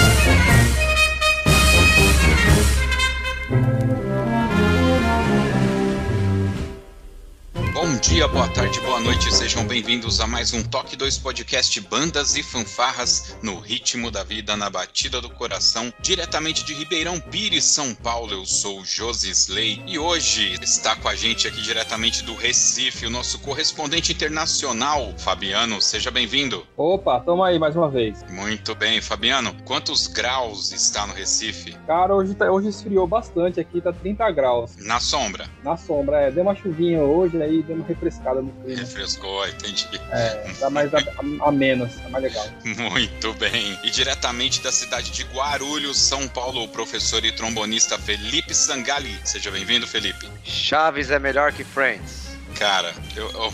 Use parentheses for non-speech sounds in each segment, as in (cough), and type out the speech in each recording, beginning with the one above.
Thank you. Dia, boa tarde, boa noite, sejam bem-vindos a mais um Toque 2 Podcast Bandas e Fanfarras no ritmo da vida, na batida do coração, diretamente de Ribeirão Pires, São Paulo. Eu sou Josi Slay e hoje está com a gente aqui diretamente do Recife o nosso correspondente internacional, Fabiano. Seja bem-vindo. Opa, tamo aí mais uma vez. Muito bem, Fabiano. Quantos graus está no Recife? Cara, hoje, tá, hoje esfriou bastante aqui, tá 30 graus. Na sombra. Na sombra, é. Deu uma chuvinha hoje, aí deu uma refrescada no clima. Refrescou, entendi. É, dá mais a, a, a menos, tá mais legal. Muito bem. E diretamente da cidade de Guarulhos, São Paulo, o professor e trombonista Felipe Sangali. Seja bem-vindo, Felipe. Chaves é melhor que Friends. Cara, eu. eu...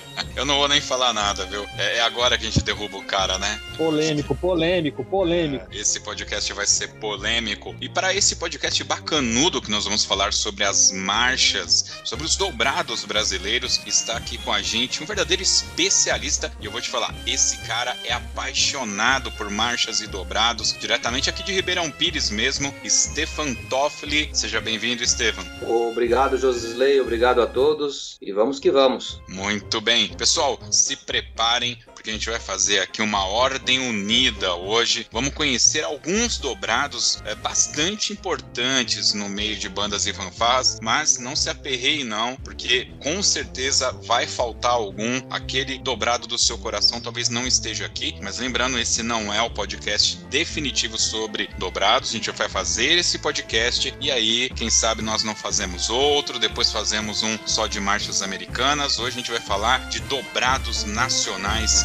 (laughs) Eu não vou nem falar nada, viu? É, é, agora que a gente derruba o cara, né? Polêmico, polêmico, polêmico. Esse podcast vai ser polêmico. E para esse podcast bacanudo que nós vamos falar sobre as marchas, sobre os dobrados brasileiros, está aqui com a gente um verdadeiro especialista. E eu vou te falar, esse cara é apaixonado por marchas e dobrados, diretamente aqui de Ribeirão Pires mesmo, Stefan Toffoli. Seja bem-vindo, Stefan. Obrigado, Josisley, obrigado a todos e vamos que vamos. Muito bem. Pessoal, se preparem, porque a gente vai fazer aqui uma ordem unida hoje. Vamos conhecer alguns dobrados é, bastante importantes no meio de bandas e fanfarras, mas não se aperreie não, porque com certeza vai faltar algum. Aquele dobrado do seu coração talvez não esteja aqui, mas lembrando, esse não é o podcast definitivo sobre dobrados. A gente vai fazer esse podcast e aí, quem sabe nós não fazemos outro, depois fazemos um só de marchas americanas. Hoje a gente vai falar de dobrados nacionais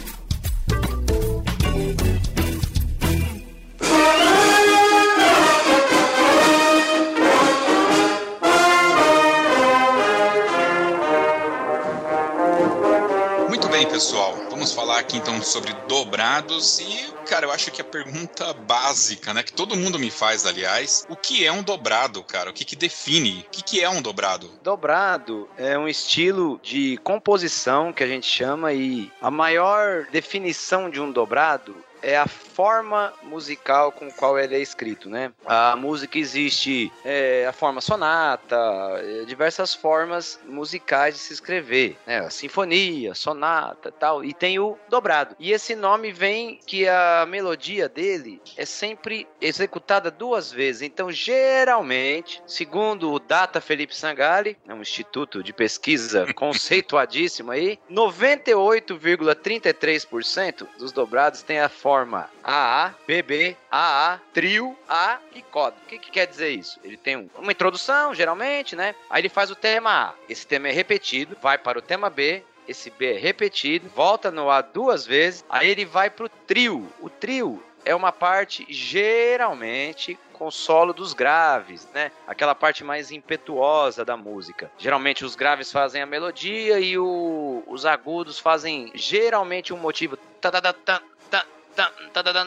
pessoal. Vamos falar aqui então sobre dobrados e, cara, eu acho que a pergunta básica, né, que todo mundo me faz, aliás, o que é um dobrado, cara? O que que define? O que que é um dobrado? Dobrado é um estilo de composição que a gente chama e a maior definição de um dobrado é a forma musical com qual ele é escrito, né? A música existe é, a forma sonata, é, diversas formas musicais de se escrever, né? A sinfonia, sonata, tal, e tem o dobrado. E esse nome vem que a melodia dele é sempre executada duas vezes. Então, geralmente, segundo o Data Felipe Sangali, é um instituto de pesquisa (laughs) conceituadíssimo aí, 98,33% dos dobrados tem a forma AA, BB, AA, trio, A e coda. O que, que quer dizer isso? Ele tem um, uma introdução, geralmente, né? Aí ele faz o tema A. Esse tema é repetido, vai para o tema B, esse B é repetido, volta no A duas vezes, aí ele vai pro trio. O trio é uma parte geralmente com solo dos graves, né? Aquela parte mais impetuosa da música. Geralmente os graves fazem a melodia e o, os agudos fazem geralmente um motivo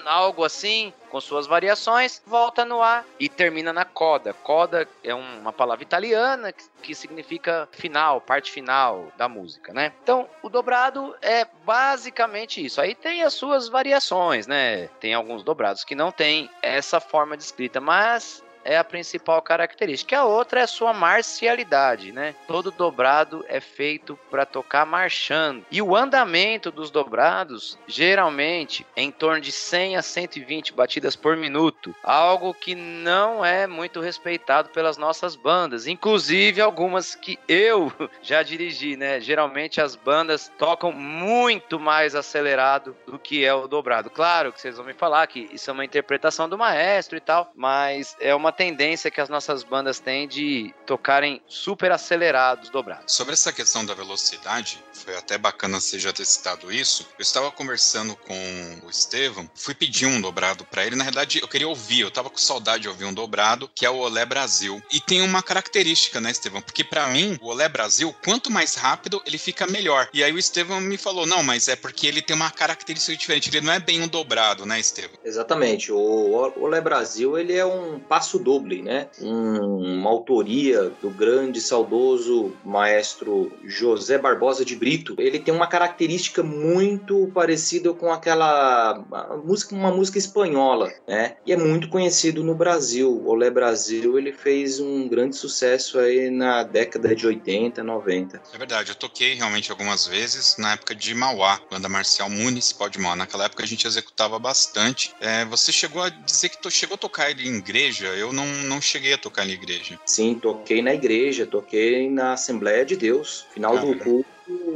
algo assim, com suas variações, volta no A e termina na coda. Coda é uma palavra italiana que, que significa final, parte final da música, né? Então, o dobrado é basicamente isso. Aí tem as suas variações, né? Tem alguns dobrados que não tem essa forma de escrita, mas é a principal característica. A outra é a sua marcialidade, né? Todo dobrado é feito para tocar marchando. E o andamento dos dobrados, geralmente, é em torno de 100 a 120 batidas por minuto. Algo que não é muito respeitado pelas nossas bandas. Inclusive algumas que eu (laughs) já dirigi, né? Geralmente as bandas tocam muito mais acelerado do que é o dobrado. Claro que vocês vão me falar que isso é uma interpretação do maestro e tal, mas é uma tendência que as nossas bandas têm de tocarem super acelerados, dobrados. Sobre essa questão da velocidade, foi até bacana você já ter citado isso. Eu estava conversando com o Estevam, fui pedir um dobrado para ele. Na verdade, eu queria ouvir, eu tava com saudade de ouvir um dobrado, que é o Olé Brasil. E tem uma característica, né, Estevam? Porque para mim, o Olé Brasil, quanto mais rápido, ele fica melhor. E aí o Estevam me falou: não, mas é porque ele tem uma característica diferente, ele não é bem um dobrado, né, Estevam? Exatamente. O Olé Brasil, ele é um passo doble, né? Um, uma autoria do grande, saudoso maestro José Barbosa de Brito. Ele tem uma característica muito parecida com aquela música, uma música espanhola, né? E é muito conhecido no Brasil. Olé Brasil, ele fez um grande sucesso aí na década de 80, 90. É verdade, eu toquei realmente algumas vezes na época de Mauá, banda marcial municipal de Mauá. Naquela época a gente executava bastante. É, você chegou a dizer que chegou a tocar ele em igreja? Eu não, não cheguei a tocar na igreja. Sim, toquei na igreja, toquei na Assembleia de Deus. Final do culto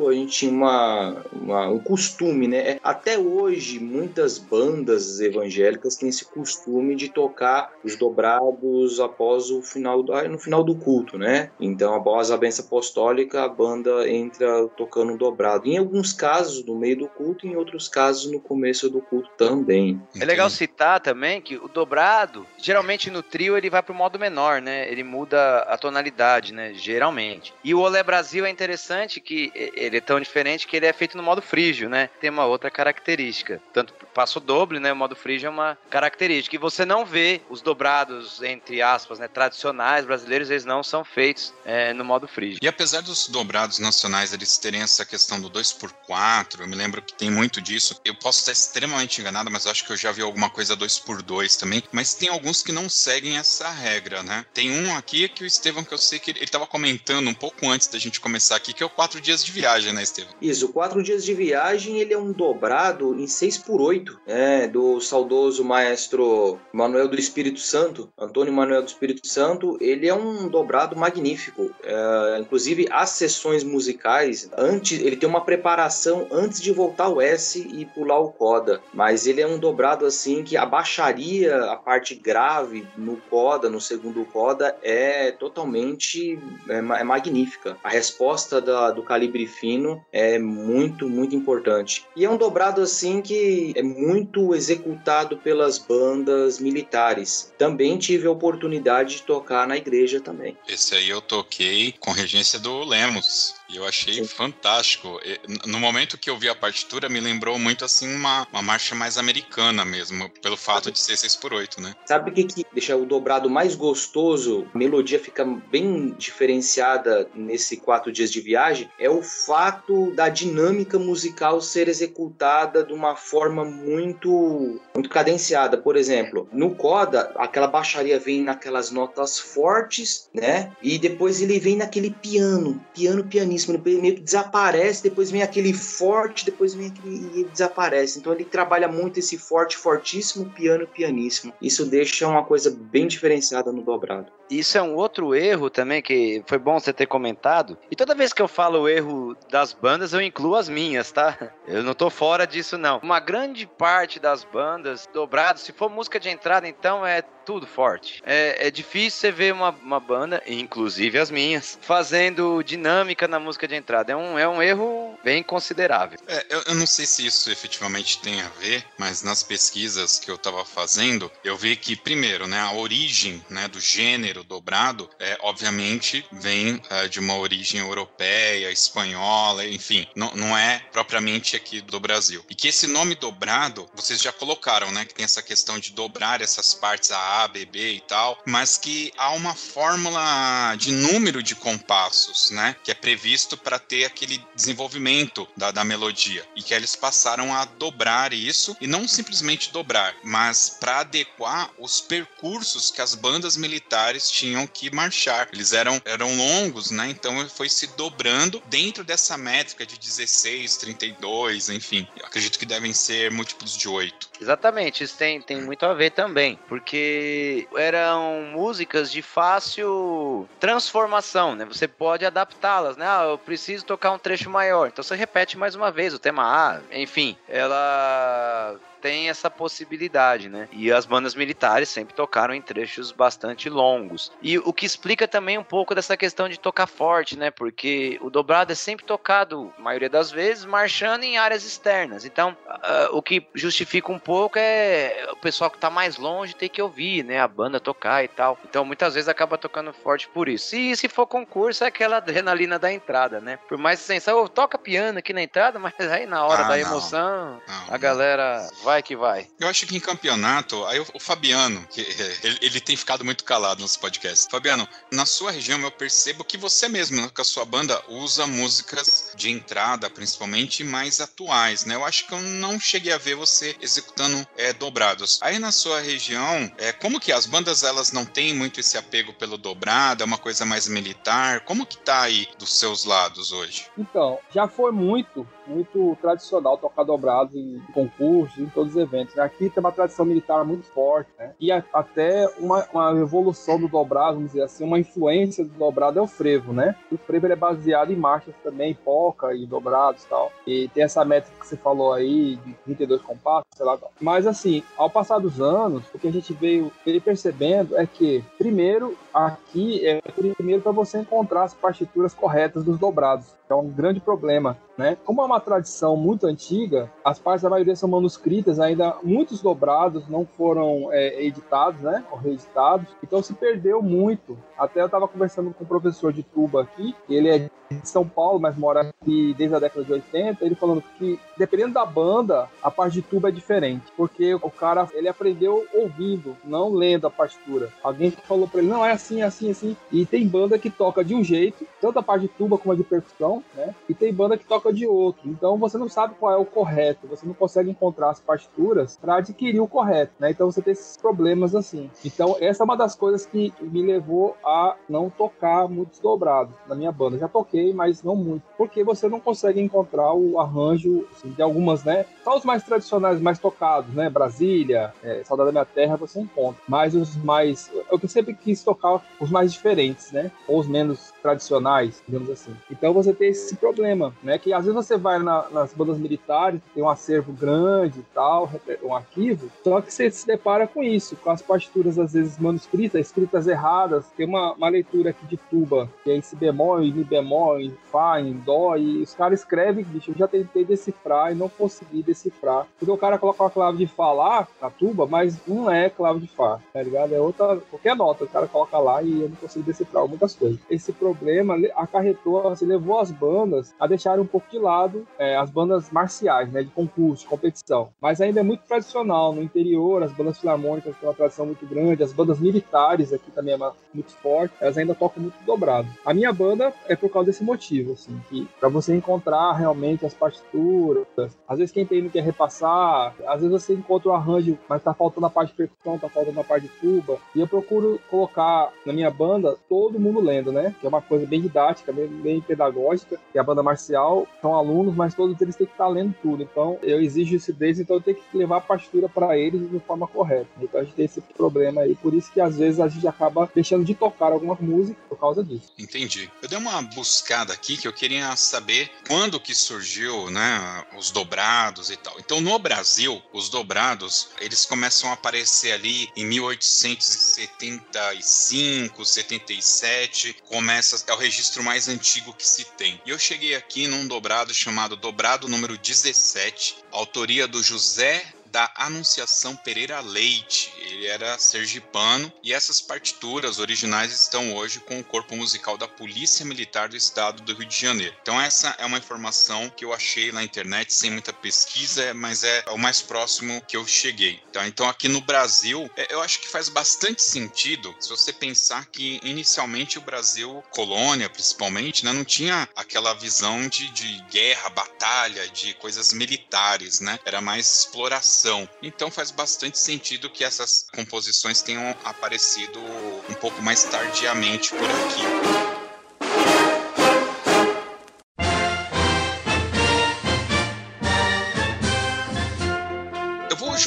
a gente tinha uma, uma, um costume, né? É, até hoje, muitas bandas evangélicas têm esse costume de tocar os dobrados após o final do, no final do culto, né? Então, após a benção apostólica, a banda entra tocando dobrado. Em alguns casos, no meio do culto, em outros casos, no começo do culto também. É legal citar também que o dobrado, geralmente no trio, ele vai pro modo menor, né? Ele muda a tonalidade, né? Geralmente. E o Olé Brasil é interessante que ele é tão diferente que ele é feito no modo frígio, né? Tem uma outra característica. Tanto passo doble, né? O modo frígio é uma característica. E você não vê os dobrados, entre aspas, né? Tradicionais brasileiros, eles não são feitos é, no modo frígio. E apesar dos dobrados nacionais eles terem essa questão do 2x4, eu me lembro que tem muito disso. Eu posso estar extremamente enganado, mas acho que eu já vi alguma coisa 2x2 também. Mas tem alguns que não seguem essa regra, né? Tem um aqui que o Estevão, que eu sei que ele estava comentando um pouco antes da gente começar aqui, que é o 4 dias de de viagem, né, Estevam? Isso, quatro dias de viagem, ele é um dobrado em 6 por 8 né, do saudoso maestro Manuel do Espírito Santo, Antônio Manuel do Espírito Santo, ele é um dobrado magnífico. É, inclusive, as sessões musicais, antes ele tem uma preparação antes de voltar ao S e pular o coda, mas ele é um dobrado assim que abaixaria a parte grave no coda, no segundo coda, é totalmente é, é magnífica. A resposta da, do calibre calibre fino é muito, muito importante. E é um dobrado assim que é muito executado pelas bandas militares. Também tive a oportunidade de tocar na igreja também. Esse aí eu toquei com regência do Lemos. E eu achei Sim. fantástico. No momento que eu vi a partitura, me lembrou muito assim uma, uma marcha mais americana mesmo, pelo fato de ser 6x8, né? Sabe o que, que deixa o dobrado mais gostoso? A melodia fica bem diferenciada nesse quatro dias de viagem. É o fato da dinâmica musical ser executada de uma forma muito, muito cadenciada. Por exemplo, no Coda, aquela baixaria vem naquelas notas fortes, né? E depois ele vem naquele piano, piano, pianista ele meio que desaparece, depois vem aquele forte, depois vem aquele e desaparece. Então ele trabalha muito esse forte, fortíssimo, piano, pianíssimo. Isso deixa uma coisa bem diferenciada no dobrado. Isso é um outro erro também que foi bom você ter comentado. E toda vez que eu falo o erro das bandas, eu incluo as minhas, tá? Eu não tô fora disso não. Uma grande parte das bandas dobradas, se for música de entrada, então é tudo forte. É, é difícil você ver uma, uma banda, inclusive as minhas, fazendo dinâmica na música de entrada. É um, é um erro bem considerável. É, eu, eu não sei se isso efetivamente tem a ver, mas nas pesquisas que eu estava fazendo, eu vi que, primeiro, né, a origem né, do gênero dobrado, é, obviamente, vem é, de uma origem europeia, espanhola, enfim, não, não é propriamente aqui do Brasil. E que esse nome dobrado, vocês já colocaram, né, que tem essa questão de dobrar essas partes A, A, B, B e tal, mas que há uma fórmula de número de compassos, né, que é previsto para ter aquele desenvolvimento da, da melodia e que eles passaram a dobrar isso e não simplesmente dobrar, mas para adequar os percursos que as bandas militares tinham que marchar. Eles eram, eram longos, né? Então foi se dobrando dentro dessa métrica de 16, 32, enfim. acredito que devem ser múltiplos de 8. Exatamente, isso tem, tem muito a ver também, porque eram músicas de fácil transformação, né? Você pode adaptá-las, né? Ah, eu preciso tocar um trecho maior, então você repete mais uma vez o tema A, enfim, ela tem essa possibilidade, né? E as bandas militares sempre tocaram em trechos bastante longos. E o que explica também um pouco dessa questão de tocar forte, né? Porque o dobrado é sempre tocado, maioria das vezes, marchando em áreas externas. Então, uh, o que justifica um pouco é o pessoal que tá mais longe ter que ouvir, né? A banda tocar e tal. Então, muitas vezes acaba tocando forte por isso. E se for concurso, é aquela adrenalina da entrada, né? Por mais que você toca piano aqui na entrada, (laughs) mas aí na hora ah, da emoção, não, a galera vai que vai. Eu acho que em campeonato, aí o, Fabiano, que ele, ele, tem ficado muito calado nos podcasts. Fabiano, na sua região eu percebo que você mesmo, né, com a sua banda, usa músicas de entrada, principalmente, mais atuais, né? Eu acho que eu não cheguei a ver você executando é, dobrados. Aí na sua região, é, como que as bandas elas não têm muito esse apego pelo dobrado, é uma coisa mais militar? Como que tá aí dos seus lados hoje? Então, já foi muito muito tradicional tocar dobrados em concursos, em todos os eventos. Aqui tem uma tradição militar muito forte, né? E a, até uma, uma, evolução do dobrado, vamos dizer assim, uma influência do dobrado é o frevo, né? O frevo é baseado em marchas também, polca e dobrados e tal. E tem essa métrica que você falou aí, de 32 compassos, sei lá. Tal. Mas assim, ao passar dos anos, o que a gente veio percebendo é que, primeiro, aqui é primeiro para você encontrar as partituras corretas dos dobrados é um grande problema, né? Como é uma tradição muito antiga, as partes da maioria são manuscritas, ainda muitos dobrados não foram é, editados, né? Ou reeditados, então se perdeu muito. Até eu estava conversando com um professor de tuba aqui, ele é de São Paulo, mas mora aqui desde a década de 80, ele falando que dependendo da banda, a parte de tuba é diferente, porque o cara ele aprendeu ouvindo, não lendo a partitura. Alguém falou para ele, não é assim, é assim, é assim. E tem banda que toca de um jeito, tanto a parte de tuba como a de percussão, né? E tem banda que toca de outro. Então você não sabe qual é o correto, você não consegue encontrar as partituras para adquirir o correto, né? Então você tem esses problemas assim. Então essa é uma das coisas que me levou a não tocar muitos dobrados na minha banda. Já toquei, mas não muito, porque você não consegue encontrar o arranjo assim, de algumas, né? Só os mais tradicionais, mais tocados, né? Brasília, é, Saudade da Minha Terra, você encontra. Mas os mais, eu sempre quis tocar os mais diferentes, né? Ou os menos tradicionais, digamos assim. Então você tem esse problema, né? Que às vezes você vai na, nas bandas militares, tem um acervo grande e tal, um arquivo, só que você se depara com isso, com as partituras às vezes manuscritas, escritas erradas. Tem uma, uma leitura aqui de tuba, que é em si bemol, em mi bemol, em fá, em dó, e os caras escrevem, bicho, eu já tentei decifrar e não consegui decifrar. Porque o cara coloca uma clave de fá lá, na tuba, mas não é clave de fá, tá ligado? É outra, qualquer nota, o cara coloca lá e eu não consigo decifrar muitas coisas. Esse problema acarretou, assim, levou as bandas a deixarem um pouco de lado é, as bandas marciais, né, de concurso, de competição. Mas ainda é muito tradicional no interior, as bandas filarmônicas têm uma tradição muito grande, as bandas militares aqui também é muito forte, elas ainda tocam muito dobrado. A minha banda é por causa desse motivo, assim, que para você encontrar realmente as partituras, às vezes quem tem não quer repassar, às vezes você encontra o arranjo, mas tá faltando a parte de percussão, tá faltando a parte de tuba, e eu procuro colocar na minha banda todo mundo lendo, né? Que é uma coisa bem didática, bem, bem pedagógica. E a banda marcial são alunos, mas todos eles têm que estar lendo tudo. Então eu exijo isso deles, então eu tenho que levar a partitura para eles de forma correta. Então a gente tem esse problema aí. Por isso que às vezes a gente acaba deixando de tocar algumas músicas por causa disso. Entendi. Eu dei uma buscada aqui que eu queria saber quando que surgiu, né, os dobrados e tal. Então no Brasil, os dobrados, eles começam a aparecer ali em 1875, 77, começa é o registro mais antigo que se tem. E eu cheguei aqui num dobrado chamado dobrado número 17, autoria do José da Anunciação Pereira Leite. Ele era sergipano e essas partituras originais estão hoje com o corpo musical da Polícia Militar do Estado do Rio de Janeiro. Então essa é uma informação que eu achei na internet sem muita pesquisa, mas é o mais próximo que eu cheguei. Tá? Então aqui no Brasil, é, eu acho que faz bastante sentido se você pensar que inicialmente o Brasil, colônia principalmente, né, não tinha aquela visão de, de guerra, batalha, de coisas militares, né? Era mais exploração então faz bastante sentido que essas composições tenham aparecido um pouco mais tardiamente por aqui.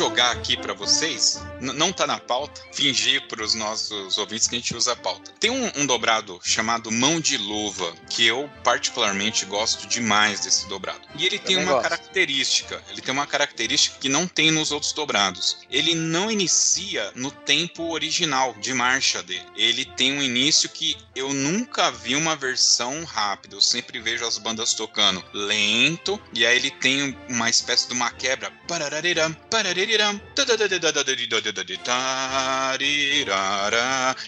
Jogar aqui para vocês, não tá na pauta, fingir para os nossos ouvintes que a gente usa a pauta. Tem um, um, dobrado chamado Mão de Luva, que eu particularmente gosto demais desse dobrado. E ele tem uma característica, ele tem uma característica que não tem nos outros dobrados. Ele não inicia no tempo original de marcha dele. Ele tem um início que eu nunca vi uma versão rápida. Eu sempre vejo as bandas tocando lento e aí ele tem uma espécie de uma quebra. Pararariram, pararariram,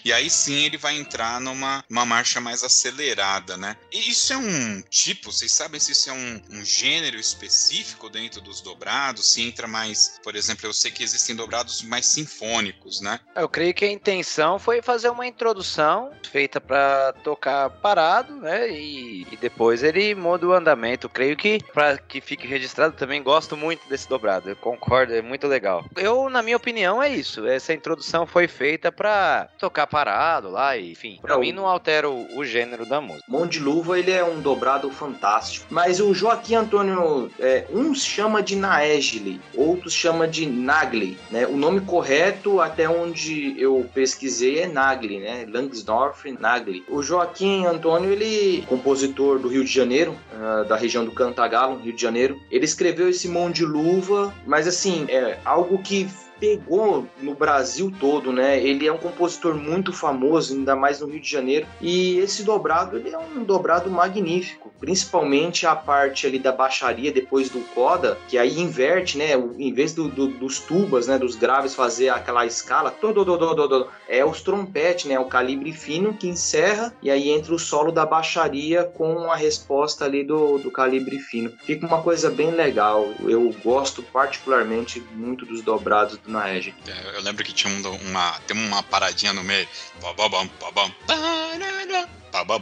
e aí sim ele vai entrar numa uma marcha mais acelerada, né? E isso é um tipo, vocês sabem se isso é um, um gênero específico dentro dos dobrados? Se entra mais, por exemplo, eu sei que existem dobrados mais sinfônicos, né? Eu creio que a intenção foi fazer uma introdução feita para tocar parado, né? E, e, depois ele muda o andamento. Eu creio que, para que fique registrado, também gosto muito desse dobrado. Eu concordo, é muito muito legal. Eu, na minha opinião, é isso. Essa introdução foi feita pra tocar parado lá, e, enfim. Pra é, mim, não altera o, o, gênero da música. Mão de Luva, ele é um dobrado fantástico. Mas o Joaquim Antônio, é, uns chama de Naegli, outros chama de Nagli, né? O nome correto, até onde eu pesquisei, é Nagli, né? Langsdorff Nagli. O Joaquim Antônio, ele, compositor do Rio de Janeiro, uh, da região do Cantagalo, Rio de Janeiro, ele escreveu esse Mão de Luva, mas assim, é, algo que pegou no Brasil todo, né? Ele é um compositor muito famoso, ainda mais no Rio de Janeiro. E esse dobrado, ele é um dobrado magnífico, principalmente a parte ali da baixaria depois do coda, que aí inverte, né? Em vez do, do, dos tubas, né? Dos graves fazer aquela escala, todo, todo, todo, é os trompetes, né? O calibre fino que encerra e aí entra o solo da baixaria com a resposta ali do, do calibre fino. Fica uma coisa bem legal. Eu gosto particularmente muito dos dobrados do na Edge. É, eu lembro que tinha uma, tem uma paradinha no meio.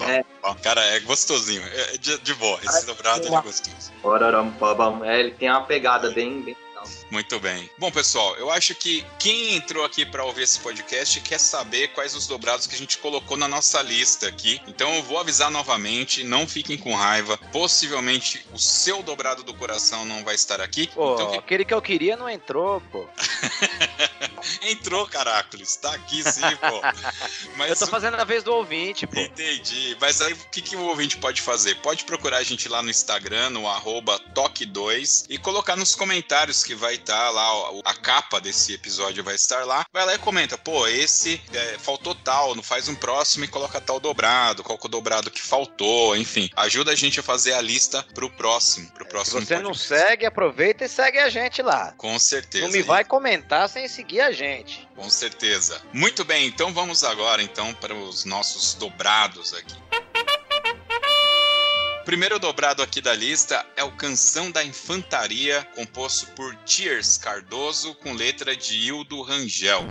É. Cara, é gostosinho. É de, de boa. Esse dobrado é gostoso. É, ele tem uma pegada bem, bem muito bem. Bom, pessoal, eu acho que quem entrou aqui para ouvir esse podcast quer saber quais os dobrados que a gente colocou na nossa lista aqui. Então eu vou avisar novamente, não fiquem com raiva. Possivelmente o seu dobrado do coração não vai estar aqui. Pô, então, aquele que eu queria não entrou, pô. (laughs) entrou, Caracoles. Tá aqui sim, pô. (laughs) Mas eu tô fazendo a vez do ouvinte, pô. Entendi. Mas aí o que, que o ouvinte pode fazer? Pode procurar a gente lá no Instagram, no arroba toque2 e colocar nos comentários que que vai tá lá, a capa desse episódio vai estar lá. Vai lá e comenta, pô, esse é, faltou tal, não faz um próximo e coloca tal dobrado, qual que é o dobrado que faltou, enfim. Ajuda a gente a fazer a lista pro próximo, pro próximo Se você podcast. não segue, aproveita e segue a gente lá. Com certeza. Não me vai comentar sem seguir a gente. Com certeza. Muito bem, então vamos agora então para os nossos dobrados aqui primeiro dobrado aqui da lista é o Canção da Infantaria, composto por Tiers Cardoso, com letra de Hildo Rangel.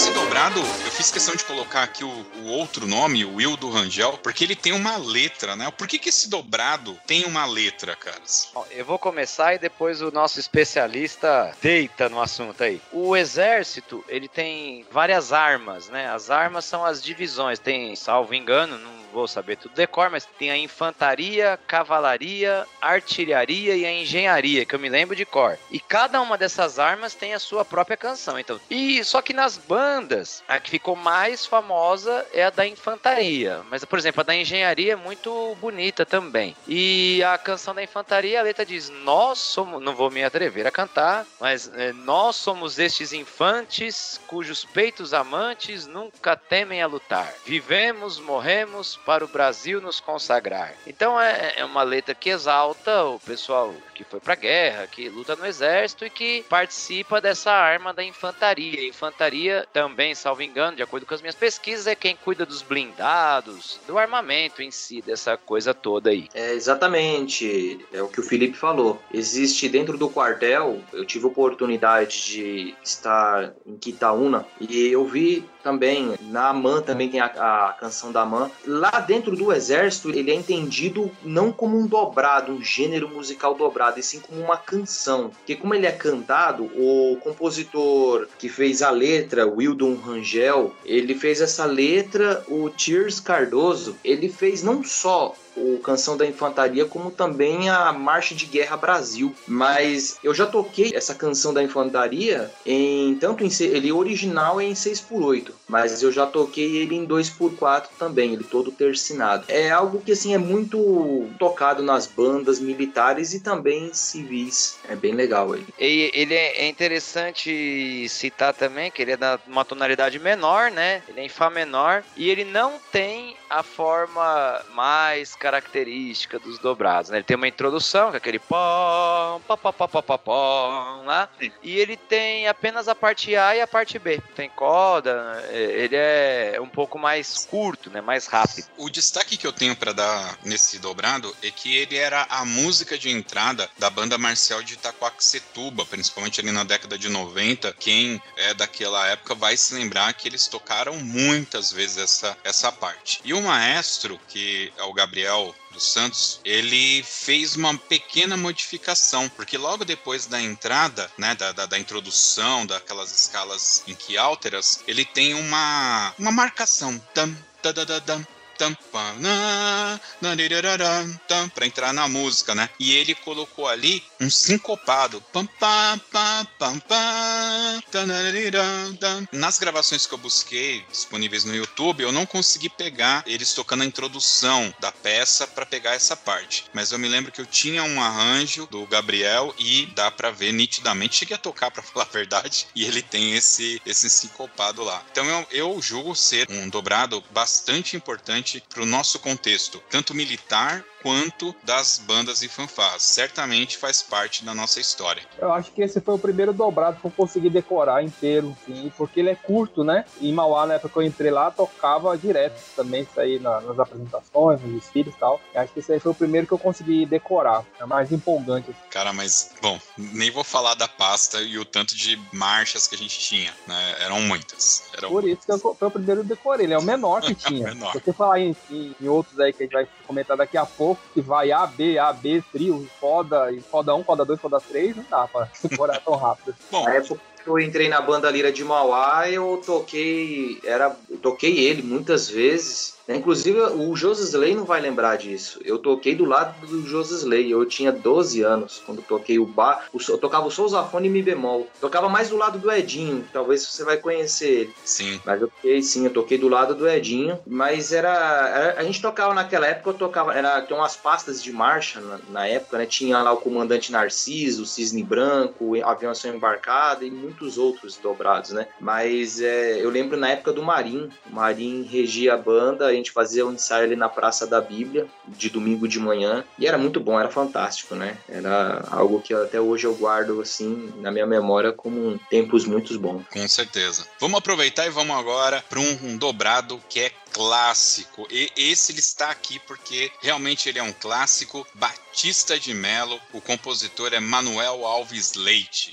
Esse dobrado, eu fiz questão de colocar aqui o, o, outro nome, o Will do Rangel, porque ele tem uma letra, né? Por que, que esse dobrado tem uma letra, caras? Eu vou começar e depois o nosso especialista deita no assunto aí. O exército, ele tem várias armas, né? As armas são as divisões. Tem, salvo engano, não vou saber tudo decor, mas tem a infantaria, cavalaria, artilharia e a engenharia, que eu me lembro de cor. E cada uma dessas armas tem a sua própria canção. Então, e só que nas bandas, a que ficou mais famosa é a da infantaria. Mas, por exemplo, a da engenharia é muito bonita também. E a canção da infantaria, a letra diz: Nós somos, não vou me atrever a cantar, mas é, nós somos estes infantes cujos peitos amantes nunca temem a lutar. Vivemos, morremos para o Brasil nos consagrar. Então é, é uma letra que exalta o pessoal que foi para a guerra, que luta no exército e que participa dessa arma da infantaria. A infantaria também, salvo engano, de acordo com as minhas pesquisas, é quem cuida dos blindados, do armamento em si, dessa coisa toda aí. É exatamente, é o que o Felipe falou. Existe dentro do quartel, eu tive oportunidade de estar em Quitaúna e eu vi também na AMAN também tem a, a canção da AMAN. Lá dentro do exército, ele é entendido não como um dobrado, um gênero musical dobrado e sim como uma canção. Porque como ele é cantado, o compositor que fez a letra, Wildon Rangel, ele fez essa letra, o Tears Cardoso, ele fez não só o Canção da Infantaria, como também a Marcha de Guerra Brasil. Mas eu já toquei essa Canção da Infantaria em tanto em ele original é em 6 por 8, mas eu já toquei ele em 2 por 4 também, ele todo tercinado. É algo que assim é muito tocado nas bandas militares e também civis. É bem legal ele. E ele é interessante citar também que ele é da uma tonalidade menor, né? Ele é em fá menor e ele não tem a forma mais característica dos dobrados. Né? Ele tem uma introdução, que é aquele pó, pó, pó, pó, pó, pó, lá, e ele tem apenas a parte A e a parte B. Tem coda, é, ele é um pouco mais curto, né? mais rápido. O destaque que eu tenho para dar nesse dobrado é que ele era a música de entrada da banda marcial de Itacoaxetuba, principalmente ali na década de 90. Quem é daquela época vai se lembrar que eles tocaram muitas vezes essa, essa parte. E o maestro, que é o Gabriel dos Santos, ele fez uma pequena modificação, porque logo depois da entrada, né, da, da, da introdução, daquelas escalas em que alteras, ele tem uma, uma marcação. Tam, da, da, da, para entrar na música, né? E ele colocou ali um sincopado. Nas gravações que eu busquei disponíveis no YouTube, eu não consegui pegar eles tocando a introdução da peça para pegar essa parte. Mas eu me lembro que eu tinha um arranjo do Gabriel e dá para ver nitidamente. Cheguei a tocar (laughs) para falar a verdade e ele tem esse esse sincopado lá. Então eu, eu julgo ser um dobrado bastante importante para o nosso contexto, tanto militar quanto das bandas e fanfarras. Certamente faz parte da nossa história. Eu acho que esse foi o primeiro dobrado que eu consegui decorar inteiro, sim, porque ele é curto, né? Em Mauá, na época que eu entrei lá, tocava direto também, isso aí na, nas apresentações, nos desfiles e tal. Eu acho que esse aí foi o primeiro que eu consegui decorar. É mais empolgante. Cara, mas, bom, nem vou falar da pasta e o tanto de marchas que a gente tinha, né? Eram muitas. Eram Por muitas. isso que eu, foi o primeiro que eu decorei. Ele é o menor que (laughs) tinha. É menor. Se você falar em, em, em outros aí que a gente vai comentar daqui a pouco, que vai A, B, A, B, trio, foda, e foda 1, foda 2, foda 3, não dá pra (laughs) decorar tão rápido. Bom, Na época que eu entrei na banda Lira de Mauá, eu toquei, era, eu toquei ele muitas vezes. Inclusive, o José Slay não vai lembrar disso. Eu toquei do lado do José Slay. Eu tinha 12 anos quando toquei o bar. Eu tocava o sousafone e mi bemol. Tocava mais do lado do Edinho. Talvez você vai conhecer ele. sim. Mas eu toquei, sim, eu toquei do lado do Edinho. Mas era. era- a gente tocava naquela época, eu tocava. Era, tem umas pastas de marcha na, na época, né? Tinha lá o Comandante Narciso, o Cisne Branco, o Aviação Embarcada e muitos outros dobrados, né? Mas é, eu lembro na época do Marim. O Marim regia a banda, gente fazia um ensaio ali na Praça da Bíblia, de domingo de manhã. E era muito bom, era fantástico, né? Era algo que até hoje eu guardo, assim, na minha memória como tempos muito bons. Com certeza. Vamos aproveitar e vamos agora para um, um dobrado que é clássico. E esse ele está aqui porque realmente ele é um clássico. Batista de Melo, o compositor é Manuel Alves Leite.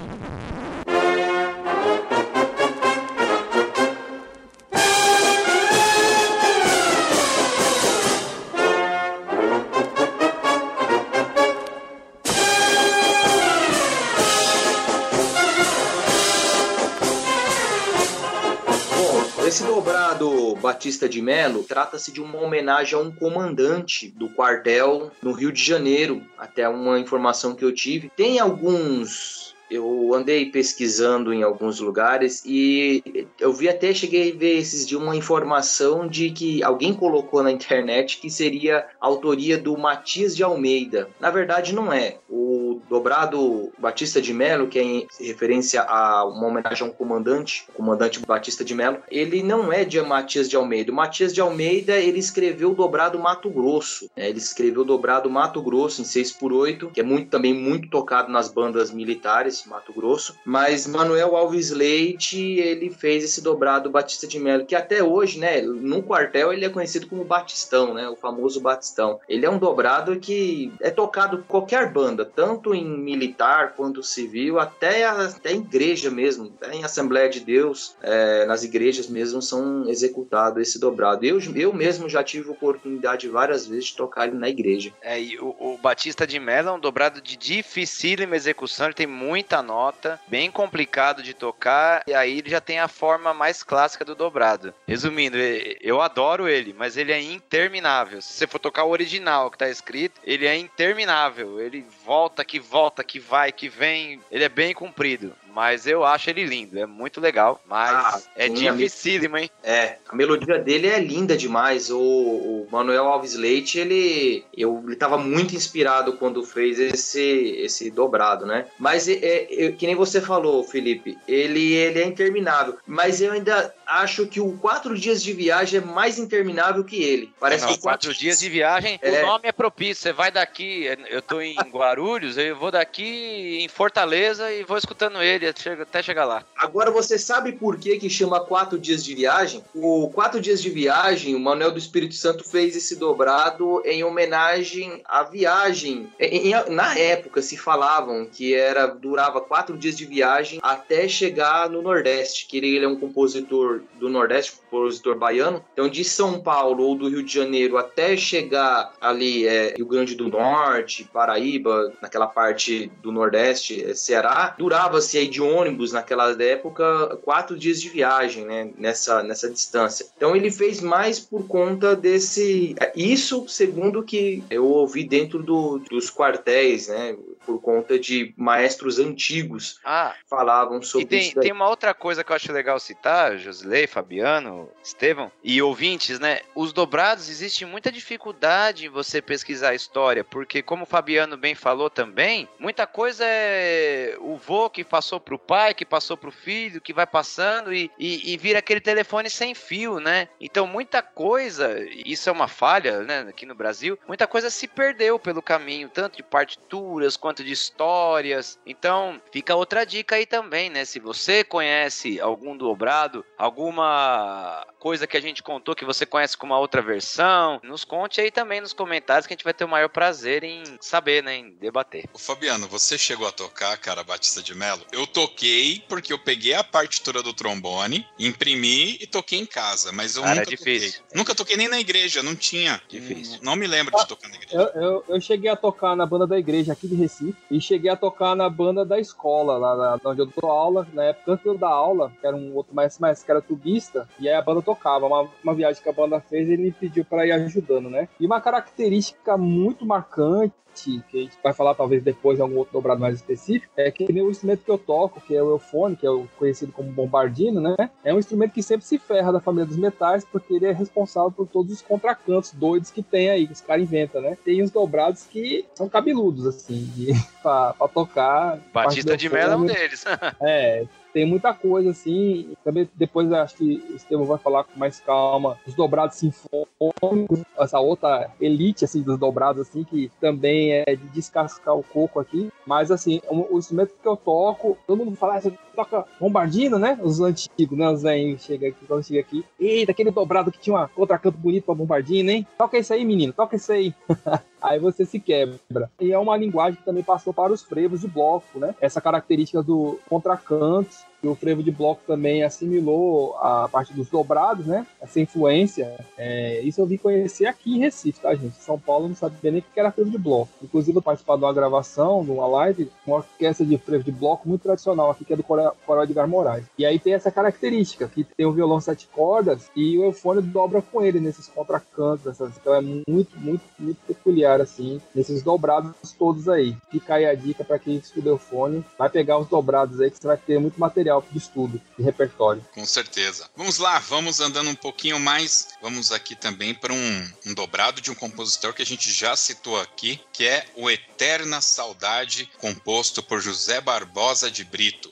Batista de Melo trata-se de uma homenagem a um comandante do quartel no Rio de Janeiro, até uma informação que eu tive. Tem alguns eu andei pesquisando em alguns lugares e eu vi até cheguei a ver esses de uma informação de que alguém colocou na internet que seria autoria do Matias de Almeida. Na verdade não é. O dobrado Batista de Melo, que é em referência a uma homenagem a um comandante, o comandante Batista de Melo, ele não é de Matias de Almeida. O Matias de Almeida, ele escreveu o dobrado Mato Grosso. Né? Ele escreveu o dobrado Mato Grosso em 6 por 8 que é muito também muito tocado nas bandas militares Mato Grosso. Mas Manuel Alves Leite, ele fez esse dobrado Batista de Melo, que até hoje, né, no quartel ele é conhecido como Batistão, né, o famoso Batistão. Ele é um dobrado que é tocado qualquer banda, tanto em militar quanto civil, até, a, até igreja mesmo, até em Assembleia de Deus, é, nas igrejas mesmo são executado esse dobrado. Eu, eu mesmo já tive oportunidade várias vezes de tocar ele na igreja. É, e o, o Batista de Mello é um dobrado de dificílima execução, ele tem muita nota, bem complicado de tocar, e aí ele já tem a forma mais clássica do dobrado. Resumindo, eu adoro ele, mas ele é interminável. Se você for tocar o original que tá escrito, ele é interminável. Ele volta, que volta, que vai, que vem. Ele é bem comprido. Mas eu acho ele lindo, é muito legal. Mas ah, é dificílimo, hein? É, a melodia dele é linda demais. O, o Manuel Alves Leite, ele, eu, ele tava muito inspirado quando fez esse, esse dobrado, né? Mas é, é, que nem você falou, Felipe, ele, ele é interminável. Mas eu ainda acho que o Quatro Dias de Viagem é mais interminável que ele. Parece Não, que quatro, quatro Dias de Viagem, é... o nome é propício. Você vai daqui, eu tô em Guarulhos, eu vou daqui em Fortaleza e vou escutando ele até chegar lá. Agora você sabe por que que chama Quatro Dias de Viagem? O Quatro Dias de Viagem, o Manuel do Espírito Santo fez esse dobrado em homenagem à viagem. Em, em, na época se falavam que era durava quatro dias de viagem até chegar no Nordeste, que ele, ele é um compositor do Nordeste, compositor baiano. Então de São Paulo ou do Rio de Janeiro até chegar ali é, Rio Grande do Norte, Paraíba, naquela parte do Nordeste, é, Ceará, durava-se aí de ônibus naquela época quatro dias de viagem, né? Nessa, nessa distância. Então ele fez mais por conta desse. Isso, segundo que eu ouvi dentro do, dos quartéis, né? Por conta de maestros antigos ah, falavam sobre e tem, isso. Tem uma outra coisa que eu acho legal citar, Josilei, Fabiano, Estevão e ouvintes, né? Os dobrados, existe muita dificuldade em você pesquisar a história, porque, como o Fabiano bem falou também, muita coisa é o vô que passou pro pai, que passou pro filho, que vai passando e, e, e vira aquele telefone sem fio, né? Então, muita coisa, isso é uma falha, né, aqui no Brasil, muita coisa se perdeu pelo caminho, tanto de partituras quanto de histórias. Então, fica outra dica aí também, né? Se você conhece algum dobrado, alguma coisa que a gente contou que você conhece com uma outra versão, nos conte aí também nos comentários que a gente vai ter o maior prazer em saber, né? Em debater. Ô Fabiano, você chegou a tocar, cara, Batista de Melo? Eu toquei porque eu peguei a partitura do trombone, imprimi e toquei em casa, mas eu cara, nunca é difícil. toquei. Nunca toquei nem na igreja, não tinha. Difícil. Não me lembro de tocar na igreja. Eu, eu, eu, cheguei a tocar na banda da igreja aqui de Recife e cheguei a tocar na banda da escola, lá, onde eu dou aula. Na época, antes dar aula, que era um outro mais, mais que era tubista, e aí a banda tocava. Uma, uma viagem que a banda fez, ele me pediu para ir ajudando, né? E uma característica muito marcante que a gente vai falar talvez depois em algum outro dobrado mais específico, é que o instrumento que eu toco, que é o eufone, que é o conhecido como bombardino, né? É um instrumento que sempre se ferra da família dos metais, porque ele é responsável por todos os contracantos doidos que tem aí, que os caras inventam, né? Tem uns dobrados que são cabeludos, assim, de, (laughs) pra, pra tocar. Batista de Mello é um deles. (laughs) é, tem muita coisa assim. Também depois acho que o Estevam vai falar com mais calma. Os dobrados sinfônicos, essa outra elite assim dos dobrados assim que também é de descascar o coco aqui. Mas assim, o, instrumento que eu toco, todo mundo fala, ah, toca bombardino, né? Os antigos, né? Os velhinhos chega aqui, quando chega aqui. Eita, aquele dobrado que tinha uma outra canto bonito pra bombardino, hein? Toca isso aí, menino, toca isso aí. (laughs) aí você se quebra. E é uma linguagem que também passou para os frevos de bloco, né? Essa característica do contracanto o frevo de bloco também assimilou a parte dos dobrados, né? Essa influência. É, isso eu vim conhecer aqui em Recife, tá, gente? São Paulo não sabia nem o que era frevo de bloco. Inclusive, eu participei de uma gravação, de uma live, uma orquestra de frevo de bloco muito tradicional aqui, que é do Coral Edgar Moraes. E aí tem essa característica, que tem o violão sete cordas e o eufone dobra com ele nesses contracantos, essas, então é muito, muito, muito peculiar, assim, nesses dobrados todos aí. Fica aí a dica para quem estuda eufone, vai pegar os dobrados aí que você vai ter muito material de estudo, de repertório. Com certeza. Vamos lá, vamos andando um pouquinho mais, vamos aqui também para um, um dobrado de um compositor que a gente já citou aqui, que é o Eterna Saudade, composto por José Barbosa de Brito.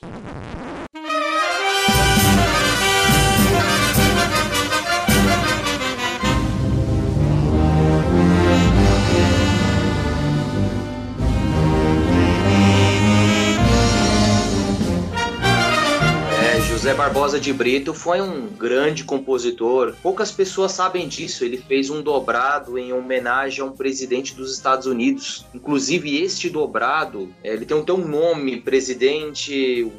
José Barbosa de Brito foi um grande compositor. Poucas pessoas sabem disso. Ele fez um dobrado em homenagem a um presidente dos Estados Unidos. Inclusive, este dobrado, é, ele tem, um nome, presidente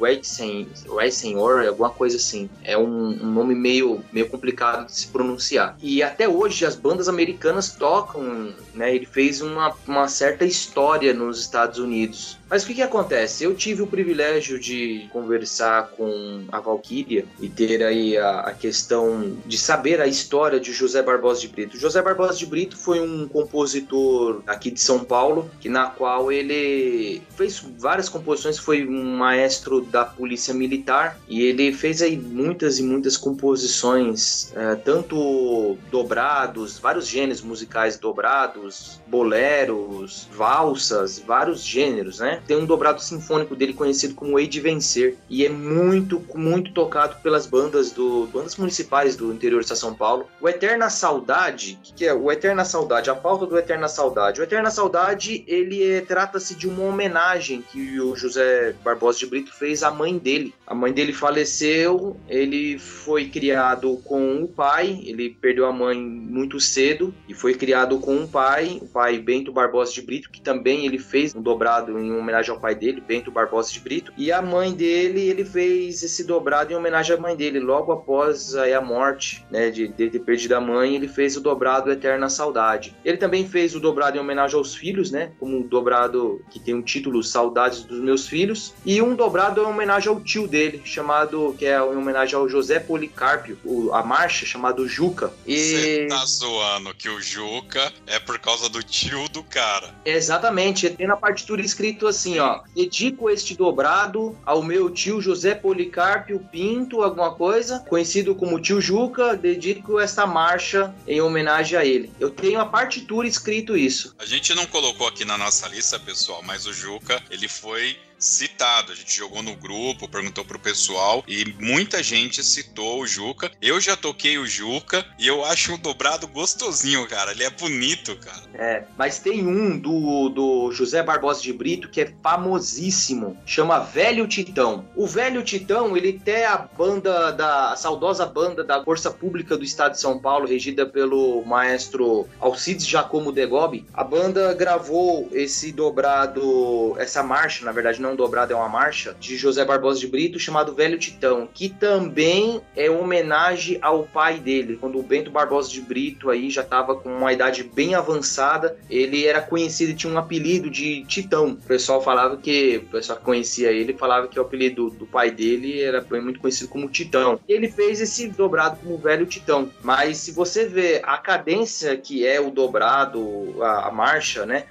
Eisenhower, alguma coisa assim. É um, um, nome meio, meio complicado de se pronunciar. E até hoje as bandas americanas tocam, né? Ele fez uma, uma certa história nos Estados Unidos. Mas o que, que acontece? Eu tive o privilégio de conversar com a Valkyria e ter aí a, a, questão de saber a história de José Barbosa de Brito. José Barbosa de Brito foi um compositor aqui de São Paulo, que na qual ele fez várias composições, foi um maestro da polícia militar e ele fez aí muitas e muitas composições, é, tanto dobrados, vários gêneros musicais dobrados, boleros, valsas, vários gêneros, né? Tem um dobrado sinfônico dele conhecido como Hei de Vencer e é muito, muito tocado pelas bandas do bandas municipais do interior de São Paulo. O Eterna Saudade, que, que é o Eterna Saudade, a pauta do Eterna Saudade. O Eterna Saudade, ele é, trata-se de uma homenagem que o José Barbosa de Brito fez à mãe dele. A mãe dele faleceu, ele foi criado com o pai, ele perdeu a mãe muito cedo e foi criado com um pai, o pai Bento Barbosa de Brito, que também ele fez um dobrado em homenagem ao pai dele, Bento Barbosa de Brito, e a mãe dele, ele fez esse dobrado em homenagem à mãe dele, logo após aí, a morte, né, de, de ter perdido a mãe, ele fez o dobrado Eterna Saudade. Ele também fez o dobrado em homenagem aos filhos, né, como um dobrado que tem um título Saudades dos Meus Filhos, e um dobrado em homenagem ao tio dele, chamado, que é em homenagem ao José Policarpio, o, a marcha, chamado Juca. E... Você tá zoando que o Juca é por causa do tio do cara. Exatamente, tem na partitura escrito assim, assim, ó, dedico este dobrado ao meu tio José Policarpio Pinto, alguma coisa, conhecido como tio Juca, dedico esta marcha em homenagem a ele. Eu tenho a partitura escrito isso. A gente não colocou aqui na nossa lista, pessoal, mas o Juca, ele foi citado. A gente jogou no grupo, perguntou pro pessoal e muita gente citou o Juca. Eu já toquei o Juca e eu acho um dobrado gostosinho, cara. Ele é bonito, cara. É, mas tem um do, do José Barbosa de Brito que é famosíssimo, chama Velho Titão. O Velho Titão, ele tem a banda da a saudosa banda da Força Pública do Estado de São Paulo, regida pelo maestro Alcides Jacomo Degobi. A banda gravou esse dobrado, essa marcha, na verdade, não não dobrado é uma marcha, de José Barbosa de Brito, chamado Velho Titão, que também é homenagem ao pai dele. Quando o Bento Barbosa de Brito aí já estava com uma idade bem avançada, ele era conhecido e tinha um apelido de Titão. O pessoal falava que, o pessoal que conhecia ele falava que o apelido do pai dele era muito conhecido como Titão. E ele fez esse dobrado como Velho Titão. Mas se você vê a cadência que é o dobrado, a, a marcha, né?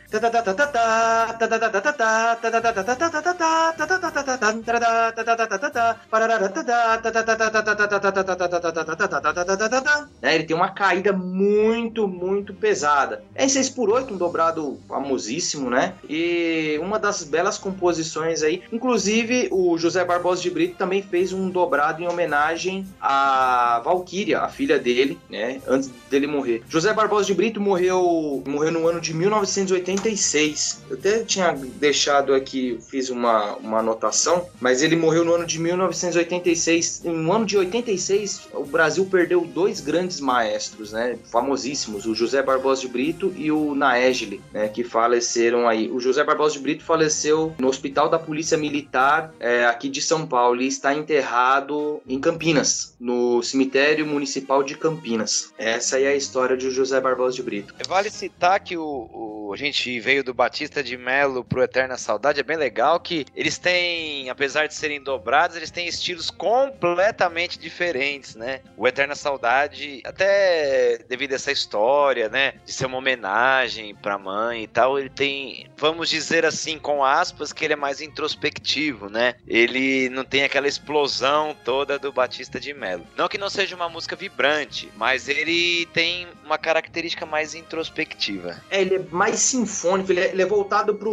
Ele tem uma caída muito, muito pesada. É em 6 por 8 um dobrado famosíssimo, né? E uma das belas composições aí. Inclusive, o José Barbosa de Brito também fez um dobrado em homenagem a Valquíria, a filha dele, né? Antes dele morrer. José Barbosa de Brito morreu, morreu no ano de 1986. Eu até tinha deixado aqui, fiz uma, uma anotação, mas ele morreu no ano de 1986. No ano de 86, o Brasil perdeu dois grandes maestros, né, famosíssimos, o José Barbosa de Brito e o Naegeli, né, que faleceram aí. O José Barbosa de Brito faleceu no Hospital da Polícia Militar é, aqui de São Paulo e está enterrado em Campinas, no cemitério municipal de Campinas. Essa é a história de José Barbosa de Brito. Vale citar que o, o, a gente veio do Batista de Melo pro Eterna Saudade, é bem legal que eles têm, apesar de serem dobrados, eles têm estilos completamente diferentes, né? O Eterna Saudade, até devido a essa história, né, de ser uma homenagem pra mãe e tal, ele tem, vamos dizer assim, com aspas, que ele é mais introspectivo, né? Ele não tem aquela explosão toda do Batista de Melo. Não que não seja uma música vibrante, mas ele tem uma característica mais introspectiva. É, ele é mais sinfônico, ele é, ele é voltado para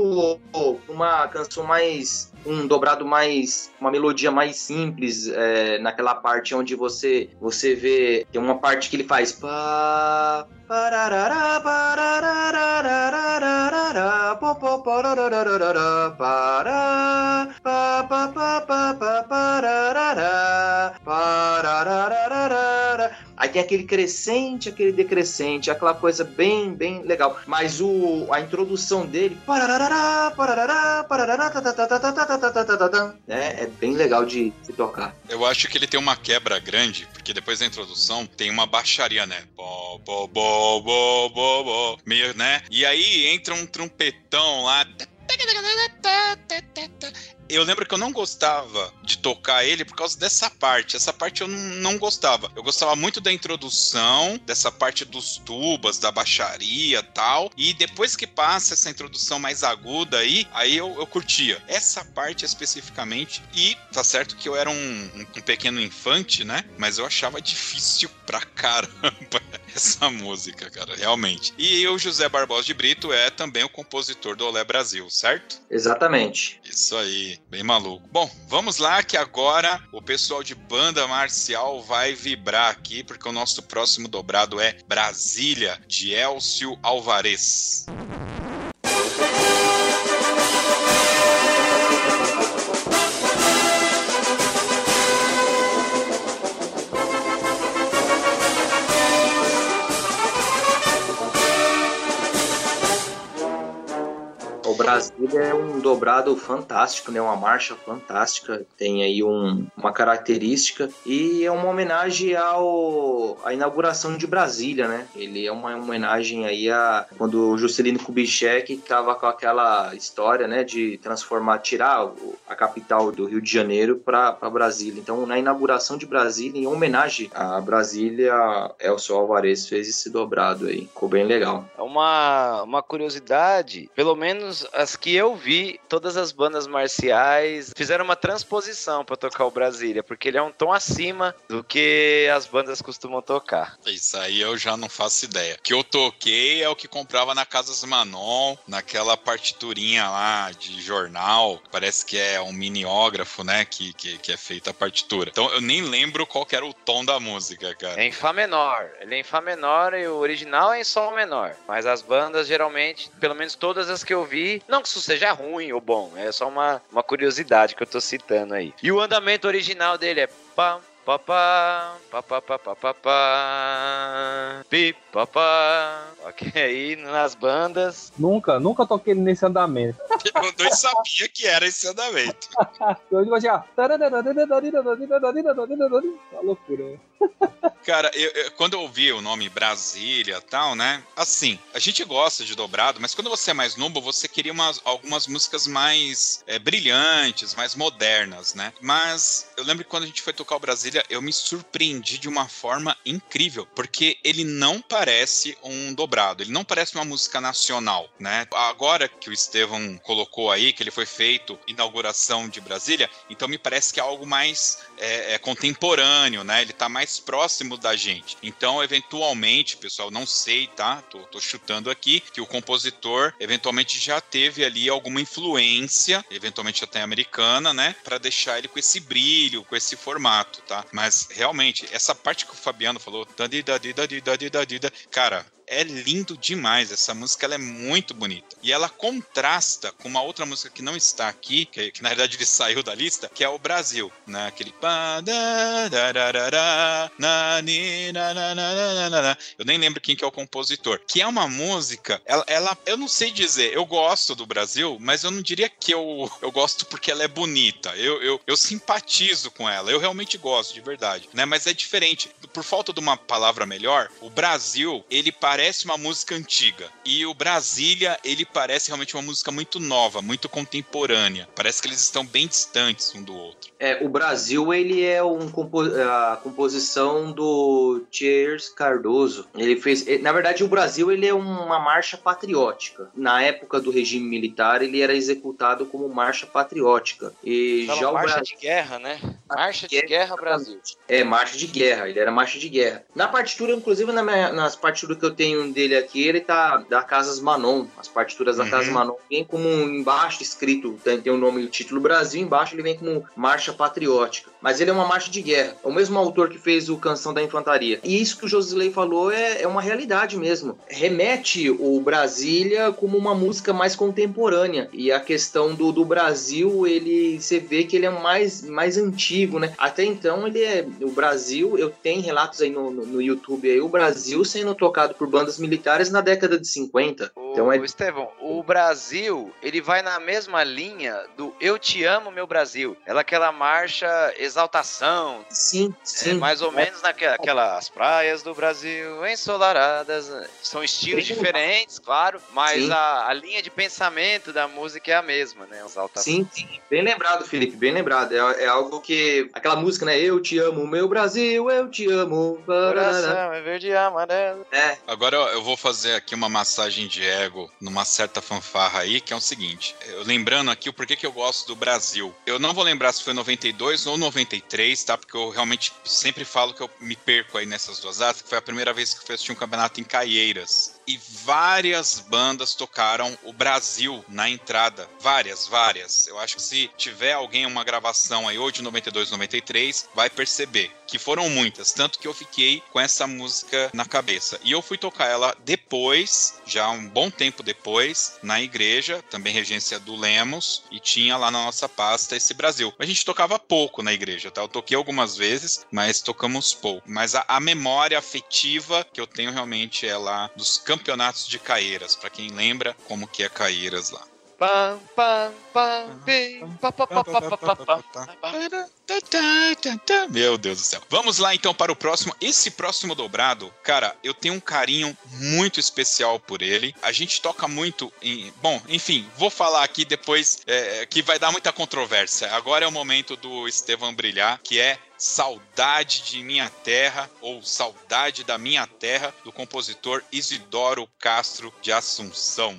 uma canção mais um dobrado mais uma melodia mais simples é, naquela parte onde você você vê tem uma parte que ele faz pá Aí tem aquele crescente, aquele decrescente, aquela coisa bem, bem legal. Mas o, a introdução dele, é, é bem legal de se tocar. Eu acho que ele tem uma quebra grande, porque depois da introdução tem uma baixaria, né? Bo, bo, bo, bo, bo, bo, meio, né? E aí entra um trompetão lá eu lembro que eu não gostava de tocar ele por causa dessa parte. Essa parte eu não gostava. Eu gostava muito da introdução, dessa parte dos tubas, da baixaria tal. E depois que passa essa introdução mais aguda aí, aí eu, eu curtia. Essa parte especificamente. E tá certo que eu era um, um pequeno infante, né? Mas eu achava difícil pra (laughs) caramba (laughs) essa música, cara, realmente. E o José Barbosa de Brito é também o compositor do Olé Brasil, certo? Exatamente. Isso aí, bem maluco. Bom, vamos lá que agora o pessoal de banda marcial vai vibrar aqui, porque o nosso próximo dobrado é Brasília, de Elcio Alvarez. O Brasília é um dobrado fantástico, né? Uma marcha fantástica, tem aí um, uma característica e é uma homenagem ao à inauguração de Brasília, né? Ele é uma homenagem aí a quando o Juscelino Kubitschek estava com aquela história, né, de transformar, tirar a capital do Rio de Janeiro para Brasília. Então, na inauguração de Brasília, em homenagem a Brasília, Elcio Alvarez fez esse dobrado aí. Ficou bem legal. É uma, uma curiosidade, pelo menos as que eu vi, todas as bandas marciais fizeram uma transposição para tocar o Brasília, porque ele é um tom acima do que as bandas costumam tocar. Isso aí eu já não faço ideia. O que eu toquei é o que comprava na Casas Manon, naquela partiturinha lá de jornal, parece que é um miniógrafo, né, que, que, que é feita a partitura. Então eu nem lembro qual era o tom da música, cara. É em Fá menor. Ele é em Fá menor e o original é em Sol menor. Mas as bandas, geralmente, pelo menos todas as que eu vi, não que isso seja ruim ou bom, é só uma, uma curiosidade que eu tô citando aí. E o andamento original dele é pam, papá, papá, papá, papá, pi, papá. Ok, aí nas bandas. Nunca, nunca toquei nesse andamento. (laughs) Eu não sabia que era esse andamento. Eu digo assim, ó. Uma loucura. né? Cara, eu- eu- quando eu ouvi o nome Brasília e tal, né? Assim, a gente gosta de dobrado, mas quando você é mais novo, você queria umas, algumas músicas mais é, brilhantes, mais modernas, né? Mas eu lembro que quando a gente foi tocar o Brasília, eu me surpreendi de uma forma incrível, porque ele não parece um dobrado, ele não parece uma música nacional, né? Agora que o Estevão colocou aí, que ele foi feito inauguração de Brasília, então me parece que é algo mais é, é contemporâneo, né? Ele tá mais próximo da gente. Então, eventualmente, pessoal, não sei, tá? Tô, tô chutando aqui que o compositor eventualmente já teve ali alguma influência, eventualmente até americana, né? Pra deixar ele com esse brilho, com esse formato, tá? Mas realmente, essa parte que o Fabiano falou, cara, é lindo demais. Essa música ela é muito bonita. E ela contrasta com uma outra música que não está aqui, que, que na verdade ele (laughs) saiu da lista, que é o Brasil, né? Aquele eu nem lembro quem que é o compositor. Que é uma música, ela, ela, eu não sei dizer, eu gosto do Brasil, mas eu não diria que eu, eu gosto porque ela é bonita. Eu, eu, eu simpatizo com ela, eu realmente gosto, de verdade, né? Mas é diferente. Por falta de uma palavra melhor, o Brasil, ele parece uma música antiga. E o Brasília, ele parece realmente uma música muito nova, muito contemporânea. Parece que eles estão bem distantes um do outro. É, o Brasil, ele é um compo a composição do Cheers Cardoso. Ele fez, na verdade, o Brasil ele é uma marcha patriótica. Na época do regime militar, ele era executado como marcha patriótica. E Fala já marcha o Brasil, de guerra, né? Marcha de guerra Brasil. É, marcha de guerra, ele era marcha de guerra. Na partitura, inclusive na minha- nas partituras que eu tenho dele aqui, ele tá da Casas Manon. As partituras da Uhum. Casas Manon vem como embaixo escrito, tem, tem o nome e o título Brasil, embaixo ele vem como marcha patriótica. Mas ele é uma marcha de guerra. É o mesmo autor que fez o Canção da Infantaria. E isso que o Josilei falou é, é uma realidade mesmo. Remete o Brasília como uma música mais contemporânea. E a questão do, do Brasil, ele você vê que ele é mais, mais antigo, né? Até então ele é. O Brasil, eu tenho relatos aí no, no, no YouTube aí, o Brasil sendo tocado por bandas militares na década de 50. Então Ô, é. Estevão, o Brasil, ele vai na mesma linha do Eu Te Amo, Meu Brasil. Ela é aquela marcha exaltação, Sim, é sim. mais ou menos naquela aquelas praias do Brasil ensolaradas. São estilos Bem diferentes, claro, mas Sim. a, a linha de pensamento da música é a mesma, né? Exaltação. Sim, sim. Bem lembrado, Felipe, bem lembrado. É, é algo que. Aquela música, né? Eu te amo, meu Brasil, eu te amo. Coração é verde e amarelo. É, Agora eu vou fazer aqui uma massagem de ego numa certa fanfarra aí, que é o seguinte. Lembrando aqui o porquê que eu gosto do Brasil. Eu não vou lembrar se foi 92 ou 93, tá? Porque eu realmente sempre falo que eu me perco aí nessas duas datas, que foi a primeira vez que eu fui assistir um campeonato em Caieiras. E várias bandas tocaram o Brasil na entrada. Várias, várias. Eu acho que se tiver alguém uma gravação aí, ou de 92, 93, vai perceber que foram muitas. Tanto que eu fiquei com essa música na cabeça. E eu fui tocar ela depois, já um bom tempo depois, na igreja, também regência do Lemos, e tinha lá na nossa pasta esse Brasil. A gente tocava pouco na igreja, tá? Eu toquei algumas vezes, mas tocamos pouco. Mas a, a memória afetiva que eu tenho realmente é lá dos campeonatos de Caeiras, para quem lembra como que é Caeiras lá. Meu Deus do céu. Vamos lá então para o próximo. Esse próximo dobrado, cara, eu tenho um carinho muito especial por ele. A gente toca muito em. Bom, enfim, vou falar aqui depois é, que vai dar muita controvérsia. Agora é o momento do Estevão brilhar, que é Saudade de Minha Terra ou Saudade da Minha Terra, do compositor Isidoro Castro de Assunção.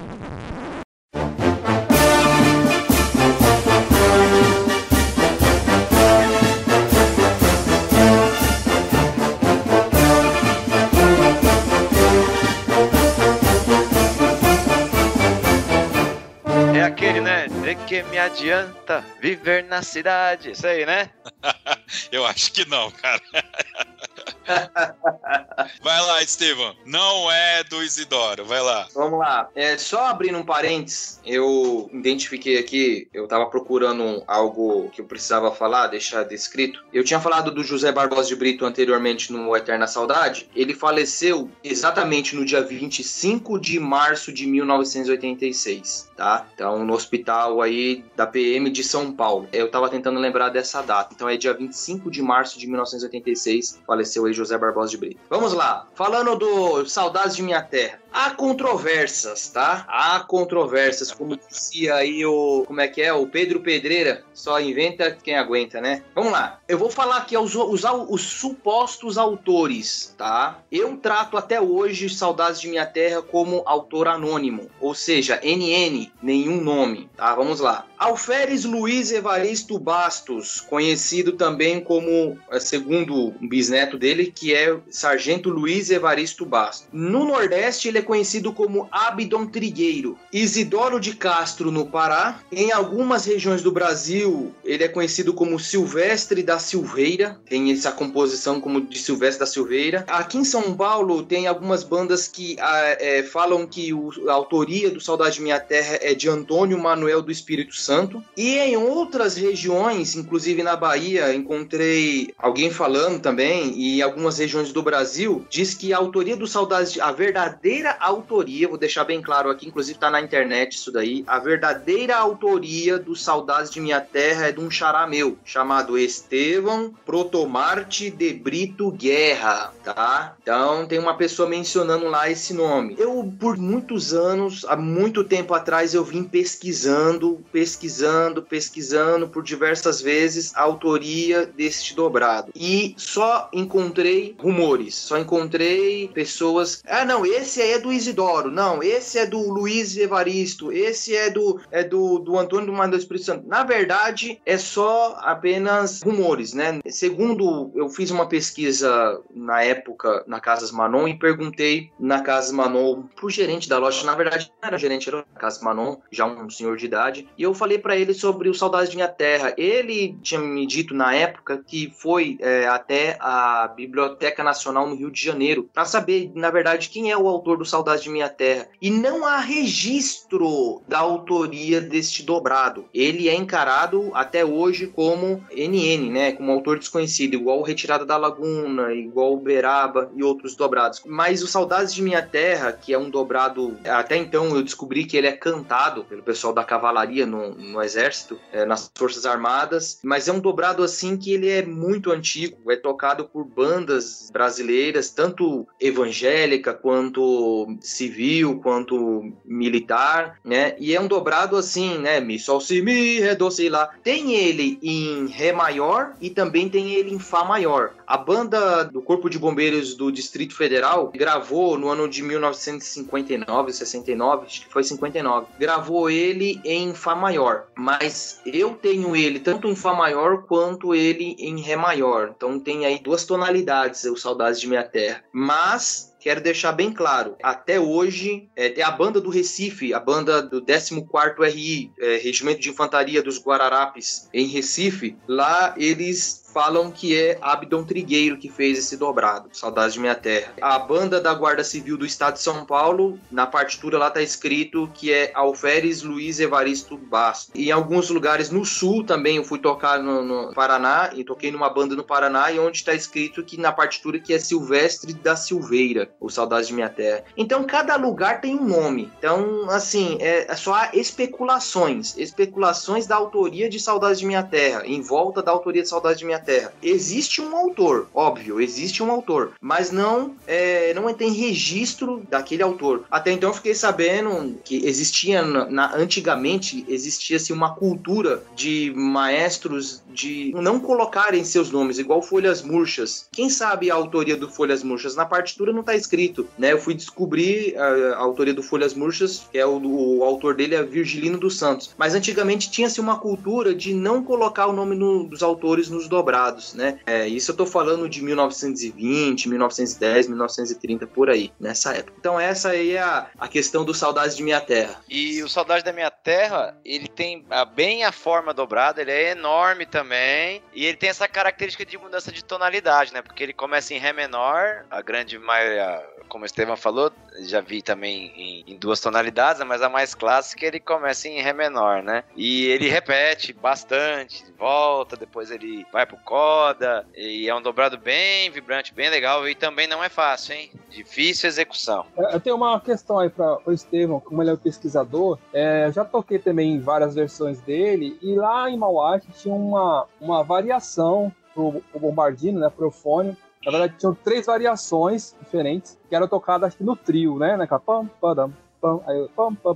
Adianta viver na cidade. Isso aí, né? (laughs) Eu acho que não, cara. (laughs) (laughs) Vai lá, Estevam. Não é do Isidoro. Vai lá. Vamos lá. É, só abrindo um parênteses, eu identifiquei aqui, eu tava procurando algo que eu precisava falar, deixar descrito. Eu tinha falado do José Barbosa de Brito anteriormente no Eterna Saudade. Ele faleceu exatamente no dia 25 de março de 1986, tá? Então, no hospital aí da PM de São Paulo. Eu tava tentando lembrar dessa data. Então, é dia 25 de março de 1986, faleceu aí José Barbosa de Brito. Vamos lá. Falando do Saudades de Minha Terra. Há controvérsias, tá? Há controvérsias, como dizia aí o. Como é que é? O Pedro Pedreira. Só inventa quem aguenta, né? Vamos lá. Eu vou falar aqui os, os, os supostos autores, tá? Eu trato até hoje Saudades de Minha Terra como autor anônimo. Ou seja, NN, nenhum nome, tá? Vamos lá. Alferes Luiz Evaristo Bastos, conhecido também como, eh, segundo um bisneto dele, que é Sargento Luiz Evaristo Bastos. No Nordeste, ele é conhecido como Abdon Trigueiro. Isidoro de Castro, no Pará. Em algumas regiões do Brasil, ele é conhecido como Silvestre da Silveira. Tem essa composição como de Silvestre da Silveira. Aqui em São Paulo, tem algumas bandas que ah, é, falam que o, a autoria do Saudade Minha Terra é de Antônio Manuel do Espírito Santo. E em outras regiões, inclusive na Bahia, encontrei alguém falando também, e algumas regiões do Brasil, diz que a autoria do Saudades, a verdadeira autoria, vou deixar bem claro aqui, inclusive tá na internet isso daí, a verdadeira autoria do Saudades de Minha Terra é de um xará meu, chamado Estevão Protomarte de Brito Guerra, tá? Então tem uma pessoa mencionando lá esse nome. Eu, por muitos anos, há muito tempo atrás, eu vim pesquisando, pesquisando, pesquisando por diversas vezes a autoria deste dobrado. E só encontrei rumores, só encontrei pessoas. Ah, não, esse é do Isidoro, não, esse é do Luiz Evaristo, esse é do é do, do Antônio do Mano do Espírito Santo. Na verdade, é só apenas rumores, né? Segundo, eu fiz uma pesquisa na época na Casas Manon e perguntei na Casas Manon pro gerente da loja, na verdade não era gerente, era a Casas Manon, já um senhor de idade, e eu falei para ele sobre o Saudades de Minha Terra. Ele tinha me dito na época que foi é, até a Biblioteca Nacional no Rio de Janeiro para saber, na verdade, quem é o autor do Saudades de Minha Terra. E não há registro da autoria deste dobrado. Ele é encarado até hoje como NN, né, como autor desconhecido, igual Retirada da Laguna, igual o Beraba e outros dobrados. Mas o Saudades de Minha Terra, que é um dobrado, até então eu descobri que ele é cantado pelo pessoal da cavalaria no, no exército, é, nas forças armadas, mas é um dobrado assim que ele é muito antigo, é tocado por bandas brasileiras, tanto evangélica quanto civil, quanto militar, né? E é um dobrado assim, né? Mi, sol, si, mi, ré, do, si, lá. Tem ele em ré maior e também tem ele em fá maior. A banda do Corpo de Bombeiros do Distrito Federal gravou no ano de 1959, 69, acho que foi 59. Gravou ele em Fá maior, mas eu tenho ele tanto em Fá maior quanto ele em Ré maior. Então tem aí duas tonalidades, o Saudades de Minha Terra. Mas quero deixar bem claro, até hoje, é, é, a banda do Recife, a banda do 14º RI, é, Regimento de Infantaria dos Guararapes, em Recife, lá eles falam que é Abdon Trigueiro que fez esse dobrado, Saudades de Minha Terra. A banda da Guarda Civil do Estado de São Paulo, na partitura lá tá escrito que é Alferes Luiz Evaristo Basto. Em alguns lugares no sul também, eu fui tocar no, no Paraná, e toquei numa banda no Paraná, e onde está escrito que na partitura que é Silvestre da Silveira, ou Saudades de Minha Terra. Então cada lugar tem um nome. Então, assim, é, é só há especulações, especulações da autoria de Saudades de Minha Terra, em volta da autoria de Saudades de Minha Terra. Existe um autor, óbvio, existe um autor, mas não é, não tem registro daquele autor. Até então eu fiquei sabendo que existia na, antigamente existia-se uma cultura de maestros de não colocarem seus nomes, igual Folhas Murchas. Quem sabe a autoria do Folhas Murchas? Na partitura não está escrito, né? Eu fui descobrir a, a autoria do Folhas Murchas, que é o, o, autor dele é Virgilino dos Santos. Mas antigamente tinha-se uma cultura de não colocar o nome no, dos autores nos dobrados né? É, isso eu tô falando de 1920, 1910, 1930, por aí, nessa época. Então essa aí é a, a questão do Saudades de Minha Terra. E o Saudade da Minha Terra, ele tem a, bem a forma dobrada, ele é enorme também, e ele tem essa característica de mudança de tonalidade, né? Porque ele começa em Ré menor, a grande maioria como o Estevam falou, já vi também em, em, duas tonalidades, mas a mais clássica ele começa em Ré menor, né? E ele repete bastante, volta, depois ele vai pro coda, e é um dobrado bem vibrante, bem legal, e também não é fácil, hein? Difícil execução. É, eu tenho uma questão aí para o Estevam, como ele é o pesquisador, é, já toquei também em várias versões dele, e lá em Mauá tinha uma, uma variação pro, pro bombardino, né, pro fone, na verdade, tinham três variações diferentes que eram tocadas acho que no trio, né? né? Pam, padam, pam. Aí eu, pam, pam.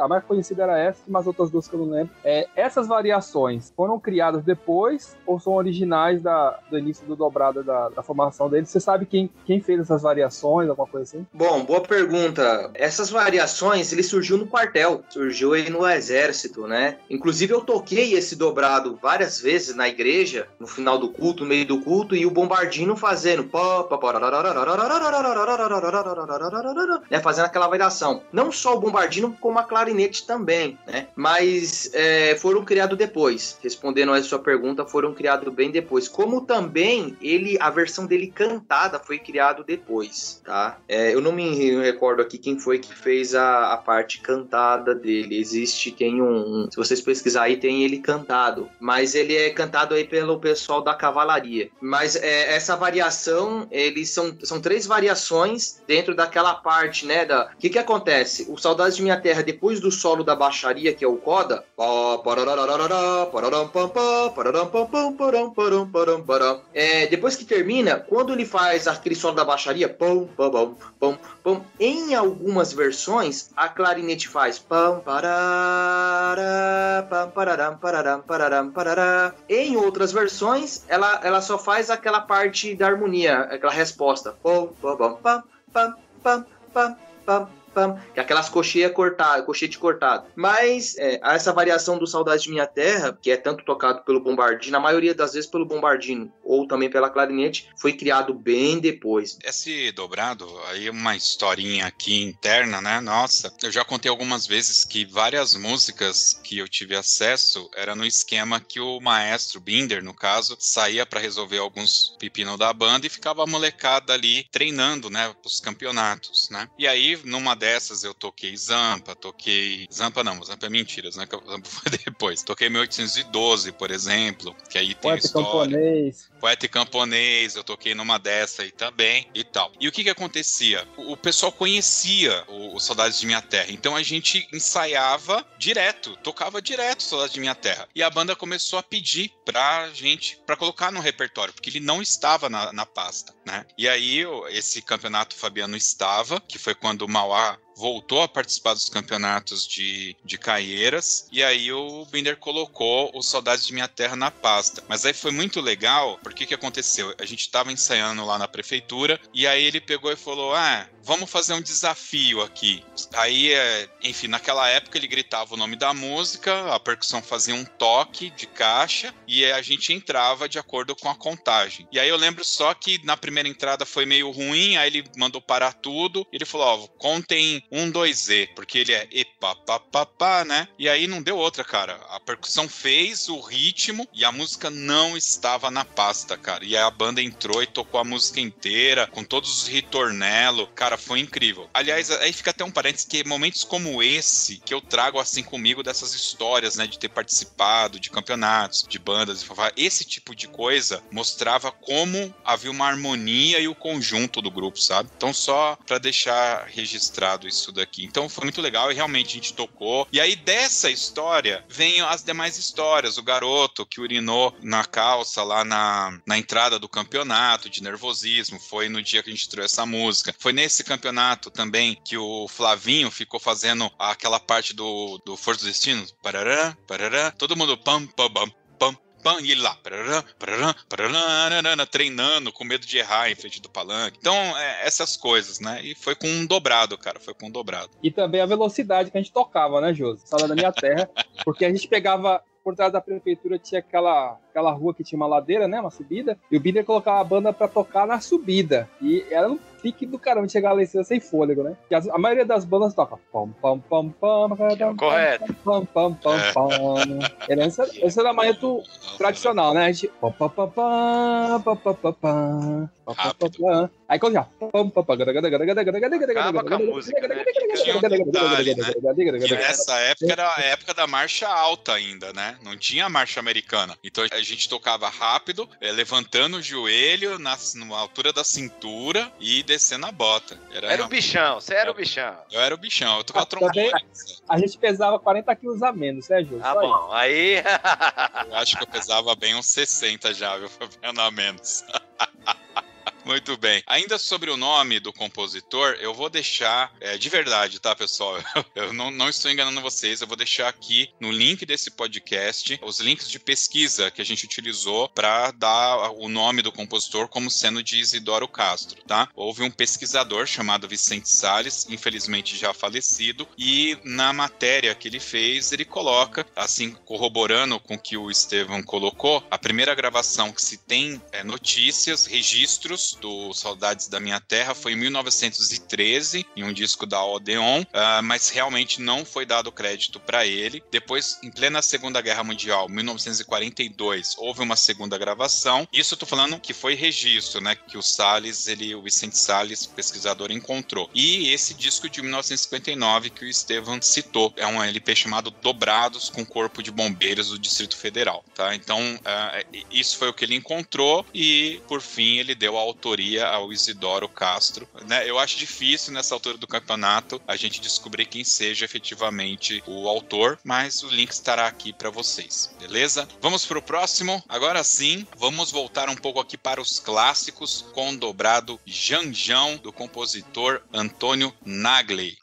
A mais conhecida era essa, mas outras duas que eu não lembro. É, essas variações foram criadas depois ou são originais da, do início do dobrado da, da formação dele? Você sabe quem, quem fez essas variações, alguma coisa assim? Bom, boa pergunta. Essas variações, ele surgiu no quartel, surgiu aí no exército, né? Inclusive eu toquei esse dobrado várias vezes na igreja, no final do culto, no meio do culto, e o bombardino fazendo né, fazendo aquela variação. Não só o bombardino, como a clarinete também, né? Mas é, foram criados depois. Respondendo a sua pergunta, foram criados bem depois. Como também ele, a versão dele cantada foi criado depois, tá? É, eu não me recordo aqui quem foi que fez a, a parte cantada dele. Existe tem um, um, se vocês pesquisar aí tem ele cantado, mas ele é cantado aí pelo pessoal da cavalaria. Mas é, essa variação, eles são, são três variações dentro daquela parte, né? Da que que acontece? O Saudades de Minha Terra depois do solo da baixaria que é o coda, é, depois que termina, quando ele faz aquele solo da baixaria, em algumas versões a clarinete faz. Em outras versões, ela, ela só faz aquela parte da harmonia, aquela resposta. Pam, pam, pam, pam, pam aquelas coxinhas cortadas, cochete cortado. Mas é, essa variação do Saudade de Minha Terra, que é tanto tocado pelo Bombardino, na maioria das vezes pelo Bombardino, ou também pela clarinete, foi criado bem depois. Esse dobrado, aí uma historinha aqui interna, né? Nossa, eu já contei algumas vezes que várias músicas que eu tive acesso era no esquema que o maestro Binder, no caso, saía para resolver alguns pepinos da banda e ficava a molecada ali treinando, né, os campeonatos, né? E aí, numa dessas eu toquei Zampa, toquei. Zampa não, Zampa é mentiras, né? Que Zampa (laughs) foi depois. Toquei 1812, por exemplo, que aí tem Poeta história. camponês. Poeta e camponês, eu toquei numa dessa aí também e tal. E o que que acontecia? O, o pessoal conhecia o, o Saudades de Minha Terra, então a gente ensaiava direto, tocava direto Saudades de Minha Terra. E a banda começou a pedir pra gente, pra colocar no repertório, porque ele não estava na, na pasta, né? E aí esse campeonato Fabiano estava, que foi quando o Mauá voltou a participar dos campeonatos de, de Caieiras, e aí o Binder colocou o Saudades de Minha Terra na pasta. Mas aí foi muito legal, porque que aconteceu? A gente tava ensaiando lá na prefeitura, e aí ele pegou e falou: Ah, vamos fazer um desafio aqui. Aí, é, enfim, naquela época ele gritava o nome da música, a percussão fazia um toque de caixa, e a gente entrava de acordo com a contagem. E aí eu lembro só que na primeira entrada foi meio ruim, aí ele mandou parar tudo, ele falou: Ó, contem um, dois Z, porque ele é epa, pá, pá, pá, né? E aí não deu outra, cara. A percussão fez o ritmo e a música não estava na pasta, cara. E aí a banda entrou e tocou a música inteira, com todos os ritornelo. Cara, foi incrível. Aliás, aí fica até um parênteses que momentos como esse que eu trago assim comigo dessas histórias, né, de ter participado de campeonatos, de bandas esse tipo de coisa mostrava como havia uma harmonia e o conjunto do grupo, sabe? Então só pra deixar registrado isso daqui. Então foi muito legal e realmente a gente tocou. E aí dessa história vem as demais histórias. O garoto que urinou na calça lá na, na entrada do campeonato de nervosismo. Foi no dia que a gente trouxe essa música. Foi nesse campeonato também que o Flavinho ficou fazendo aquela parte do, do Força do Destino. Parará, parará. Todo mundo pam, pam, pam, pam. E ele lá, parará, parará, nanana, treinando, com medo de errar em frente do palanque. Então, é, essas coisas, né? E foi com um dobrado, cara, foi com um dobrado. E também a velocidade que a gente tocava, né, Josi? Sala da minha terra. (laughs) Porque a gente pegava. Por trás da prefeitura tinha aquela, aquela rua que tinha uma ladeira, né? Uma subida. E o Binder colocava a banda pra tocar na subida. E era um pique do caramba chegar lá em cima sem fôlego, né? Porque a maioria das bandas toca. Pam, pam, pam, pam, pam, Correto. pam, pam, pam, É. pam. Esse era o maneto tradicional, né? A gente. pam, pam, pam, pam, pam, pam, pam. Aí quando já. pam, pam, pam, Acaba com a música, né? um né? gada. nessa época era a época da marcha alta ainda, né? Não tinha marcha americana. Então a gente tocava rápido, eh, levantando o joelho na, na altura da cintura e descendo a bota. Era, Era o bichão, você era o bichão. Eu era o bichão, eu tocava Ah, trombone. A gente pesava 40 quilos a menos, né, Júlio? Tá Só bom, aí. Eu acho que eu pesava bem uns 60 já, viu? (laughs) Fabiano a menos. Muito bem. Ainda sobre o nome do compositor, eu vou deixar, é, de verdade, tá, pessoal? (laughs) Eu não, não estou enganando vocês, eu vou deixar aqui no link desse podcast os links de pesquisa que a gente utilizou para dar o nome do compositor como sendo de Isidoro Castro, tá? Houve um pesquisador chamado Vicente Sales, infelizmente já falecido, e na matéria que ele fez, ele coloca, assim, corroborando com o que o Estevam colocou, a primeira gravação que se tem é, notícias, registros do Saudades da Minha Terra foi em 1913, em um disco da Odeon, uh, mas realmente não foi dado crédito para ele. Depois, em plena Segunda Guerra Mundial, 1942, houve uma segunda gravação. Isso eu tô falando que foi registro, né? Que o Salles, ele, o Vicente Salles, pesquisador, encontrou. E esse disco de 1959 que o Estevam citou, é um LP chamado Dobrados com Corpo de Bombeiros do Distrito Federal, tá? Então, uh, isso foi o que ele encontrou e, por fim, ele deu a autoria ao Isidoro Castro. Né? Eu acho difícil nessa altura do campeonato a gente descobrir quem seja efetivamente o autor, mas o link estará aqui para vocês, beleza? Vamos para o próximo. Agora sim, vamos voltar um pouco aqui para os clássicos com o dobrado Janjão do compositor Antônio Nagli.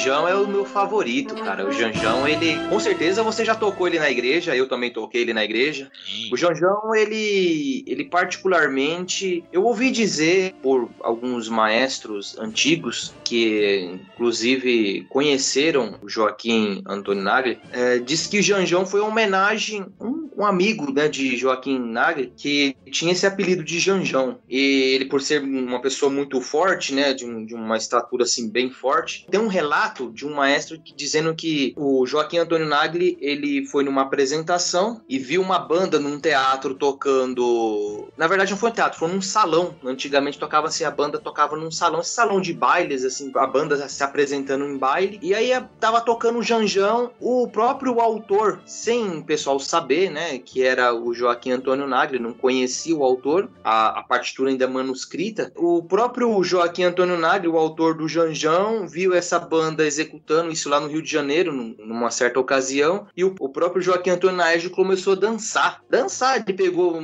pijama, eu é favorito, cara. O Janjão, ele. Com certeza você já tocou ele na igreja, eu também toquei ele na igreja. O Janjão, ele. Ele particularmente. Eu ouvi dizer por alguns maestros antigos, que inclusive conheceram o Joaquim Antônio Nagli, é, diz que o Janjão foi uma homenagem. Um, um amigo né, de Joaquim Nagli que tinha esse apelido de Janjão. E ele, por ser uma pessoa muito forte, né, de, um, de uma estatura assim bem forte, tem um relato relato de um maestro dizendo que o Joaquim Antônio Nagli ele foi numa apresentação e viu uma banda num teatro tocando. Na verdade, não foi um teatro, foi num salão. Antigamente tocava assim, a banda tocava num salão, esse salão de bailes, assim, a banda se apresentando em baile. E aí tava tocando o Janjão, o próprio autor, sem o pessoal saber, né, que era o Joaquim Antônio Nagli, não conhecia o autor, a, a partitura ainda manuscrita. O próprio Joaquim Antônio Nagli, o autor do Janjão, viu essa banda executando isso lá no Rio de Janeiro, numa certa ocasião, e o, próprio Joaquim Antônio Naércio começou a dançar. Dançar, ele pegou,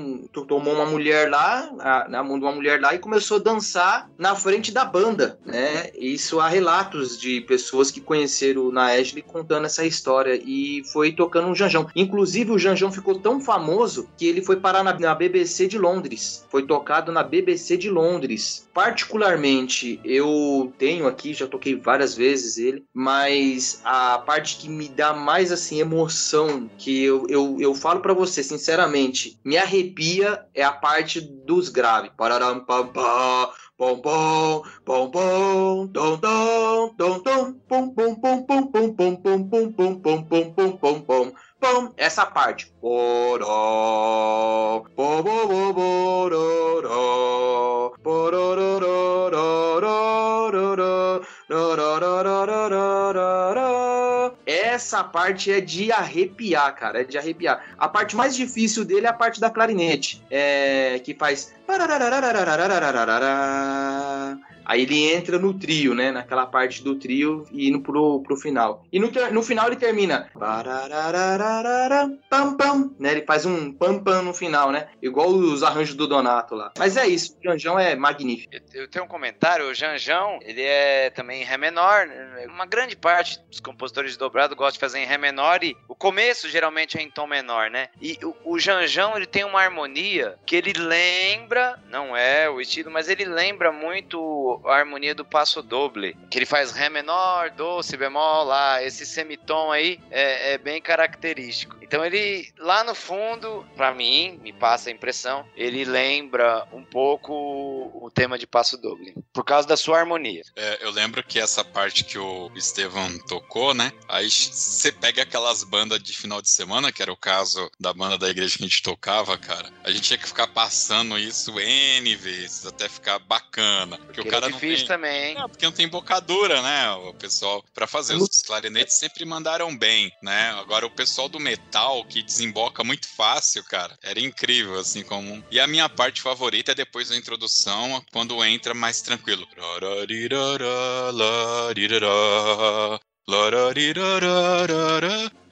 tomou uma mulher lá, a, na mão de uma mulher lá, e começou a dançar na frente da banda, né? Isso há relatos de pessoas que conheceram o Naércio contando essa história, e foi tocando um Janjão. Inclusive, o Janjão ficou tão famoso que ele foi parar na, na BBC de Londres. Foi tocado na BBC de Londres. Particularmente, eu tenho aqui, já toquei várias vezes ele, mas a parte que me dá mais assim emoção, que eu, eu, eu falo para você sinceramente, me arrepia é a parte dos graves. Pararam pam pam pom pom pom pom tom tom tom tom pom pom pom pom pom pom pom pom pom pom pom pom pom essa parte essa parte é de arrepiar, cara. É de arrepiar. A parte mais difícil dele é a parte da clarinete. É, que faz. Aí ele entra no trio, né? Naquela parte do trio e indo pro, pro final. E no, no final ele termina. Pam, pam, né? Ele faz um pam pam no final, né? Igual os arranjos do Donato lá. Mas é isso, o Janjão é magnífico. Eu tenho um comentário, o Janjão, ele é também em Ré menor. Né? Uma grande parte dos compositores de dobrado gostam de fazer em Ré menor e o começo geralmente é em tom menor, né? E o, o Janjão, ele tem uma harmonia que ele lembra, não é o estilo, mas ele lembra muito a harmonia do passo doble, que ele faz Ré menor, Do, Si bemol, Lá. Esse semitom aí é, é bem característico. Então ele, lá no fundo, para mim, me passa a impressão, ele lembra um pouco o tema de passo doble, por causa da sua harmonia. É, eu lembro que essa parte que o Estevão tocou, né? Aí você pega aquelas bandas de final de semana, que era o caso da banda da igreja que a gente tocava, cara, a gente tinha que ficar passando isso N vezes até ficar bacana. Porque, porque o cara difícil não tem... também? É, porque não tem bocadura, né? O pessoal, para fazer os clarinetes sempre mandaram bem, né? Agora o pessoal do metal que desemboca muito fácil, cara, era incrível, assim como. E a minha parte favorita é depois da introdução, quando entra mais tranquilo.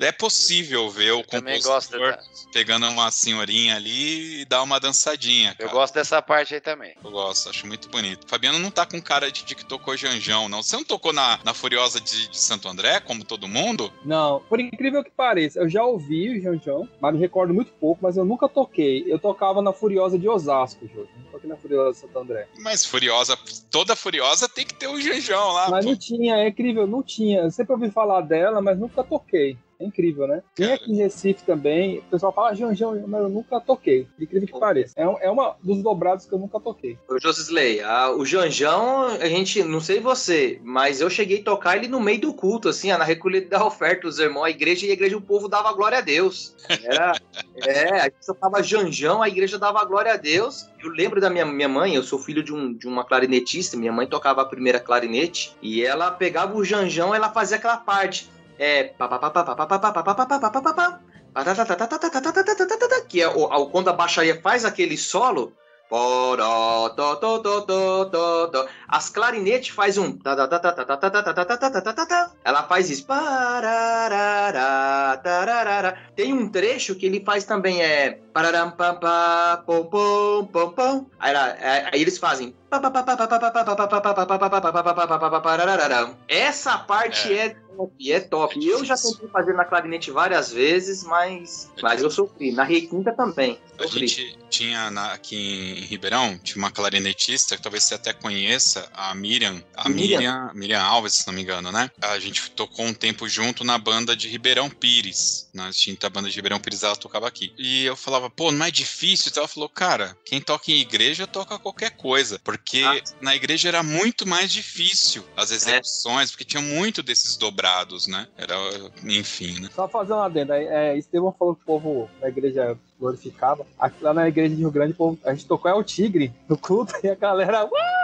É possível ver o compositor pegando uma senhorinha ali e dar uma dançadinha. Cara. Eu gosto dessa parte aí também. Eu gosto, acho muito bonito. Fabiano não tá com cara de, de que tocou Janjão, não. Você não tocou na, na Furiosa de, de, Santo André, como todo mundo? Não, por incrível que pareça, eu já ouvi o Janjão, mas me recordo muito pouco, mas eu nunca toquei. Eu tocava na Furiosa de Osasco, Jô. Não toquei na Furiosa de Santo André. Mas Furiosa, toda Furiosa tem que ter o Janjão lá. Mas pô. não tinha, é incrível, não tinha. Eu sempre ouvi falar dela, mas nunca toquei. É incrível, né? Tem aqui em Recife também, o pessoal fala Janjão, mas eu nunca toquei. Incrível que pareça. É, um, é uma dos dobrados que eu nunca toquei. Ô, Josisley, o Janjão, a gente, não sei você, mas eu cheguei a tocar ele no meio do culto, assim, na recolhida da oferta, os irmãos, a igreja e a igreja, o povo dava glória a Deus. Era, (laughs) é, a gente tocava Janjão, a igreja dava glória a Deus. Eu lembro da minha, minha mãe, eu sou filho de, um, de uma clarinetista, minha mãe tocava a primeira clarinete, e ela pegava o Janjão, ela fazia aquela parte é que é o, quando a baixaria faz aquele solo as clarinetes faz um ela faz isso tem um trecho que ele faz também é aí eles fazem essa parte é, é top, é top. É eu já tentei fazer na clarinete várias vezes, mas, é mas eu sofri. Na requinta também. Sofri. A gente tinha na, aqui em Ribeirão, tinha uma clarinetista que talvez você até conheça, a Miriam. A Miriam, Miriam, Miriam Alves, se não me engano, né? A gente tocou um tempo junto na banda de Ribeirão Pires. Na extinta banda de Ribeirão Pires, ela tocava aqui. E eu falava, pô, não é difícil? Então ela falou, cara, quem toca em igreja toca qualquer coisa. Porque ah. na igreja era muito mais difícil as é. execuções, é. porque tinha muito desses dobrados, né? Era, enfim, né? Só fazer uma adenda, é, Estevão falou que o povo da igreja glorificava. Aqui lá na igreja de Rio Grande, a gente tocou é o Tigre no culto (laughs) e a galera. Uau!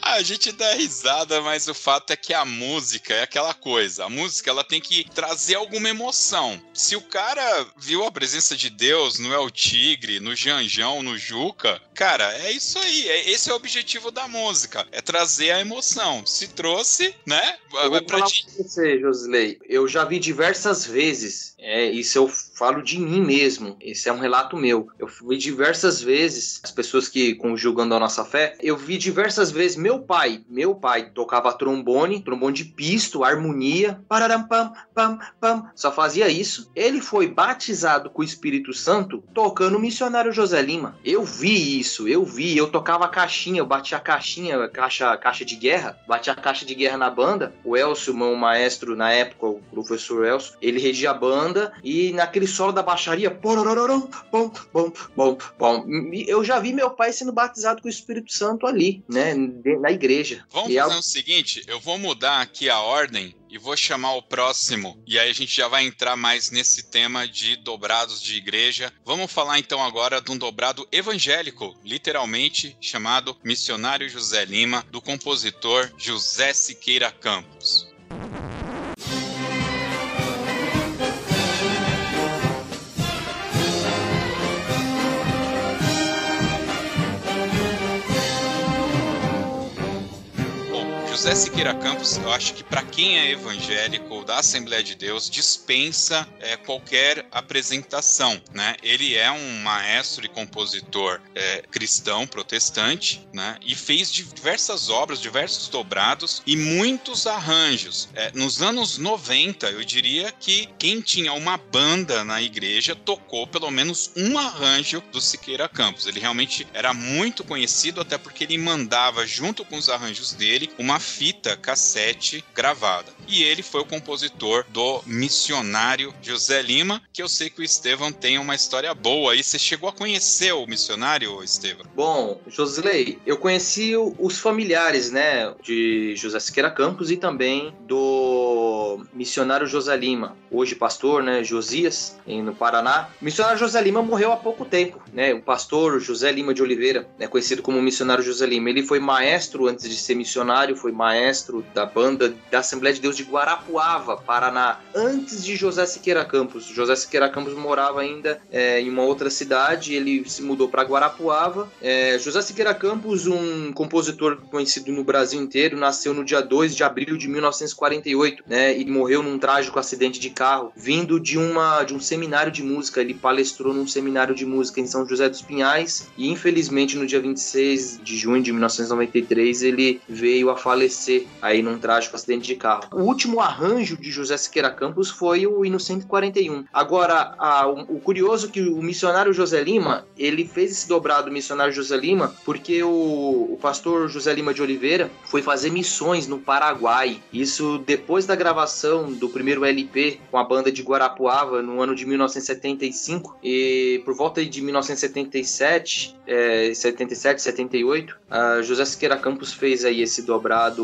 a gente dá risada, mas o fato é que a música é aquela coisa. A música ela tem que trazer alguma emoção. Se o cara viu a presença de Deus no El Tigre, no Janjão, no Juca, cara, é isso aí. É, esse é o objetivo da música. É trazer a emoção. Se trouxe, né? Eu vou pra falar ti... pra você, Josley. Eu já vi diversas vezes. É, isso eu falo de mim mesmo. Esse é um relato meu. Eu vi diversas vezes as pessoas que conjugando a nossa fé. Eu vi diversas vezes meu pai, meu pai tocava trombone, trombone de pisto, harmonia, pararam pam pam pam, só fazia isso. Ele foi batizado com o Espírito Santo tocando o missionário José Lima. Eu vi isso, eu vi, eu tocava caixinha, eu batia a caixinha, caixa, caixa de guerra, batia a caixa de guerra na banda. O Elcio, meu maestro na época, o professor Elcio, ele regia a banda e naquele solo da baixaria, bom, bom, bom, bom. Eu já vi meu pai sendo batizado com o Espírito Santo ali, né, na igreja. Vamos e fazer é... o seguinte, eu vou mudar aqui a ordem e vou chamar o próximo. E aí a gente já vai entrar mais nesse tema de dobrados de igreja. Vamos falar então agora de um dobrado evangélico, literalmente chamado Missionário José Lima, do compositor José Siqueira Campos. José Siqueira Campos, eu acho que para quem é evangélico da Assembleia de Deus, dispensa é, qualquer apresentação, né? Ele é um maestro e compositor é, cristão, protestante, né? E fez diversas obras, diversos dobrados e muitos arranjos. É, nos anos 90, eu diria que quem tinha uma banda na igreja tocou pelo menos um arranjo do Siqueira Campos. Ele realmente era muito conhecido, até porque ele mandava, junto com os arranjos dele, uma fita cassete gravada. E ele foi o compositor do missionário José Lima, que eu sei que o Estevão tem uma história boa. E você chegou a conhecer o missionário, Estevão? Bom, Josley, eu conheci os familiares, né, de José Siqueira Campos e também do missionário José Lima, hoje pastor, né, Josias, no Paraná. O missionário José Lima morreu há pouco tempo, né, o pastor José Lima de Oliveira, né, conhecido como missionário José Lima. Ele foi maestro antes de ser missionário, foi maestro da banda da Assembleia de Deus de Guarapuava, Paraná, antes de José Siqueira Campos. José Siqueira Campos morava ainda é, em uma outra cidade, ele se mudou para Guarapuava. É, José Siqueira Campos, um compositor conhecido no Brasil inteiro, nasceu no dia 2 de abril de 1948, né, e morreu num trágico acidente de carro, vindo de uma de um seminário de música. Ele palestrou num seminário de música em São José dos Pinhais e infelizmente no dia 26 de junho de 1993 ele veio a falecer aí num trágico acidente de carro. O último arranjo de José Siqueira Campos foi o hino 141. Agora, a, o, o, curioso é que o missionário José Lima, ele fez esse dobrado missionário José Lima porque o, o pastor José Lima de Oliveira foi fazer missões no Paraguai. Isso depois da gravação do primeiro LP com a banda de Guarapuava no ano de 1975 e por volta de 1977, é, 77, 78, a José Siqueira Campos fez aí esse dobrado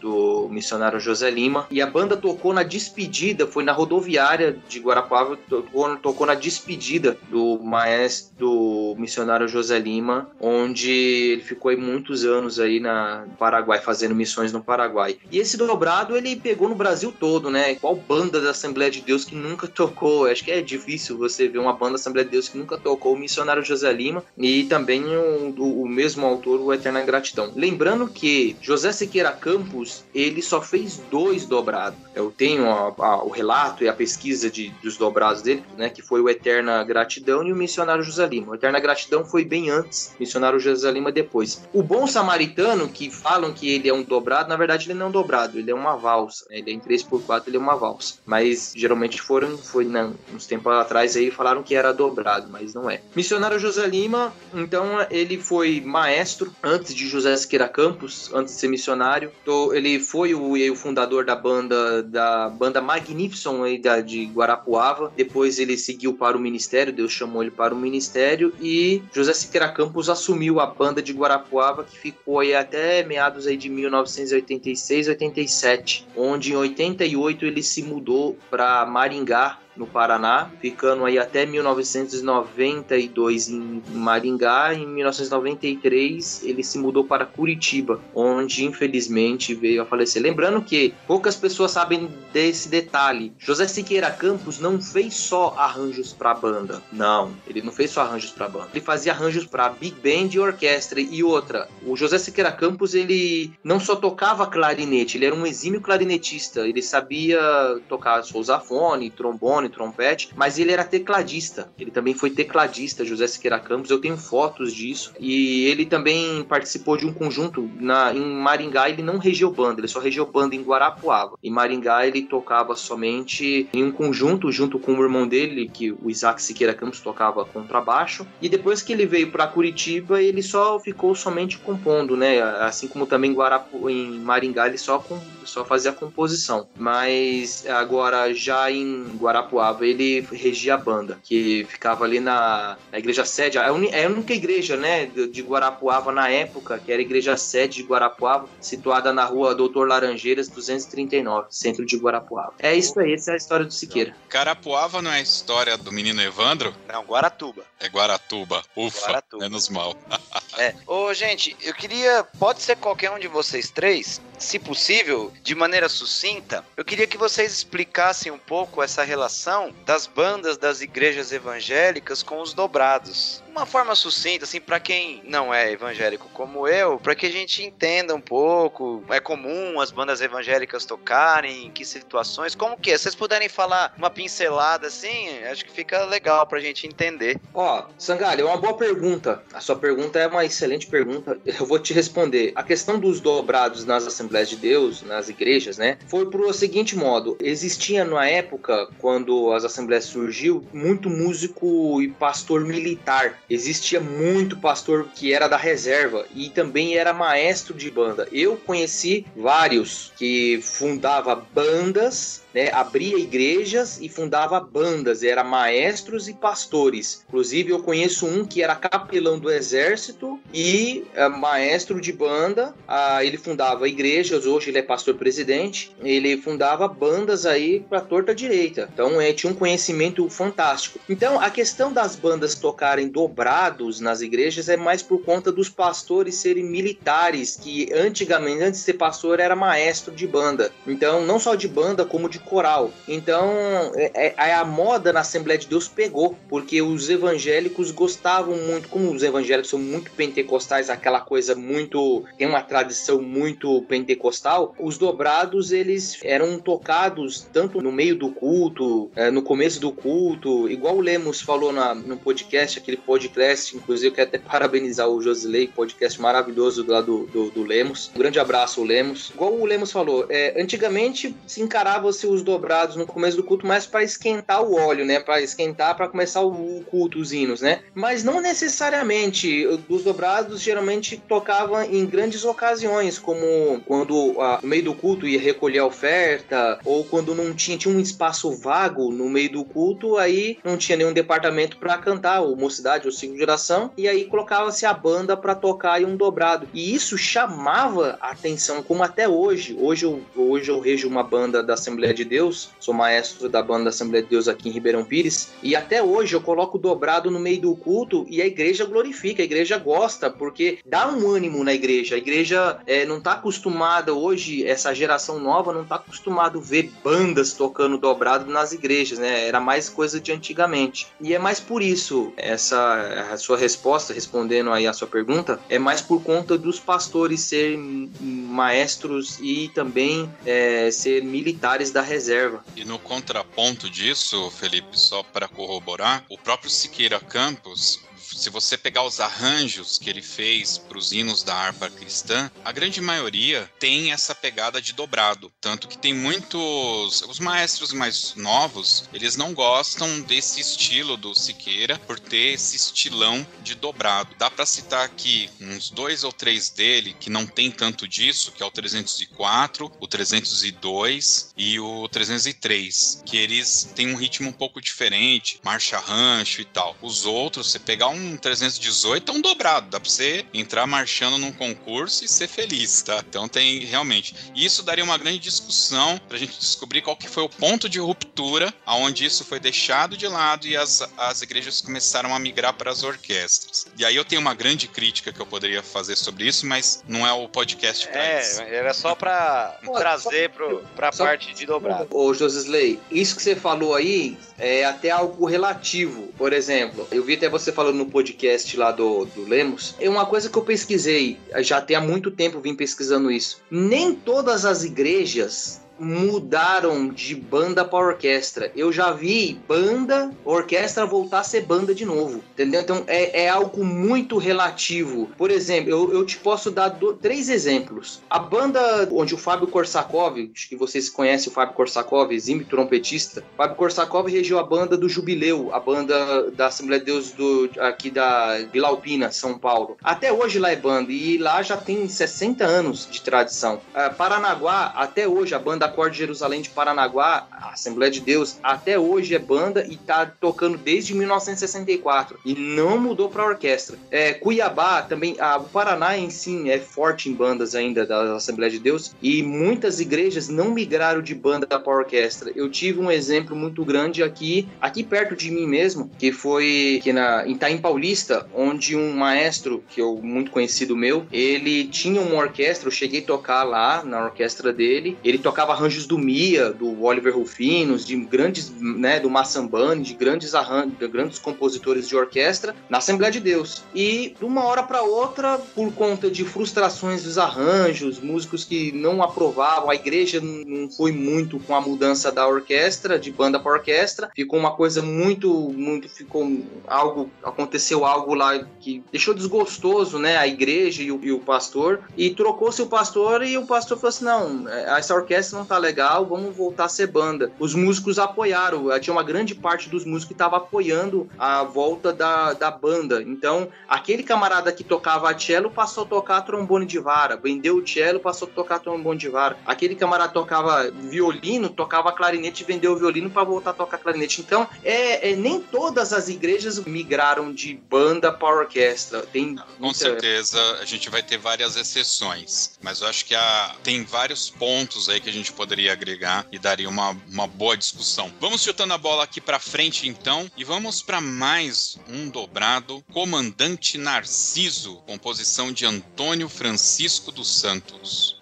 do missionário José Lima. E a banda tocou na despedida, foi na rodoviária de Guarapuava, tocou, tocou na despedida do maestro do missionário José Lima, onde ele ficou aí muitos anos aí na Paraguai fazendo missões no Paraguai. E esse dobrado ele pegou no Brasil todo, né? Qual banda da Assembleia de Deus que nunca tocou? Acho que é difícil você ver uma banda da Assembleia de Deus que nunca tocou o missionário José Lima e também o, o, mesmo autor, o Eterna Gratidão. Lembrando que José Siqueira Campos, ele só fez dois dobrados. Eu tenho a, a, o relato e a pesquisa de, dos dobrados dele, né, que foi o Eterna Gratidão e o Missionário José Lima. O Eterna Gratidão foi bem antes, Missionário José Lima depois. O Bom Samaritano, que falam que ele é um dobrado, na verdade ele não é um dobrado, ele é uma valsa. Ele é em 3x4, ele é uma valsa. Mas geralmente foram, foi não, uns tempos atrás aí falaram que era dobrado, mas não é. Missionário José Lima, então ele foi maestro antes de José Siqueira Campos, antes de ser missionário. Então, ele foi o, o fundador da banda da banda Magnificent aí da, de Guarapuava. Depois ele seguiu para o ministério, Deus chamou ele para o ministério e José Siqueira Campos assumiu a banda de Guarapuava que ficou aí até meados aí de 1986, 87, onde em 88 ele se mudou para Maringá, no Paraná, ficando aí até 1992 em Maringá. Em 1993 ele se mudou para Curitiba, onde infelizmente veio a falecer. Lembrando que poucas pessoas sabem desse detalhe. José Siqueira Campos não fez só arranjos para banda. Não, ele não fez só arranjos para banda. Ele fazia arranjos para big band e orquestra e outra. O José Siqueira Campos ele não só tocava clarinete, ele era um exímio clarinetista. Ele sabia tocar sousafone, trombone trompete, mas ele era tecladista. Ele também foi tecladista, José Siqueira Campos. Eu tenho fotos disso. E ele também participou de um conjunto na, em Maringá. Ele não regeu banda, ele só regeu banda em Guarapuava. Em Maringá ele tocava somente em um conjunto junto com o irmão dele, que o Isaac Siqueira Campos tocava contrabaixo. E depois que ele veio para Curitiba, ele só ficou somente compondo, né? Assim como também em, Guarapu, em Maringá ele só, com, só fazia composição. Mas agora já em Guarapuava ele regia a banda, que ficava ali na, na igreja sede, é a única igreja, né, de Guarapuava na época, que era a igreja sede de Guarapuava, situada na rua Doutor Laranjeiras 239, centro de Guarapuava. É isso aí, essa é a história do Siqueira. Carapuava não é a história do menino Evandro? Não, Guaratuba. É Guaratuba. Ufa, Guaratuba. menos mal. (laughs) é. Ô, gente, eu queria, pode ser qualquer um de vocês três, se possível, de maneira sucinta, eu queria que vocês explicassem um pouco essa relação das bandas das igrejas evangélicas com os dobrados uma forma sucinta, assim, para quem não é evangélico como eu, para que a gente entenda um pouco. É comum as bandas evangélicas tocarem, em que situações, como que é? Se vocês puderem falar uma pincelada assim, acho que fica legal pra gente entender. Ó, Sangalho, é uma boa pergunta. A sua pergunta é uma excelente pergunta. Eu vou te responder. A questão dos dobrados nas Assembleias de Deus, nas igrejas, né? Foi pro seguinte modo: existia na época, quando as Assembleias surgiu, muito músico e pastor militar. Existia muito pastor que era da reserva e também era maestro de banda. Eu conheci vários que fundava bandas né, abria igrejas e fundava bandas, era maestros e pastores. Inclusive, eu conheço um que era capelão do exército e é, maestro de banda. Ah, ele fundava igrejas, hoje ele é pastor presidente. Ele fundava bandas aí para torta direita. Então, é, tinha um conhecimento fantástico. Então, a questão das bandas tocarem dobrados nas igrejas é mais por conta dos pastores serem militares, que antigamente, antes de ser pastor, era maestro de banda. Então, não só de banda, como de coral. Então, é, é, a moda na Assembleia de Deus pegou, porque os evangélicos gostavam muito, como os evangélicos são muito pentecostais, aquela coisa muito. tem uma tradição muito pentecostal, os dobrados eles eram tocados tanto no meio do culto, é, no começo do culto, igual o Lemos falou na, no podcast, aquele podcast, inclusive eu quero até parabenizar o Josilei, podcast maravilhoso lá do, do, do Lemos. Um grande abraço, Lemos. Igual o Lemos falou, é, antigamente se encarava-se os dobrados no começo do culto mais para esquentar o óleo, né? Para esquentar para começar o culto, os hinos, né? Mas não necessariamente. Os dobrados geralmente tocavam em grandes ocasiões, como quando a, no meio do culto ia recolher a oferta, ou quando não tinha, tinha um espaço vago no meio do culto, aí não tinha nenhum departamento para cantar, ou mocidade, ou cinco geração, e aí colocava-se a banda para tocar em um dobrado. E isso chamava a atenção, como até hoje. Hoje eu, hoje eu rejo uma banda da Assembleia de Deus, sou maestro da banda da Assembleia de Deus aqui em Ribeirão Pires, e até hoje eu coloco dobrado no meio do culto e a igreja glorifica, a igreja gosta, porque dá um ânimo na igreja. A igreja é, não está acostumada hoje, essa geração nova não está acostumada a ver bandas tocando dobrado nas igrejas, né? Era mais coisa de antigamente. E é mais por isso, essa a sua resposta, respondendo aí a sua pergunta, é mais por conta dos pastores serem maestros e também é, ser militares da reserva. E no contraponto disso, Felipe, só para corroborar, o próprio Siqueira Campos se você pegar os arranjos que ele fez para os hinos da harpa cristã, a grande maioria tem essa pegada de dobrado. Tanto que tem muitos. Os maestros mais novos, eles não gostam desse estilo do Siqueira por ter esse estilão de dobrado. Dá para citar aqui uns dois ou três dele que não tem tanto disso, que é o 304, o 302 e o 303, que eles têm um ritmo um pouco diferente, marcha rancho e tal. Os outros, você pegar um um 318 é um dobrado. Dá pra você entrar marchando num concurso e ser feliz, tá? Então tem realmente. Isso daria uma grande discussão pra gente descobrir qual que foi o ponto de ruptura aonde isso foi deixado de lado e as, as igrejas começaram a migrar para as orquestras. E aí eu tenho uma grande crítica que eu poderia fazer sobre isso, mas não é o podcast pra é, isso. era só pra trazer pro, pra só, parte de dobrado. Ô, Josisley, isso que você falou aí é até algo relativo. Por exemplo, eu vi até você falando no podcast lá do, do Lemos. É uma coisa que eu pesquisei, já tem há muito tempo vim pesquisando isso. Nem todas as igrejas mudaram de banda para orquestra. Eu já vi banda, orquestra voltar a ser banda de novo, entendeu? Então é, é algo muito relativo. Por exemplo, eu, eu te posso dar do, três exemplos. A banda onde o Fábio Korsakov, acho que vocês conhecem o Fábio Korsakov, exímio trompetista. Fábio Korsakov regiu a banda do Jubileu, a banda da Assembleia de Deus do, aqui da Vila Alpina, São Paulo. Até hoje lá é banda e lá já tem 60 anos de tradição. Uh, Paranaguá, até hoje a banda Acorde de Jerusalém de Paranaguá, a Assembleia de Deus, até hoje é banda e tá tocando desde 1964 e não mudou para orquestra. É, Cuiabá também, a, o Paraná em si é forte em bandas ainda da Assembleia de Deus e muitas igrejas não migraram de banda para orquestra. Eu tive um exemplo muito grande aqui, aqui perto de mim mesmo, que foi que na em Itaim Paulista, onde um maestro que eu muito conhecido meu, ele tinha uma orquestra, eu cheguei a tocar lá na orquestra dele, ele tocava arranjos do Mia, do Oliver Rufinos, de grandes, né, do Massambani, de grandes arranjos, de grandes compositores de orquestra na Assembleia de Deus. E de uma hora para outra, por conta de frustrações dos arranjos, músicos que não aprovavam, a igreja não foi muito com a mudança da orquestra, de banda para orquestra, ficou uma coisa muito, muito, ficou algo, aconteceu algo lá que deixou desgostoso, né, a igreja e o, e o pastor, e trocou-se o pastor e o pastor falou assim, não, é, essa orquestra não tá legal, vamos voltar a ser banda. Os músicos apoiaram, tinha uma grande parte dos músicos que estava apoiando a volta da, da banda. Então, aquele camarada que tocava cello passou a tocar trombone de vara, vendeu o cello, passou a tocar trombone de vara. Aquele camarada tocava violino, tocava clarinete e vendeu o violino para voltar a tocar clarinete. Então, é, é, nem todas as igrejas migraram de banda para orquestra. Tem Com muita- certeza a gente vai ter várias exceções, mas eu acho que há, tem vários pontos aí que a gente poderia agregar e daria uma, uma boa discussão. Vamos chutando a bola aqui pra frente então e vamos para mais um dobrado, Comandante Narciso, composição de Antônio Francisco dos Santos.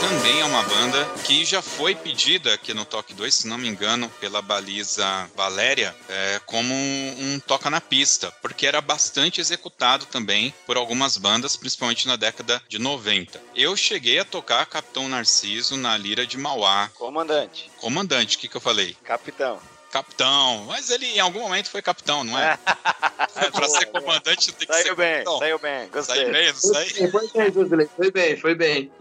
Também é uma banda que já foi pedida aqui no Toque 2, se não me engano, pela baliza Valéria, é, como um, um toca na pista, porque era bastante executado também por algumas bandas, principalmente na década de 90. Eu cheguei a tocar Capitão Narciso na Lira de Mauá. Comandante, Comandante, o que, que eu falei? capitão. Capitão, mas ele em algum momento foi capitão, não é? (laughs) pra ser comandante tem que ser Saiu bem, capitão. saiu bem, gostei. Saiu bem, não Foi sei? bem, foi bem, foi bem, foi (laughs) bem.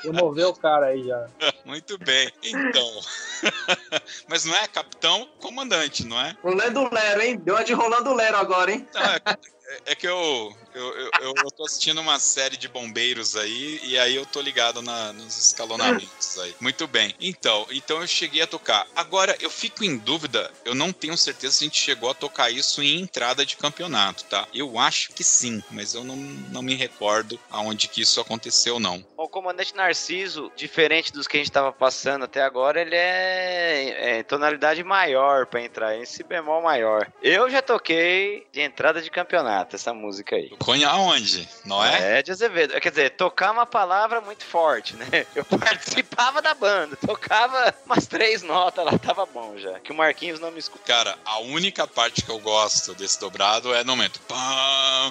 Promoveu o cara aí já. Muito bem. Então. (laughs) Mas não é capitão, comandante, não é? Rolando Lero, hein? Deu uma de Rolando Lero agora, hein? Não, é, é que eu, eu, eu, eu- tô assistindo uma série de bombeiros aí, e aí eu tô ligado na- nos escalonamentos aí. Muito bem. Então, então eu cheguei a tocar. Agora, eu fico em dúvida, eu não tenho certeza se a gente chegou a tocar isso em entrada de campeonato, tá? Eu acho que sim, mas eu não, não me recordo aonde que isso aconteceu, não. O comandante Narciso, diferente dos que a gente tava passando até agora, ele é, é tonalidade maior pra entrar, em si bemol maior. Eu já toquei de entrada de campeonato essa música aí. Conha aonde? Não é? É de Azevedo. Quer dizer, tocar uma palavra muito forte, né? (laughs) Eu participava da banda, tocava umas três notas lá, tava bom já. Que o Marquinhos não me escuta. Cara, a única parte que eu gosto desse dobrado é no momento. Pam,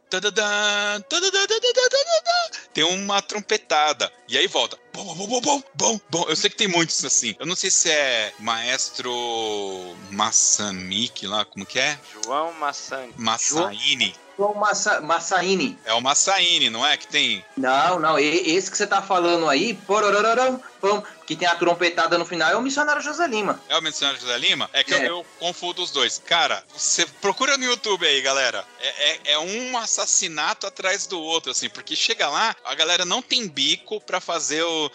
tem uma trompetada. E aí volta. Bom bom bom bom bom bom. Eu sei que tem muitos assim. Eu não sei se é maestro Massamiki lá como que é? João Maçã. Massaini. João Massa, Massaini. é o Massaini não é que tem Não, não, esse que você tá falando aí, pam, que tem a trompetada no final, é o missionário José Lima. É o missionário José Lima? É que É. Eu, eu confundo os dois. Cara, você procura no YouTube aí, galera. É, é- é um assassinato atrás do outro, assim, porque chega lá, a galera não tem bico pra fazer o.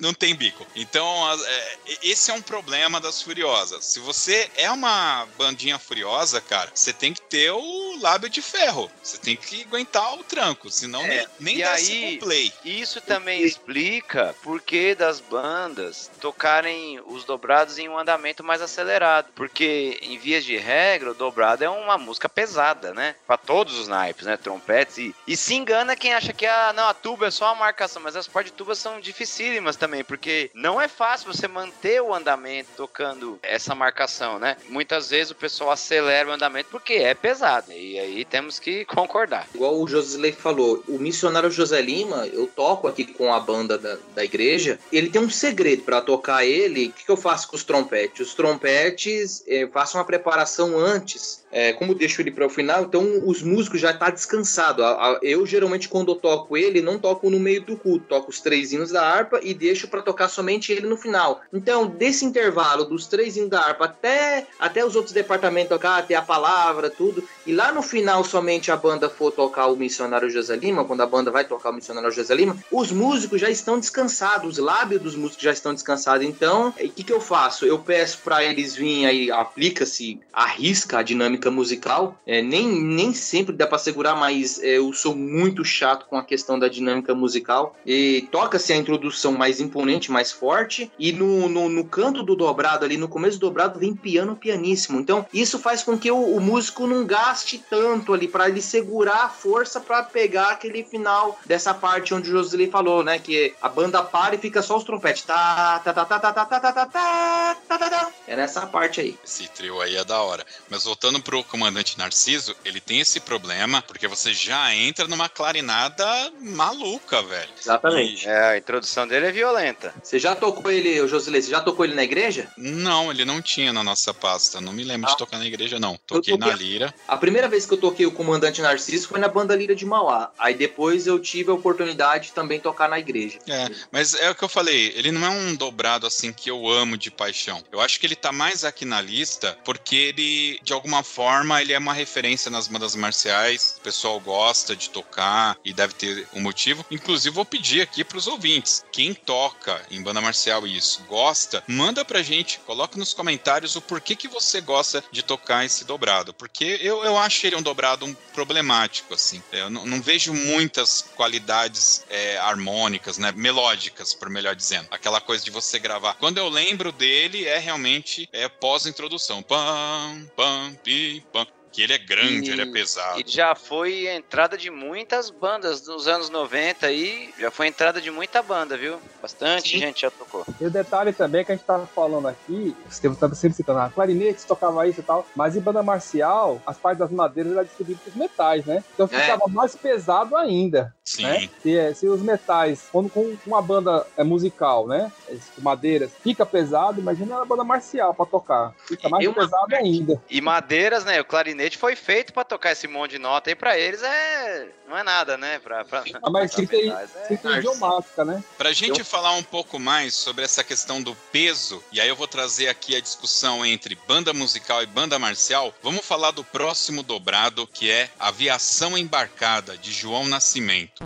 Não tem bico. Então, é, esse é um problema das Furiosas. Se você é uma bandinha furiosa, cara, você tem que ter o lábio de ferro. Você tem que aguentar o tranco, senão É, nem, nem desce aí- play. Isso também explica por que das bandas tocarem os dobrados em um andamento mais acelerado. Porque, em vias de regra, o dobrado é uma música pesada, né? Pra todos os naipes, né? Trompetes. E, e se engana quem acha que ah, não, a tuba é só uma marcação. Mas as partes de tuba são dificílimas também. Porque não é fácil você manter o andamento tocando essa marcação, né? Muitas vezes o pessoal acelera o andamento porque é pesado. E aí temos que (laughs) concordar. Igual o Josilei falou, o missionário José Lima, eu toco aqui com a banda da, da igreja, ele tem um segredo para tocar ele. O que, que, eu faço com os trompetes? Os trompetes, eu faço uma preparação antes é, como deixo ele para o final, então os músicos já tá descansado. Eu geralmente quando eu toco ele, não toco no meio do culto, toco os três hinos da harpa e deixo para tocar somente ele no final. Então, desse intervalo dos três hinos da harpa até até os outros departamentos tocar, até a palavra, tudo, e lá no final somente a banda for tocar o missionário José Lima, quando a banda vai tocar o missionário José Lima, os músicos já estão descansados, os lábios dos músicos já estão descansados. Então, o que, que eu faço? Eu peço para eles virem aí, aplica-se, arrisca a dinâmica musical. É, nem, nem sempre dá para segurar, mas é, eu sou muito chato com a questão da dinâmica musical. E toca-se a introdução mais imponente, mais forte, e no, no, no, canto do dobrado ali, no começo do dobrado, vem piano pianíssimo. Então, isso faz com que o, o músico não gaste tanto ali para ele segurar a força para pegar aquele final dessa parte onde o Josilei falou, né? Que a banda para e fica só os trompetes. Tá, tá, tá, tá, tá, tá, tá, tá, tá, tá, tá, tá. É nessa parte aí. Esse trio aí é da hora. Mas voltando pro pro comandante Narciso, ele tem esse problema, porque você já entra numa clarinada maluca, velho. Exatamente. E... É, a introdução dele é violenta. Você já tocou ele, o Josilei, você já tocou ele na igreja? Não, ele não tinha na nossa pasta. Não me lembro ah. de tocar na igreja, não. Toquei, toquei, na Lira. A primeira vez que eu toquei o comandante Narciso foi na banda Lira de Mauá. Aí depois eu tive a oportunidade de também tocar na igreja. É, mas é o que eu falei, ele não é um dobrado assim que eu amo de paixão. Eu acho que ele tá mais aqui na lista porque ele, de alguma forma, forma, ele é uma referência nas bandas marciais. O pessoal gosta de tocar e deve ter um motivo. Inclusive, vou pedir aqui para os ouvintes: quem toca em banda marcial e isso gosta, manda pra gente, coloca nos comentários o porquê que você gosta de tocar esse dobrado. Porque eu, eu acho ele um dobrado um problemático, assim. Eu não, não vejo muitas qualidades é, harmônicas, né? Melódicas, por melhor dizendo. Aquela coisa de você gravar. Quando eu lembro dele, é realmente é, pós-introdução. Pam, pam, pi, banco que ele é grande, e, ele é pesado. E já foi entrada de muitas bandas nos anos 90 aí, já foi entrada de muita banda, viu? Bastante Sim. gente já tocou. E o detalhe também que a gente tava falando aqui, Estevam tava sempre citando, ah, clarinete tocava isso e tal, mas em banda marcial, as partes das madeiras eram distribuídas os metais, né? Então é. ficava é. mais pesado ainda. Sim. Né? Se, é, se os metais, quando com uma banda é, musical, né? Madeiras, fica pesado, imagina a banda marcial para tocar. Fica mais pesado ainda. E madeiras, né? O clarinete clarinete foi feito para tocar esse monte de nota aí para eles é não é nada, né? Pra, pra, ah, mas tem que ter idiomática, né? Pra gente Eu... falar um pouco mais sobre essa questão do peso, e aí eu vou trazer aqui a discussão entre banda musical e banda marcial, vamos falar do próximo dobrado, que é Aviação Embarcada, de João Nascimento.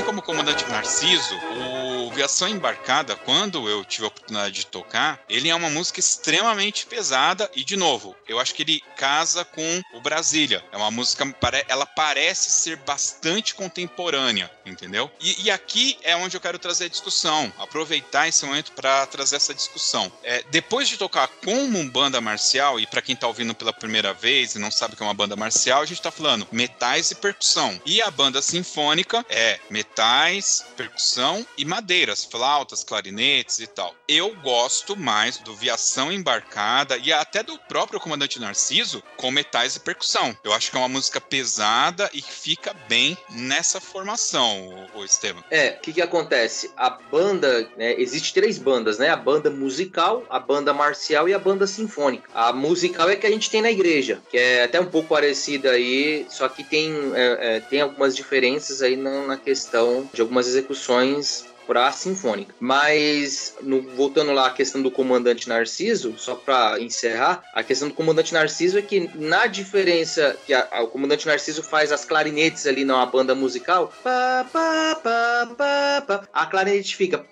Assim como o comandante Narciso, o Viação Embarcada, quando eu tive a oportunidade de tocar, ele é uma música extremamente pesada e, de novo, eu acho que ele casa com o Brasília. É uma música, ela parece ser bastante contemporânea, entendeu? E, e aqui é onde eu quero trazer a discussão, aproveitar esse momento para trazer essa discussão. É, depois de tocar como uma banda marcial, e para quem tá ouvindo pela primeira vez e não sabe o que é uma banda marcial, a gente tá falando metais e percussão. E a banda sinfônica é metais, percussão e madeiras, flautas, clarinetes e tal. Eu gosto mais do Viação Embarcada e até do próprio Comandante Narciso com metais e percussão. Eu acho que é uma música pesada e que fica bem nessa formação, o, Estevam. É, o que, que acontece? A banda, né, existe três bandas, né? A banda musical, a banda marcial e a banda sinfônica. A musical é que a gente tem na igreja, que é até um pouco parecida aí, só que tem, é, é, tem algumas diferenças aí na, na questão de algumas execuções para sinfônica. Mas no, voltando lá à questão do comandante Narciso, só para encerrar, a questão do comandante Narciso é que na diferença que a, a, o comandante Narciso faz as clarinetes ali na banda musical, pá, pá, pá, a clarinete fica.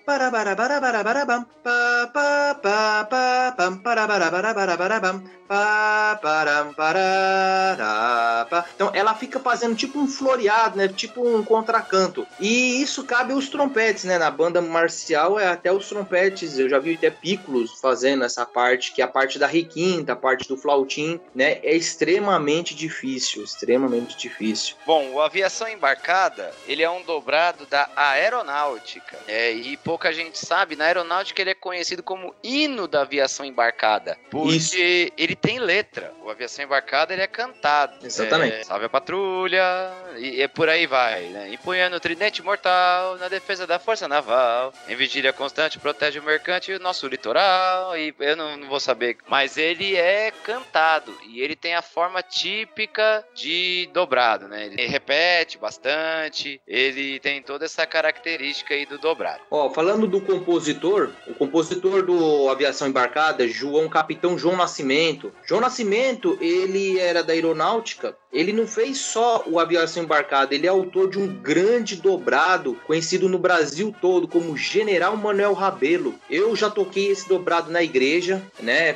Então ela fica fazendo tipo um floreado, né? Tipo um contracanto. E isso cabe aos trompetes, né? Na na banda marcial é até os trompetes, eu já vi até pícolos fazendo essa parte, que é a parte da requinta, a parte do flautim, né? É extremamente difícil, extremamente difícil. Bom, o Aviação Embarcada, ele é um dobrado da aeronáutica. É, e pouca gente sabe, na aeronáutica ele é conhecido como hino da aviação embarcada. Porque Isso. ele tem letra. O Aviação Embarcada ele é cantado. Exatamente. É, salve a patrulha, e, e por aí vai, né? Empunhando o tridente mortal na defesa da força naval. Em vigília constante, protege o mercante e o nosso litoral. E eu não, não vou saber. Mas ele é cantado. E ele tem a forma típica de dobrado, né? Ele repete bastante. Ele tem toda essa característica aí do dobrado. Ó, falando do compositor, o compositor do Aviação Embarcada, João Capitão João Nascimento. João Nascimento, ele era da aeronáutica. Ele não fez só o Aviação Embarcada, ele é autor de um grande dobrado conhecido no Brasil todo como General Manuel Rabelo. Eu já toquei esse dobrado na igreja, né?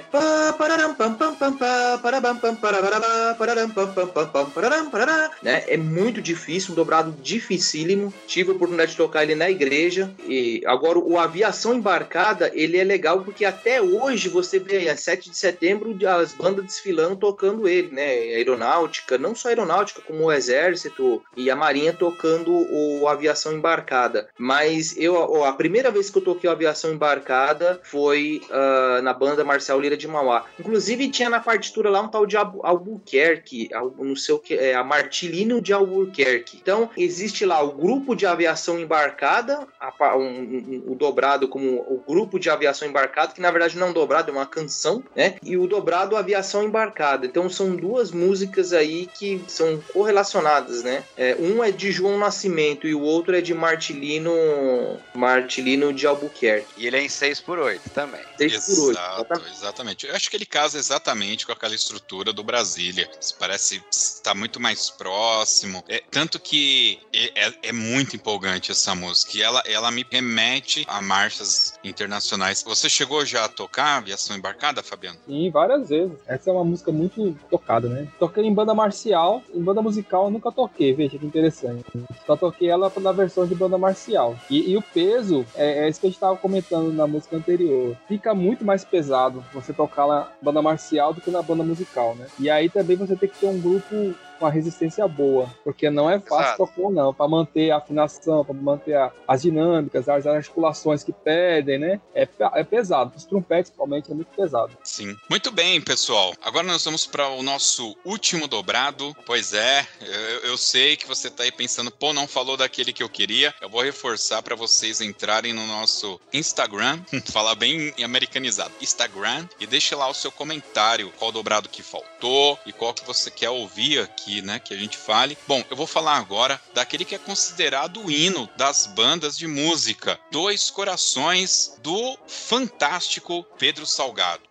Né? É muito difícil, um dobrado dificílimo. Tive a oportunidade de tocar ele na igreja. E agora o Aviação Embarcada, ele é legal porque até hoje você vê a 7 de setembro, as bandas desfilando tocando ele, né? Aeronáutica, não só aeronáutica, como o exército e a marinha tocando o aviação embarcada. Mas eu, a primeira vez que eu toquei o aviação embarcada foi ah, na banda Marcial Lira de Mauá. Inclusive tinha na partitura lá um tal de Albu- Albuquerque, Al- não sei o que, é a Martilino de Albuquerque. Então existe lá o grupo de aviação embarcada, a um- um- o dobrado como o grupo de aviação embarcada, que na verdade não é um dobrado, é uma canção, né? E o dobrado aviação embarcada. Então são duas músicas aí que são correlacionadas, né? É, um é de João Nascimento e o outro é de Martilino Martilino de Albuquerque. E ele é em 6 por 8 também. 6 por 8. Exato, exatamente. Eu acho que ele casa exatamente com aquela estrutura do Brasília. Parece estar muito mais próximo. É, tanto que é, é- é muito empolgante essa música. E ela, ela me remete a marchas internacionais. Você chegou já a tocar aviação embarcada, Fabiano? Sim, várias vezes. Essa é uma música muito tocada, né? Toquei em banda marcial, em banda musical eu nunca toquei, veja que interessante. Só toquei ela na versão de banda marcial. E, e o peso, é, é isso que a gente estava comentando na música anterior. Fica muito mais pesado você tocar na banda marcial do que na banda musical, né? E aí também você tem que ter um grupo com a resistência boa, porque não é fácil tocar não, para manter a afinação, para manter a- as dinâmicas, as articulações que pedem, né? É, é pesado, os trompetes principalmente é muito pesado. Sim. Muito bem, pessoal. Agora nós vamos para o nosso último dobrado. Pois é, eu, eu sei que você tá aí pensando, pô, não falou daquele que eu queria. Eu vou reforçar para vocês entrarem no nosso Instagram, (laughs) falar bem americanizado, Instagram, e deixe lá o seu comentário, qual dobrado que faltou e qual que você quer ouvir aqui, né, que a gente fale. Bom, eu vou falar agora daquele que é considerado o hino das bandas de música, Dois Corações do fantástico Pedro Salgado.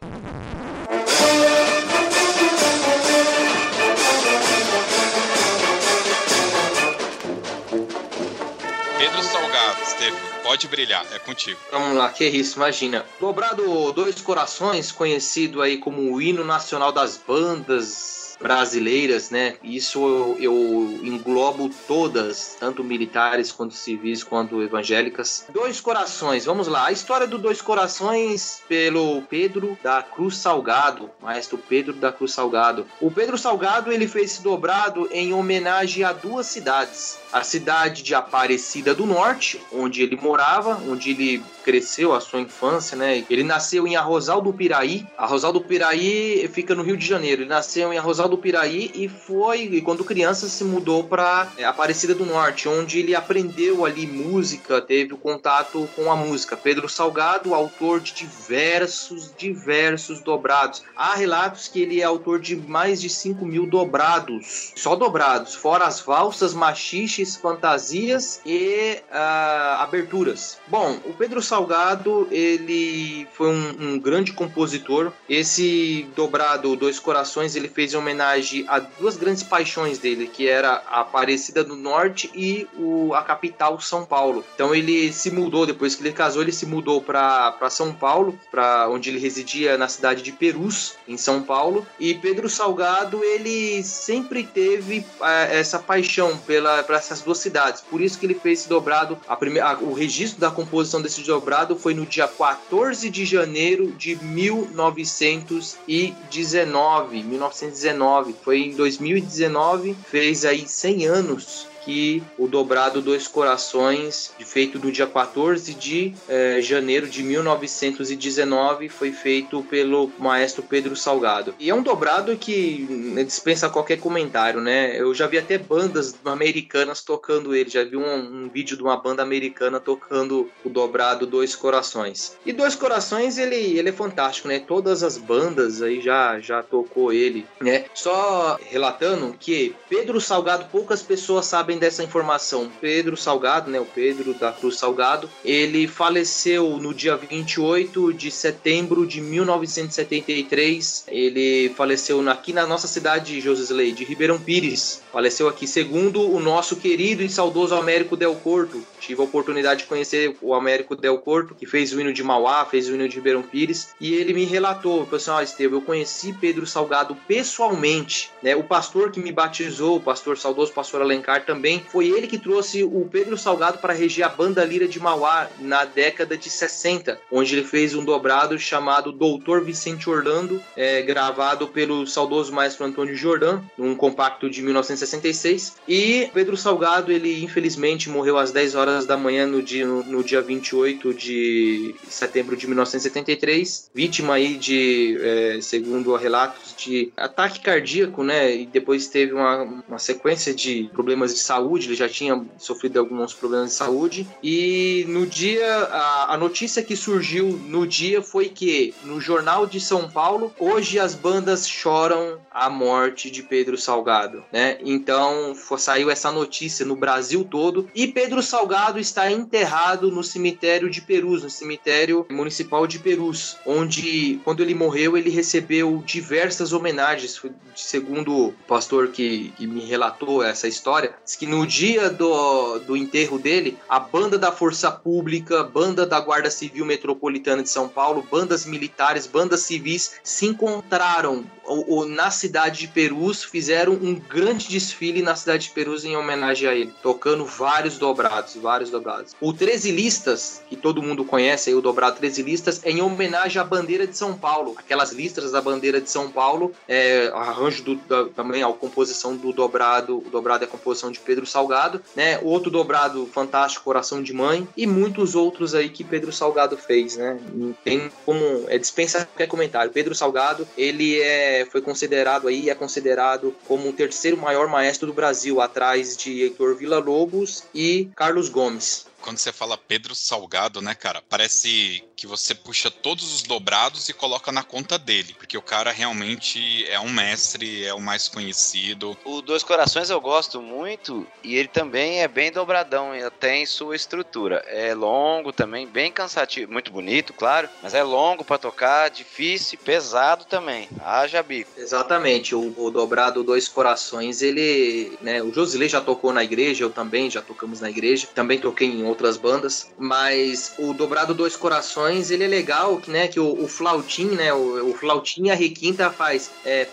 Pedro Salgado, Stefano, pode brilhar, é contigo. Vamos lá, que isso, imagina. Dobrado Dois Corações, conhecido aí como o hino nacional das bandas brasileiras, né? Isso eu, eu englobo todas, tanto militares quanto civis quanto evangélicas. Dois Corações, vamos lá. A história do Dois Corações pelo Pedro da Cruz Salgado, maestro Pedro da Cruz Salgado. O Pedro Salgado ele fez dobrado em homenagem a duas cidades. A cidade de Aparecida do Norte, onde ele morava, onde ele cresceu a sua infância, né? Ele nasceu em Arrozal do Piraí. Arrozal do Piraí fica no Rio de Janeiro. Ele nasceu em Arrozal Piraí e foi, e quando criança, se mudou para Aparecida do Norte, onde ele aprendeu ali música, teve o contato com a música. Pedro Salgado, autor de diversos, diversos dobrados. Há relatos que ele é autor de mais de 5 mil dobrados, só dobrados, fora as valsas, machiches, fantasias e ah, aberturas. Bom, o Pedro Salgado, ele foi um, um grande compositor. Esse dobrado Dois Corações, ele fez em homenagem homenagem a duas grandes paixões dele, que era a Aparecida do Norte e o, a capital São Paulo. Então ele se mudou depois que ele casou, ele se mudou para São Paulo, para onde ele residia na cidade de Perus, em São Paulo. E Pedro Salgado ele sempre teve é, essa paixão pela para essas duas cidades. Por isso que ele fez esse dobrado. A primeira, o registro da composição desse dobrado foi no dia 14 de janeiro de 1919. 1919. Foi em 2019, fez aí 100 anos que o dobrado Dois Corações, feito no dia 14 de eh, janeiro de 1919, foi feito pelo maestro Pedro Salgado. E é um dobrado que né, dispensa qualquer comentário, né? Eu já vi até bandas americanas tocando ele, já vi um, um vídeo de uma banda americana tocando o dobrado Dois Corações. E Dois Corações, ele, ele é fantástico, né? Todas as bandas aí já, já tocou ele, né? Só relatando que Pedro Salgado, poucas pessoas sabem sabem dessa informação. Pedro Salgado, né, o Pedro da Cruz Salgado, ele faleceu no dia 28 de setembro de 1973. Ele faleceu aqui na nossa cidade, Josisley, de Ribeirão Pires. Faleceu aqui, segundo o nosso querido e saudoso Américo Del Corto. Tive a oportunidade de conhecer o Américo Del Corto, que fez o hino de Mauá, fez o hino de Ribeirão Pires, e ele me relatou, pessoal, assim, Estevam, eu conheci Pedro Salgado pessoalmente, né? O pastor que me batizou, o pastor saudoso pastor Alencar também foi ele que trouxe o Pedro Salgado para reger a banda Lira de Mauá na década de 60, onde ele fez um dobrado chamado Doutor Vicente Orlando, é, gravado pelo saudoso maestro Antônio Jordan, num compacto de 1966. E Pedro Salgado, ele infelizmente morreu às 10 horas da manhã no dia, no, dia 28 de setembro de 1973, vítima aí de, é, segundo relatos, de ataque cardíaco, né? E depois teve uma, uma sequência de problemas de saúde saúde, ele já tinha sofrido alguns problemas de saúde. E no dia, a, a notícia que surgiu no dia foi que no Jornal de São Paulo, hoje as bandas choram a morte de Pedro Salgado, né? Então foi, saiu essa notícia no Brasil todo e Pedro Salgado está enterrado no cemitério de Perus, no cemitério municipal de Perus, onde quando ele morreu ele recebeu diversas homenagens, segundo o pastor que, que me relatou essa história, que no dia do, do enterro dele, a banda da Força Pública, banda da Guarda Civil Metropolitana de São Paulo, bandas militares, bandas civis se encontraram. O, o, na cidade de Perus, fizeram um grande desfile na cidade de Perus em homenagem a ele, tocando vários dobrados, vários dobrados. O 13 Listas, que todo mundo conhece aí, o dobrado 13 Listas, é em homenagem à bandeira de São Paulo, aquelas listras da bandeira de São Paulo, é, arranjo do, da, também a composição do dobrado, o dobrado é a composição de Pedro Salgado, né? Outro dobrado fantástico, Coração de Mãe, e muitos outros aí que Pedro Salgado fez, né? Tem como é dispensa qualquer comentário. Pedro Salgado, ele é foi considerado aí é considerado como o terceiro maior maestro do Brasil, atrás de Heitor Villa-Lobos e Carlos Gomes quando você fala Pedro Salgado, né, cara, parece que você puxa todos os dobrados e coloca na conta dele, porque o cara realmente é um mestre, é o mais conhecido. O Dois Corações eu gosto muito e ele também é bem dobradão, até em sua estrutura. É longo também, bem cansativo, muito bonito, claro, mas é longo para tocar, difícil, pesado também. Haja bico. Exatamente, o, o dobrado Dois Corações, ele, né, o Josilei já tocou na igreja, eu também já tocamos na igreja, também toquei em outras bandas, mas o dobrado Dois Corações, ele é legal, né, que o, o flautim, né, o, o flautim a requinta faz é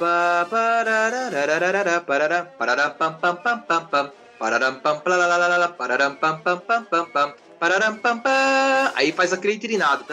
Aí faz aquele trinado.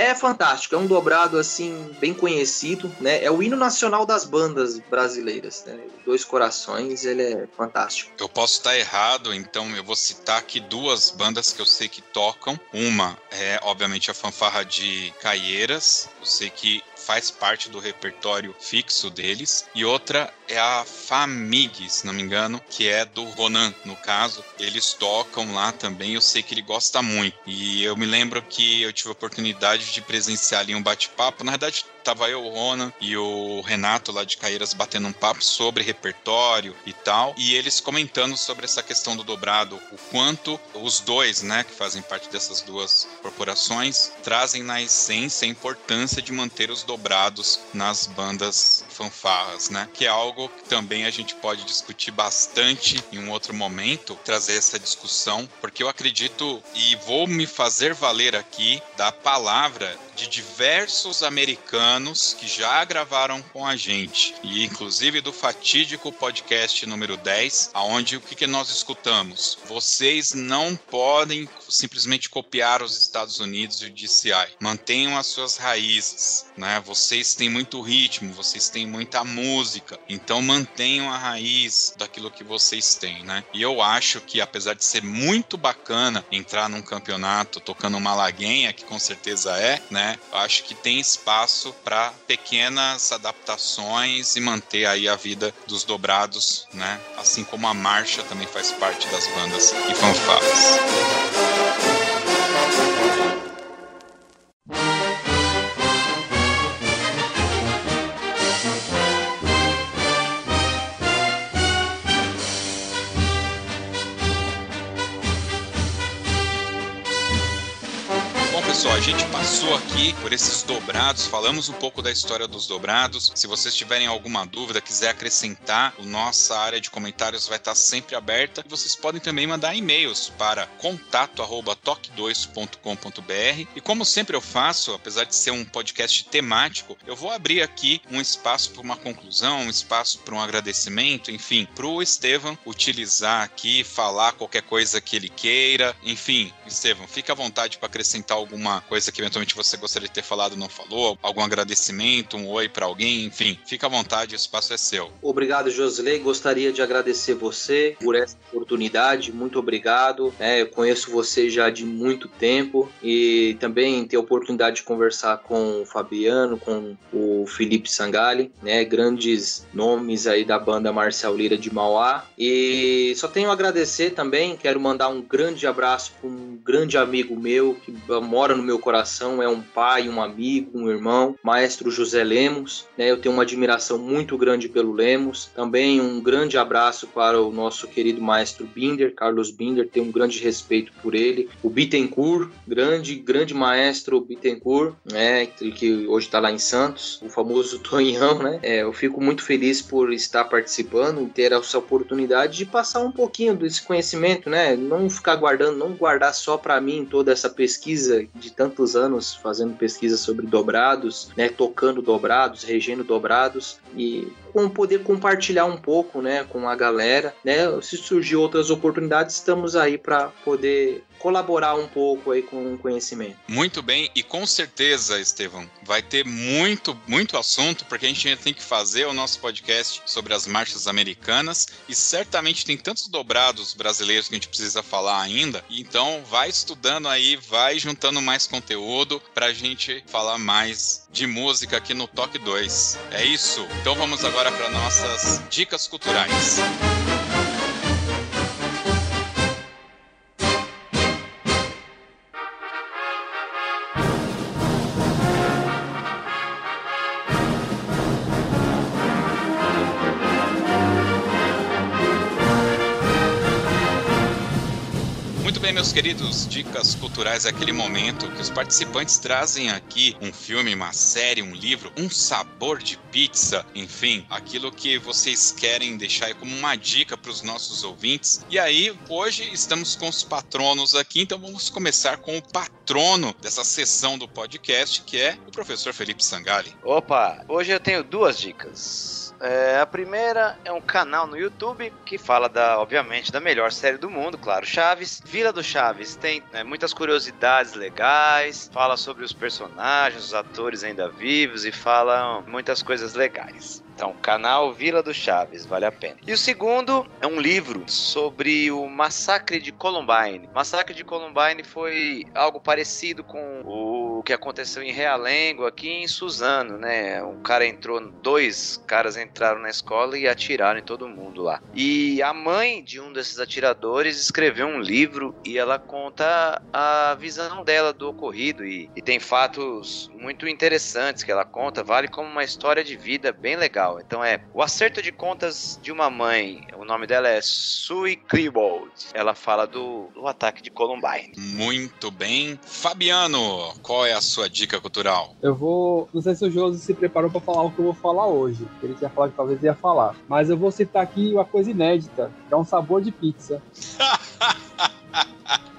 É fantástico, é um dobrado assim bem conhecido, né? É o hino nacional das bandas brasileiras, né? Dois Corações, ele é fantástico. Eu posso estar errado, então eu vou citar aqui duas bandas que eu sei que tocam. Uma é, obviamente, a fanfarra de Caieiras. Eu sei que faz parte do repertório fixo deles. E outra é a Famig, se não me engano, que é do Ronan, no caso. Eles tocam lá também, eu sei que ele gosta muito. E eu me lembro que eu tive a oportunidade de presenciar ali um bate-papo. Na verdade, tava eu, o Ronan e o Renato lá de Caeiras batendo um papo sobre repertório e tal, e eles comentando sobre essa questão do dobrado, o quanto os dois, né, que fazem parte dessas duas corporações, trazem na essência a importância de manter os dobrados nas bandas fanfarras, né? Que é algo que também a gente pode discutir bastante em um outro momento, trazer essa discussão, porque eu acredito e vou me fazer valer aqui da palavra de diversos americanos que já gravaram com a gente, e inclusive do fatídico podcast número 10, aonde o que, que nós escutamos? Vocês não podem simplesmente copiar os Estados Unidos e o DCI. Mantenham as suas raízes, né? Vocês têm muito ritmo, vocês têm muita música, então mantenham a raiz daquilo que vocês têm, né? E eu acho que apesar de ser muito bacana entrar num campeonato tocando uma laguenha, que com certeza é, né? Eu acho que tem espaço para pequenas adaptações e manter aí a vida dos dobrados, né? Assim como a marcha também faz parte das bandas e fanfarras. A gente passou aqui por esses dobrados, falamos um pouco da história dos dobrados. Se vocês tiverem alguma dúvida, quiser acrescentar, a nossa área de comentários vai estar sempre aberta. Vocês podem também mandar e-mails para contato@toque2.com.br. E como sempre eu faço, apesar de ser um podcast temático, eu vou abrir aqui um espaço para uma conclusão, um espaço para um agradecimento, enfim, para o Estevam utilizar aqui, falar qualquer coisa que ele queira. Enfim, Estevam, fica à vontade para acrescentar alguma coisa que eventualmente você gostaria de ter falado não falou, algum agradecimento, um oi para alguém, enfim, fica à vontade, o espaço é seu. Obrigado, Josley. Gostaria de agradecer você por essa oportunidade. Muito obrigado. É, eu conheço você já de muito tempo e também ter a oportunidade de conversar com o Fabiano, com o Felipe Sangali, né, grandes nomes aí da banda Marcial Lira de Mauá. E só tenho a agradecer também, quero mandar um grande abraço para um grande amigo meu que mora no meu coração, é um pai, um amigo, um irmão, maestro José Lemos. Né? Eu tenho uma admiração muito grande pelo Lemos. Também um grande abraço para o nosso querido maestro Binder, Carlos Binder, tenho um grande respeito por ele. O Bittencourt, grande, grande maestro Bittencourt, né? que hoje está lá em Santos, o famoso (laughs) Tonhão, né? É, eu fico muito feliz por estar participando e ter essa oportunidade de passar um pouquinho desse conhecimento, né? Não ficar guardando, não guardar só para mim toda essa pesquisa de tantos anos fazendo pesquisa sobre dobrados, né, tocando dobrados, regendo dobrados e com poder compartilhar um pouco, né, com a galera, né? Se surgir outras oportunidades, estamos aí para poder colaborar um pouco aí com o conhecimento. Muito bem, e com certeza, Estevão, vai ter muito, muito assunto, porque a gente ainda tem que fazer o nosso podcast sobre as marchas americanas, e certamente tem tantos dobrados brasileiros que a gente precisa falar ainda, então vai estudando aí, vai juntando mais conteúdo para a gente falar mais de música aqui no Toque 2. É isso, então vamos agora para nossas dicas culturais. bem, meus queridos, dicas culturais é aquele momento que os participantes trazem aqui um filme, uma série, um livro, um sabor de pizza, enfim, aquilo que vocês querem deixar como uma dica para os nossos ouvintes. E aí, hoje estamos com os patronos aqui, então vamos começar com o patrono dessa sessão do podcast, que é o professor Felipe Sangali. Opa, hoje eu tenho duas dicas. É, a primeira é um canal no YouTube que fala da, obviamente, da melhor série do mundo, claro, Chaves. Vila do Chaves tem né, muitas curiosidades legais, fala sobre os personagens, os atores ainda vivos e fala muitas coisas legais. Então, canal Vila do Chaves, vale a pena. E o segundo é um livro sobre o massacre de Columbine. O massacre de Columbine foi algo parecido com o que aconteceu em Realengo, aqui em Suzano, né? Um cara entrou, dois caras entraram na escola e atiraram em todo mundo lá. E a mãe de um desses atiradores escreveu um livro e ela conta a visão dela do ocorrido e, e tem fatos muito interessantes que ela conta, vale como uma história de vida bem legal. Então é O Acerto de Contas de uma Mãe. O nome dela é Sue Klebold. Ela fala do, do ataque de Columbine. Muito bem. Fabiano, qual é a sua dica cultural? Eu vou. Não sei se o Josi se preparou para falar o que eu vou falar hoje. Ele tinha falado que talvez ia falar. Mas eu vou citar aqui uma coisa inédita, que é um sabor de pizza. (laughs)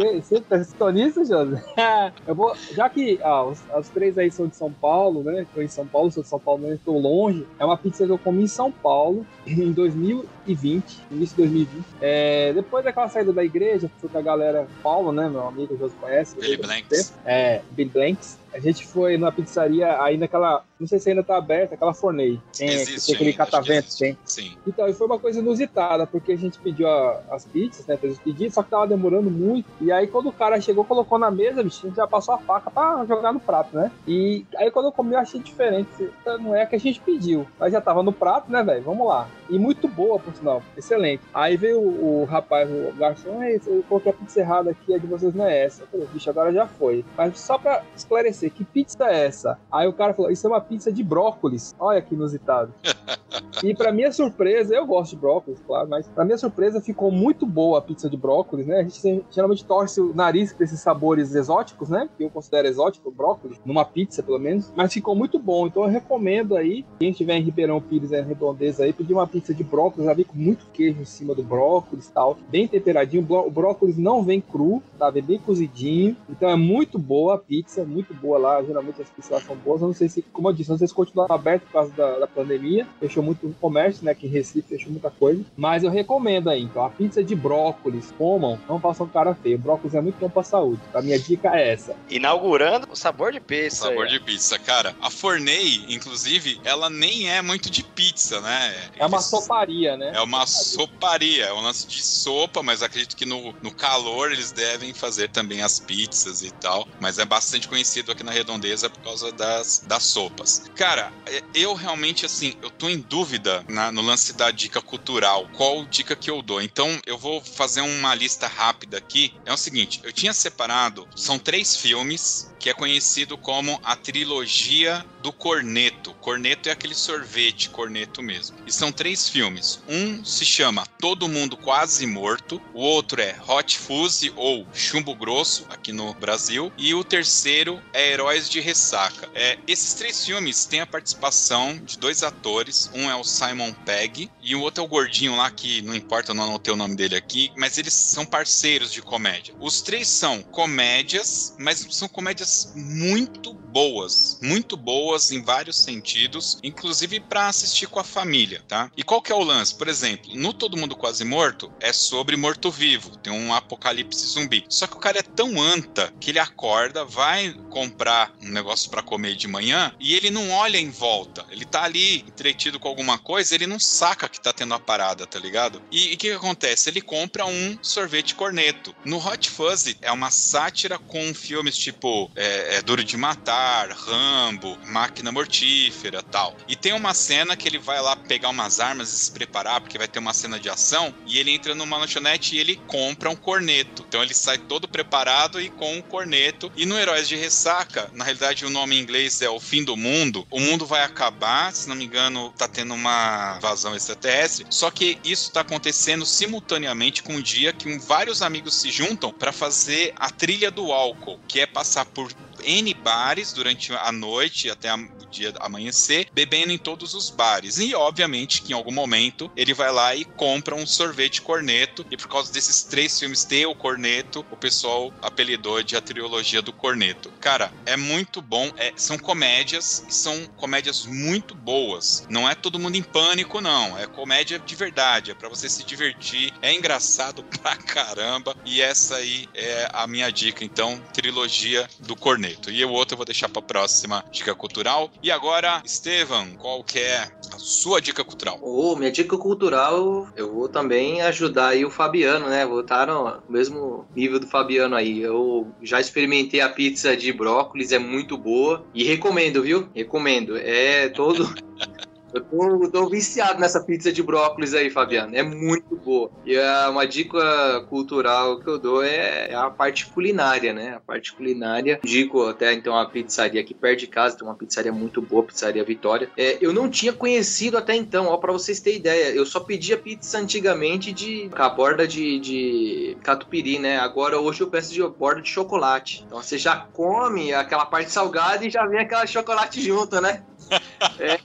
Você prestou nisso, Josi? (laughs) eu vou, já que ah, os, os, três aí são de São Paulo, né? Estou em São Paulo, sou de São Paulo, mas estou longe. É uma pizza que eu comi em São Paulo em 2020, início de 2020. É, depois daquela saída da igreja, fui com a galera Paulo, né? Meu amigo, o Josi conhece. Billy Blanks. É, Billy Blanks. A gente foi numa pizzaria aí naquela. Não sei se ainda tá aberta, aquela Fornei. Tem, existe, tem aquele catavento, tem. Sim. Então, e foi uma coisa inusitada, porque a gente pediu a, as pizzas, né? Fez os pedidos, só que tava demorando muito. E aí, quando o cara chegou, colocou na mesa, bicho, a gente já passou a faca pra jogar no prato, né? E aí, quando eu comi, eu achei diferente. Não é a que a gente pediu. Mas já tava no prato, né, velho? Vamos lá. E muito boa, por sinal. Excelente. Aí veio o, o rapaz, o garçom, eu coloquei a pizza errada aqui, a de vocês não é essa. Eu falei, bicho, agora já foi. Mas só pra esclarecer, que pizza é essa? Aí o cara falou, isso é uma pizza de brócolis. Olha que inusitado. (laughs) e pra minha surpresa, eu gosto de brócolis, claro, mas pra minha surpresa ficou muito boa a pizza de brócolis, né? A gente geralmente torce o nariz pra esses sabores exóticos, né? Que eu considero exótico, brócolis, numa pizza pelo menos. Mas ficou muito bom, então eu recomendo aí, quem estiver em Ribeirão Pires, é redondeza aí, pedir uma pizza de brócolis, já vem com muito queijo em cima do brócolis e tal, bem temperadinho. O brócolis não vem cru, tá? Vem bem cozidinho. Então é muito boa a pizza, muito boa lá geralmente as pizzas são boas. Eu não sei se, como eu disse, não sei se continua aberto por causa da, da pandemia. Fechou muito o comércio, né? Que em Recife fechou muita coisa. Mas eu recomendo aí. Então, a pizza de brócolis, comam, não façam cara feio. Brócolis é muito bom pra saúde. A minha dica é essa. Inaugurando o sabor de pizza. Sabor de pizza, cara. A Fornei, inclusive, ela nem é muito de pizza, né? É uma soparia, né? É uma soparia. É um lance de sopa, mas acredito que no, no calor eles devem fazer também as pizzas e tal. Mas é bastante conhecido aqui na redondeza por causa das, das sopas. Cara, é, eu realmente, assim, eu tô em dúvida na, no lance da dica cultural. Qual dica que eu dou? Então, eu vou fazer uma lista rápida aqui. É o seguinte, eu tinha separado, são três filmes que é conhecido como a trilogia do Corneto. Corneto é aquele sorvete, corneto mesmo. E são três filmes. Um se chama Todo Mundo Quase Morto, o outro é Hot Fuzz ou Chumbo Grosso, aqui no Brasil, e o terceiro é Heróis de Ressaca. É, esses três filmes têm a participação de dois atores, um é o Simon Pegg e o outro é o gordinho lá que não importa, eu não anotei o nome dele aqui, mas eles são parceiros de comédia. Os três são comédias, mas são comédias muito boas, muito boas em vários sentidos, inclusive para assistir com a família, tá? E qual que é o lance? Por exemplo, no Todo Mundo Quase Morto é sobre morto-vivo, tem um apocalipse zumbi. Só que o cara é tão anta que ele acorda, vai comprar um negócio para comer de manhã e ele não olha em volta. Ele tá ali entretido com alguma coisa, ele não saca que tá tendo a parada, tá ligado? E o que, que acontece? Ele compra um sorvete corneto. No Hot Fuzz é uma sátira com filmes tipo é, é Duro de Matar, Rambo, Máquina Mortífera tal. E tem uma cena que ele vai lá pegar umas armas e se preparar, porque vai ter uma cena de ação, e ele entra numa lanchonete e ele compra um corneto. Então ele sai todo preparado e com um corneto. E no Heróis de Ressaca, na realidade o nome em inglês é O Fim do Mundo, o mundo vai acabar, se não me engano, tá tendo uma invasão extraterrestre. Só que isso tá acontecendo simultaneamente com um dia que vários amigos se juntam para fazer a trilha do álcool, que é passar por N bares durante a noite até o dia amanhecer, bebendo em todos os bares. E obviamente que em algum momento ele vai lá e compra um sorvete corneto. E por causa desses três filmes ter o corneto, o pessoal apelidou de a trilogia do corneto. Cara, é muito bom. É, são comédias são comédias muito boas. Não é todo mundo em pânico, não. É comédia de verdade. É para você se divertir. É engraçado (laughs) pra caramba. E essa aí é a minha dica. Então, trilogia do corneto. E o outro eu vou deixar para próxima dica cultural. E agora, Estevam, qual que é a sua dica cultural? Oh, minha dica cultural, eu vou também ajudar aí o Fabiano, né? Vou estar no mesmo nível do Fabiano aí. Eu já experimentei a pizza de brócolis, é muito boa e recomendo, viu? Recomendo. É todo (laughs) Eu tô, tô viciado nessa pizza de brócolis aí, Fabiano. É muito boa. E é uma dica cultural que eu dou é a parte culinária, né? A parte culinária. Digo até então a pizzaria aqui perto de casa, tem uma pizzaria muito boa, Pizzaria Vitória. É, eu não tinha conhecido até então, ó, pra vocês terem ideia. Eu só pedia pizza antigamente de com a borda de, de catupiry, né? Agora hoje eu peço de borda de chocolate. Então você já come aquela parte salgada e já vem aquela chocolate junto, né? (laughs) É,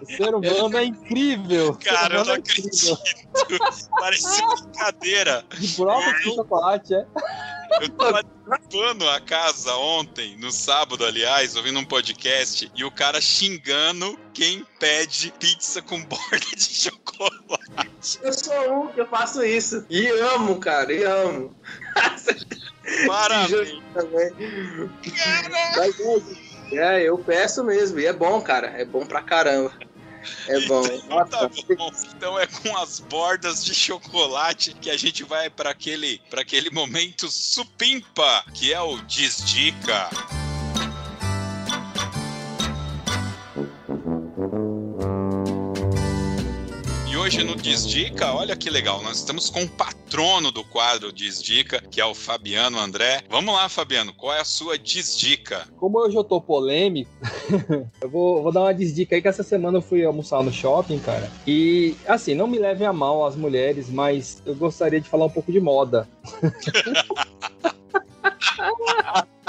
O ser humano é incrível. Cara, eu não é acredito. Parece brincadeira. De brócolis com chocolate, é? Eu tava limpando a casa ontem, no sábado, aliás, ouvindo um podcast, e o cara xingando quem pede pizza com borda de chocolate. eu sou um que eu faço isso. E amo, cara, e amo. Parabéns. (laughs) Também. É, eu peço mesmo. E é bom, cara. É bom pra caramba. É (laughs) bom. Então tá bom. Então é com as bordas de chocolate que a gente vai para aquele, pra aquele momento supimpa, que é o Desdica. E hoje no Desdica, olha que legal, nós estamos com o patrono do quadro Desdica, que é o Fabiano André. Vamos lá, Fabiano, qual é a sua Desdica? Como hoje eu tô polêmico, (laughs) eu vou, vou dar uma desdica aí que essa semana eu fui almoçar no shopping, cara. E, assim, não me levem a mal as mulheres, mas eu gostaria de falar um pouco de moda. (laughs)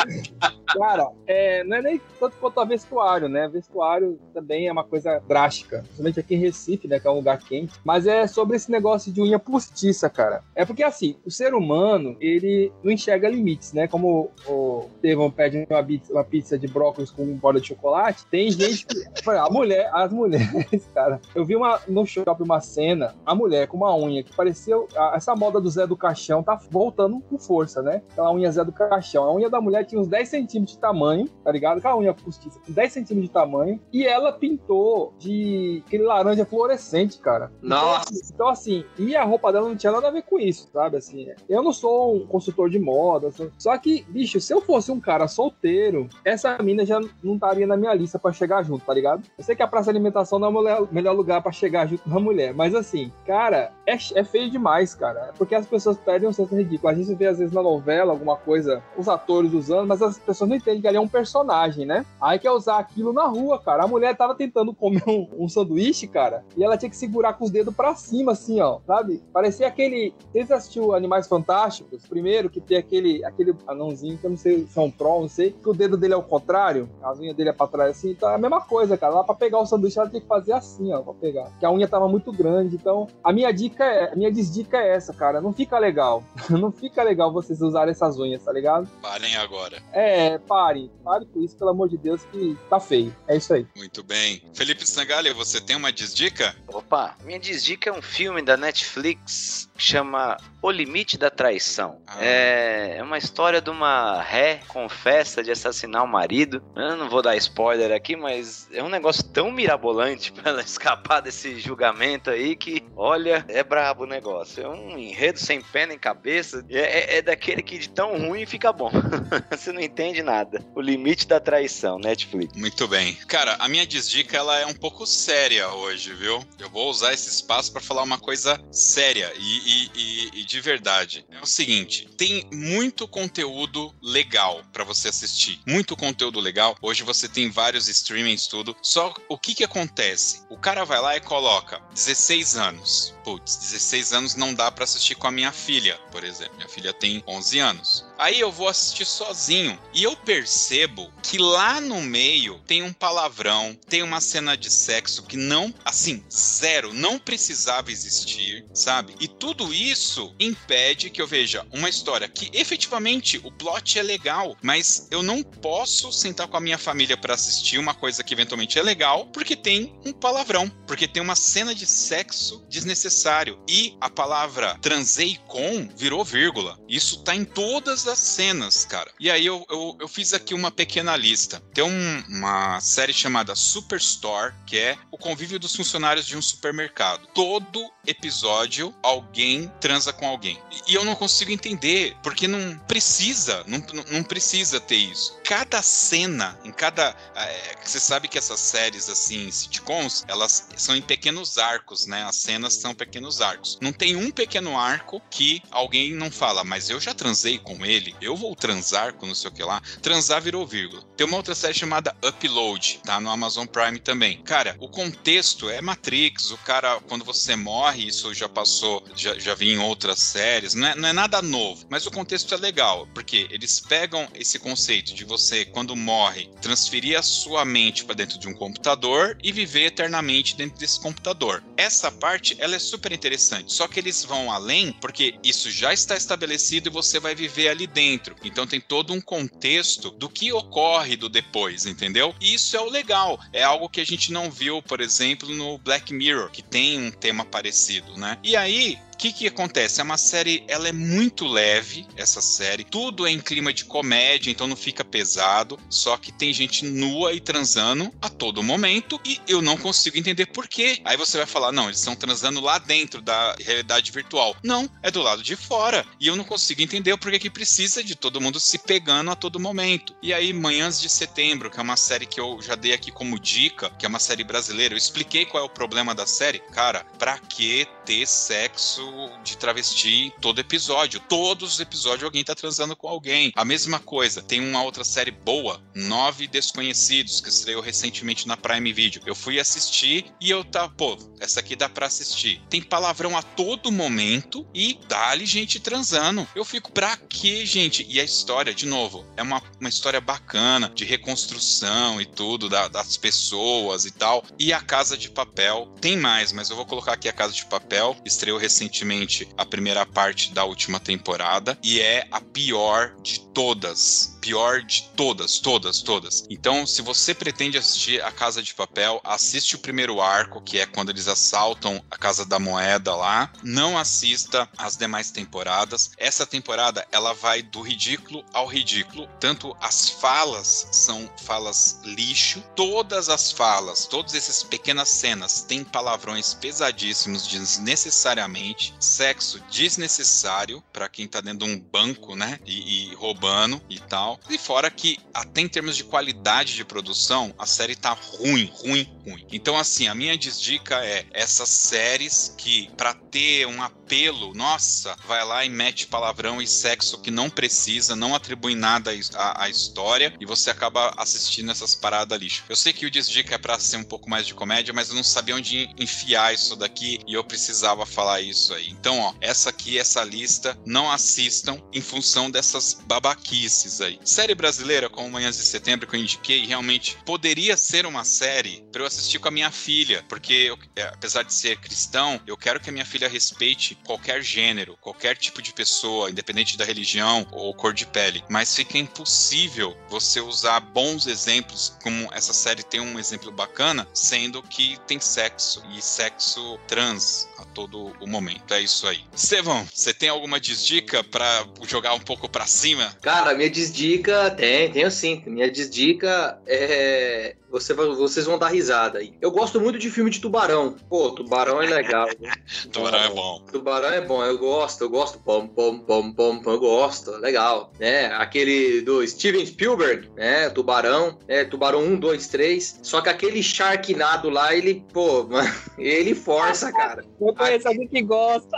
Cara, é, não é nem tanto quanto a vestuário, né? Vestuário também é uma coisa drástica. Principalmente aqui em Recife, né? Que é um lugar quente. Mas é sobre esse negócio de unha postiça, cara. É porque, assim, o ser humano, ele não enxerga limites, né? Como o Estevão pede uma pizza, uma pizza de brócolis com borda de chocolate, tem gente que... (laughs) A mulher, as mulheres, (laughs) cara... Eu vi uma, no shopping uma cena, a mulher com uma unha que parecia... a- Essa moda do Zé do Caixão tá voltando com força, né? Aquela unha Zé do Caixão. A unha da mulher tinha uns 10 centímetros de tamanho, tá ligado? Aquela unha postiça com 10 centímetros de tamanho. E ela pintou de aquele laranja fluorescente, cara. Então, Nossa. assim- Então, assim, e a roupa dela não tinha nada a ver com isso, sabe? Assim, eu não sou um consultor de moda, só que, bicho, se eu fosse um cara solteiro, essa mina já não estaria na minha lista pra chegar junto, tá ligado? Eu sei que a praça de alimentação não é o melhor- lugar pra chegar junto da mulher, mas assim, cara, é, é feio demais, cara. É porque as pessoas pedem um senso ridículo. A gente vê, às vezes, na novela, alguma coisa, os atores usando, mas as pessoas não entendem que ali é um personagem, né? Aí quer usar aquilo na rua, cara. A mulher tava tentando comer um, um sanduíche, cara, e ela tinha que segurar com os dedos pra cima, assim, ó, sabe? Parecia aquele. Vocês assistiu Animais Fantásticos? Primeiro, que tem aquele, aquele anãozinho, que eu não sei se é um troll, não sei, que o dedo dele é o contrário, as unhas dele é pra trás, assim. Então é a mesma coisa, cara. Lá pra pegar o sanduíche, ela tinha que fazer assim, ó, pra pegar. Porque a unha tava muito grande. Então, a minha dica é. A minha desdica é essa, cara. Não fica legal. (laughs) não fica legal vocês usarem essas unhas, tá ligado? Parem agora. É, pare. Pare com isso, pelo amor de Deus, que tá feio. É isso aí. Muito bem. Felipe Sangalha, você tem uma desdica? Opa, minha desdica é um filme da Netflix que chama O Limite da Traição. Ah. É, é uma história de uma ré confessa de assassinar o marido. Eu não vou dar spoiler aqui, mas é um negócio tão mirabolante pra ela (laughs) escapar desse julgamento aí que, olha, é brabo o negócio. É um enredo sem pé nem cabeça. É, é- é daquele que de tão ruim fica bom. (laughs) Você não entende nada. O Limite da Traição, Netflix. Muito bem. Cara, a minha desdica ela é um pouco séria hoje, viu? Eu vou usar esse espaço para falar uma coisa séria e, e- e- e de verdade. É o seguinte: tem muito conteúdo legal para você assistir. Muito conteúdo legal. Hoje você tem vários streamings, tudo. Só o que que acontece? O cara vai lá e coloca 16 anos. Putz, 16 anos não dá para assistir com a minha filha, por exemplo. Minha filha tem 11 anos. Aí eu vou assistir sozinho e eu percebo que lá no meio tem um palavrão, tem uma cena de sexo que não, assim, zero, não precisava existir, sabe? E tudo isso impede que eu veja uma história que efetivamente o plot é legal, mas eu não posso sentar com a minha família para assistir uma coisa que eventualmente é legal porque tem um palavrão, porque tem uma cena de sexo desnecessário e a palavra transei com virou vírgula. Isso tá em todas as cenas, cara. E aí eu, eu, eu fiz aqui uma pequena lista. Tem um, uma série chamada Superstore, que é o convívio dos funcionários de um supermercado. Todo episódio alguém transa com alguém. E eu não consigo entender, porque não precisa, não, não precisa ter isso. Cada cena, em cada. É, você sabe que essas séries, assim, sitcoms, elas são em pequenos arcos, né? As cenas são pequenos arcos. Não tem um pequeno arco que alguém não fala, mas eu já transei com ele, eu vou transar com não sei o que lá. Transar virou vírgula. Tem uma outra série chamada Upload, tá? No Amazon Prime também. Cara, o contexto é Matrix, o cara, quando você morre, isso já passou, já, já vi em outras séries, não é, não é nada novo, mas o contexto é legal, porque eles pegam esse conceito de você, quando morre, transferir a sua mente para dentro de um computador e viver eternamente dentro desse computador. Essa parte, ela é super interessante, só que eles vão além, porque isso já está estabelecido e você vai viver ali dentro. Então tem todo um contexto do que ocorre do depois, entendeu? E isso é o legal, é algo que a gente não viu, por exemplo, no Black Mirror, que tem um tema parecido, né? E aí, que que acontece? É uma série, ela é muito leve, essa série. Tudo é em clima de comédia, então não fica pesado. Só que tem gente nua e transando a todo momento e eu não consigo entender por quê. Aí você vai falar, não, eles estão transando lá dentro da realidade virtual. Não, é do lado de fora. E eu não consigo entender o porquê que precisa de todo mundo se pegando a todo momento. E aí, Manhãs de Setembro, que é uma série que eu já dei aqui como dica, que é uma série brasileira, eu expliquei qual é o problema da série. Cara, pra que ter sexo de travesti todo episódio. Todos os episódios alguém tá transando com alguém. A mesma coisa, tem uma outra série boa, Nove Desconhecidos, que estreou recentemente na Prime Video. Eu fui assistir e eu tá, pô, essa aqui dá pra assistir. Tem palavrão a todo momento e dá-lhe gente transando. Eu fico, pra quê, gente? E a história, de novo, é uma, uma história bacana, de reconstrução e tudo, da, das pessoas e tal. E a Casa de Papel, tem mais, mas eu vou colocar aqui a Casa de Papel, estreou recentemente recentemente a primeira parte da última temporada e é a pior de todas. Pior de todas, todas, todas. Então, se você pretende assistir A Casa de Papel, assiste o primeiro arco, que é quando eles assaltam a Casa da Moeda lá. Não assista as demais temporadas. Essa temporada ela vai do ridículo ao ridículo. Tanto as falas são falas lixo, todas as falas, todas essas pequenas cenas têm palavrões pesadíssimos desnecessariamente sexo desnecessário para quem tá dentro de um banco, né? E, e, roubando e tal. E fora que, até em termos de qualidade de produção, a série tá ruim, ruim, ruim. Então, assim, a minha desdica é essas séries que, para ter um apelo, nossa, vai lá e mete palavrão e sexo que não precisa, não atribui nada à, história e você acaba assistindo essas paradas lixo. Eu sei que o desdica é pra ser um pouco mais de comédia, mas eu não sabia onde enfiar isso daqui e eu precisava falar isso aí. Então, ó, essa aqui, essa lista, não assistam em função dessas babaquices aí. Série brasileira, como Manhãs de Setembro, que eu indiquei, realmente poderia ser uma série para eu assistir com a minha filha, porque eu, é, apesar de ser cristão, eu quero que a minha filha respeite qualquer gênero, qualquer tipo de pessoa, independente da religião ou cor de pele. Mas fica impossível você usar bons exemplos, como essa série tem um exemplo bacana, sendo que tem sexo e sexo trans a todo o momento. É isso aí. Estevão, você tem alguma desdica para jogar um pouco para cima? Cara, minha desdica tem, tenho sim. Minha desdica é você vai, vocês vão dar risada aí. Eu gosto muito de filme de tubarão. Pô, tubarão é legal. (laughs) tubarão é bom. Tubarão é bom, eu gosto, eu gosto. Pom, pom, pom, pom, pom, eu gosto. Legal. Né? Aquele do Steven Spielberg, né? Tubarão, né? Tubarão 1, 2, 3. Só que aquele Sharknado lá, ele, pô, (laughs) ele força, cara. (laughs) Eu conheço alguém que gosta.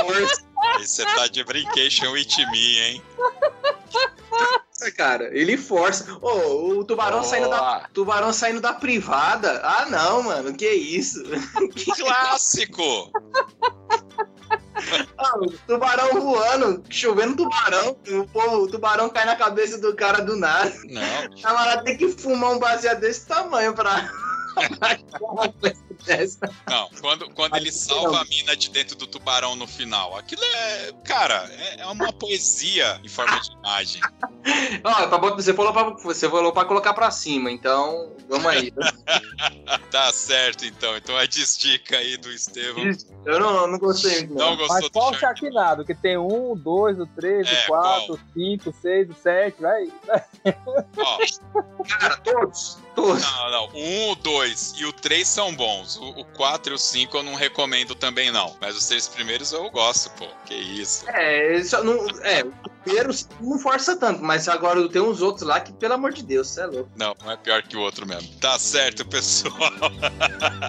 Força. você tá de brincation with me, hein? Cara. Ele força. Oh, o tubarão oh. saindo da tubarão saindo da privada. Ah, não, mano. Que isso? Que (laughs) clássico. Ah, tubarão voando, chovendo tubarão, o, povo, o tubarão cai na cabeça do cara do nada. Não. O camarada tem que fumar um baseado desse tamanho pra. (laughs) (laughs) Não, quando, quando ele salva a mina de dentro do tubarão no final. Aquilo é. Cara, é, é uma poesia em forma de imagem. (laughs) Ó, pra botar- você, falou pra, você falou pra colocar pra cima, então vamos aí. (laughs) Tá certo, então. Então é de estica aí do Estevão. Eu não, não gostei Não não. gostou Mas qual Sharknado? Que tem um, dois, o três, É, o quatro, o cinco, o seis, o sete, vai. Ó, Cara, todos, todos. não, não. O 1, o 2 e o 3 são bons. O, o 4 e o 5 eu não recomendo também, não. Mas os três primeiros eu gosto, pô. Que isso. É, só não, é, o primeiro não força tanto, mas agora tem uns outros lá que, pelo amor de Deus, você é louco. Não, não é pior que o outro mesmo. Tá certo, pessoal.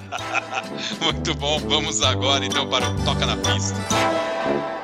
(laughs) Muito bom. Vamos agora então para o Toca na Pista.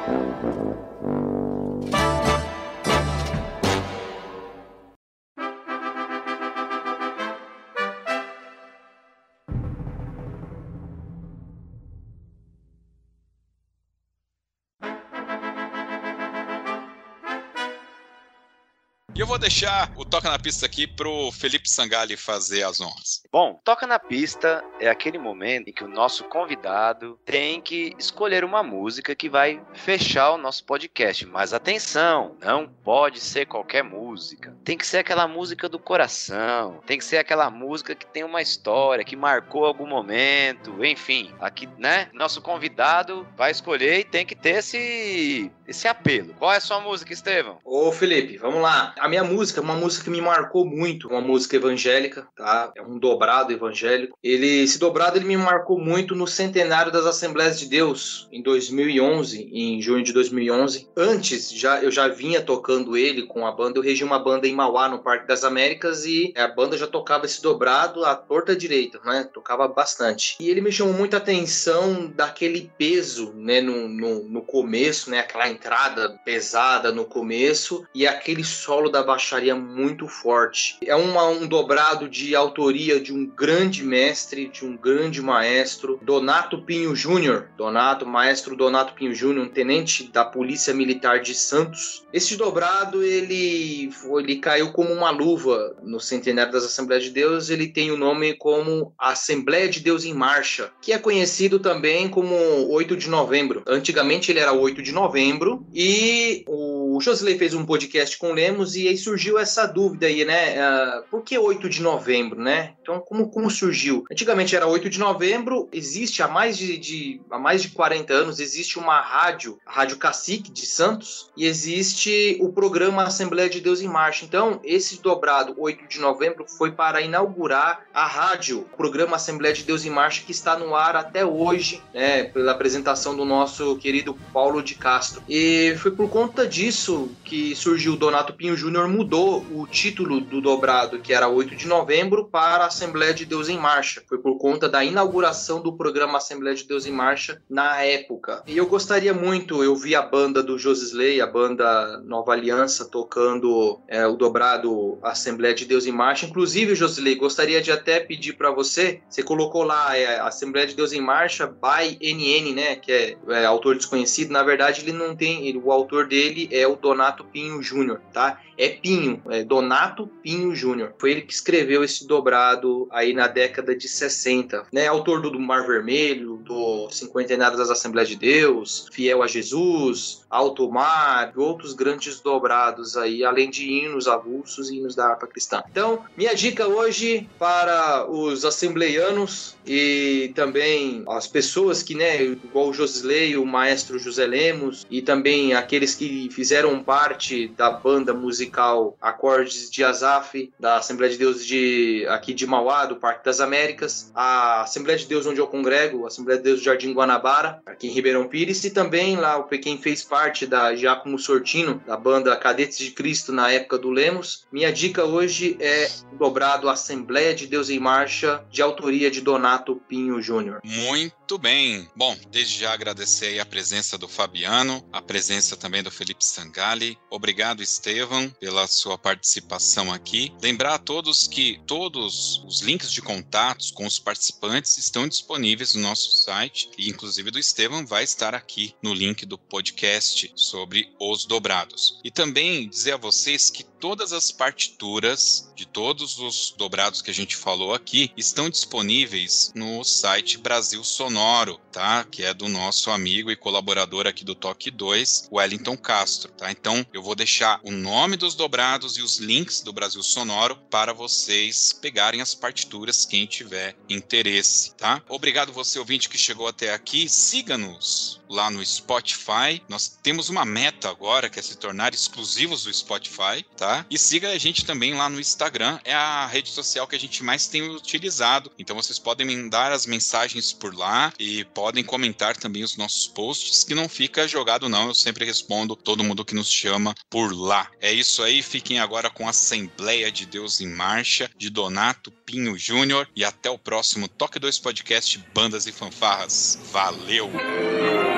Yo deixar o Toca na Pista aqui pro Felipe Sangali fazer as honras. Bom, toca na pista é aquele momento em que o nosso convidado tem que escolher uma música que vai fechar o nosso podcast. Mas atenção, não pode ser qualquer música. Tem que ser aquela música do coração. Tem que ser aquela música que tem uma história, que marcou algum momento. Enfim, aqui, né? Nosso convidado vai escolher e tem que ter esse, esse apelo. Qual é a sua música, Estevão? Ô, Felipe, vamos lá. A minha música uma música que me marcou muito, uma música evangélica, tá? É um dobrado evangélico. Ele, esse dobrado ele me marcou muito no centenário das Assembleias de Deus em 2011, em junho de 2011. Antes, já eu já vinha tocando ele com a banda, eu regi uma banda em Mauá, no Parque das Américas e a banda já tocava esse dobrado à torta direita, né? Tocava bastante. E ele me chamou muita atenção daquele peso, né, no, no, no começo, né, aquela entrada pesada no começo e aquele solo da baixaria muito forte. É uma- um dobrado de autoria de um grande mestre, de um grande maestro, Donato Pinho Júnior. Donato, maestro Donato Pinho Júnior, um tenente da Polícia Militar de Santos. Esse dobrado, ele, ele caiu como uma luva no centenário das Assembleias de Deus. Ele tem o nome como Assembleia de Deus em Marcha, que é conhecido também como 8 de novembro. Antigamente ele era 8 de novembro e o Josley fez um podcast com o Lemos e aí surgiu essa dúvida aí, né? Ah, por que 8 de novembro, né? Então, como, como surgiu? Antigamente era 8 de novembro, existe há mais de, de- há mais de 40 anos, existe uma rádio, a Rádio Cacique de Santos, e existe o programa Assembleia de Deus em Marcha. Então, esse dobrado 8 de novembro foi para inaugurar a rádio, o programa Assembleia de Deus em Marcha, que está no ar até hoje, né? Pela apresentação do nosso querido Paulo de Castro. E foi por conta disso que surgiu o Donato Pinho Júnior, mudou o título do dobrado, que era 8 de novembro, para Assembleia de Deus em Marcha. Foi por conta da inauguração do programa Assembleia de Deus em Marcha na época. E eu gostaria muito, eu vi a banda do Josisley, a banda Nova Aliança, tocando é, o dobrado Assembleia de Deus em Marcha. Inclusive, Josisley, gostaria de até pedir para você, você colocou lá é, Assembleia de Deus em Marcha by NN, né, que é, é autor desconhecido. Na verdade, ele não tem, ele- o autor dele é o Donato Pinho Júnior, tá? É Pinho, é Donato Pinho Júnior. Foi ele que escreveu esse dobrado aí na década de 60, né? Autor do, Mar Vermelho, do Cinquentenário das Assembleias de Deus, Fiel a Jesus, Alto Mar, e outros grandes dobrados aí, além de hinos avulsos e hinos da harpa cristã. Então, minha dica hoje para os assembleianos e também as pessoas que, né, igual o Josley, o maestro José Lemos e também aqueles que fizeram parte da banda musical Acordes de Azaf, da Assembleia de Deus de aqui de Mauá, do Parque das Américas, a Assembleia de Deus onde eu congrego, a Assembleia de Deus do Jardim Guanabara, aqui em Ribeirão Pires, e também lá o quem fez parte da Giacomo Sortino, da banda Cadetes de Cristo na época do Lemos. Minha dica hoje é dobrado Assembleia de Deus em Marcha, de autoria de Donato Pinho Júnior. Muito bem. Bom, desde já agradecer a presença do Fabiano, a presença também do Felipe Sangali. Obrigado, Estevam, pela sua participação aqui. Lembrar a todos que todos os links de contatos com os participantes estão disponíveis no nosso site e inclusive do Estevam vai estar aqui no link do podcast sobre os dobrados. E também dizer a vocês que todas as partituras de todos os dobrados que a gente falou aqui estão disponíveis no site Brasil Sonoro, tá? Que é do nosso amigo e colaborador aqui do Toque 2, Wellington Castro, tá? Então eu vou deixar o nome dos dobrados e os links do Brasil Sonoro para vocês pegarem as partituras quem tiver interesse, tá? Obrigado você ouvinte que chegou até aqui. Siga-nos lá no Spotify. Nós temos uma meta agora que é se tornar exclusivos do Spotify, tá? E siga a gente também lá no Instagram, é a rede social que a gente mais tem utilizado. Então vocês podem mandar as mensagens por lá e podem comentar também os nossos posts, que não fica jogado não, eu sempre respondo todo mundo que nos chama por lá. É isso aí, fiquem agora com a Assembleia de Deus em Marcha, de Donato Pinho Júnior, e até o próximo Toque 2 Podcast Bandas e Fanfarras. Valeu!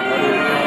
Valeu.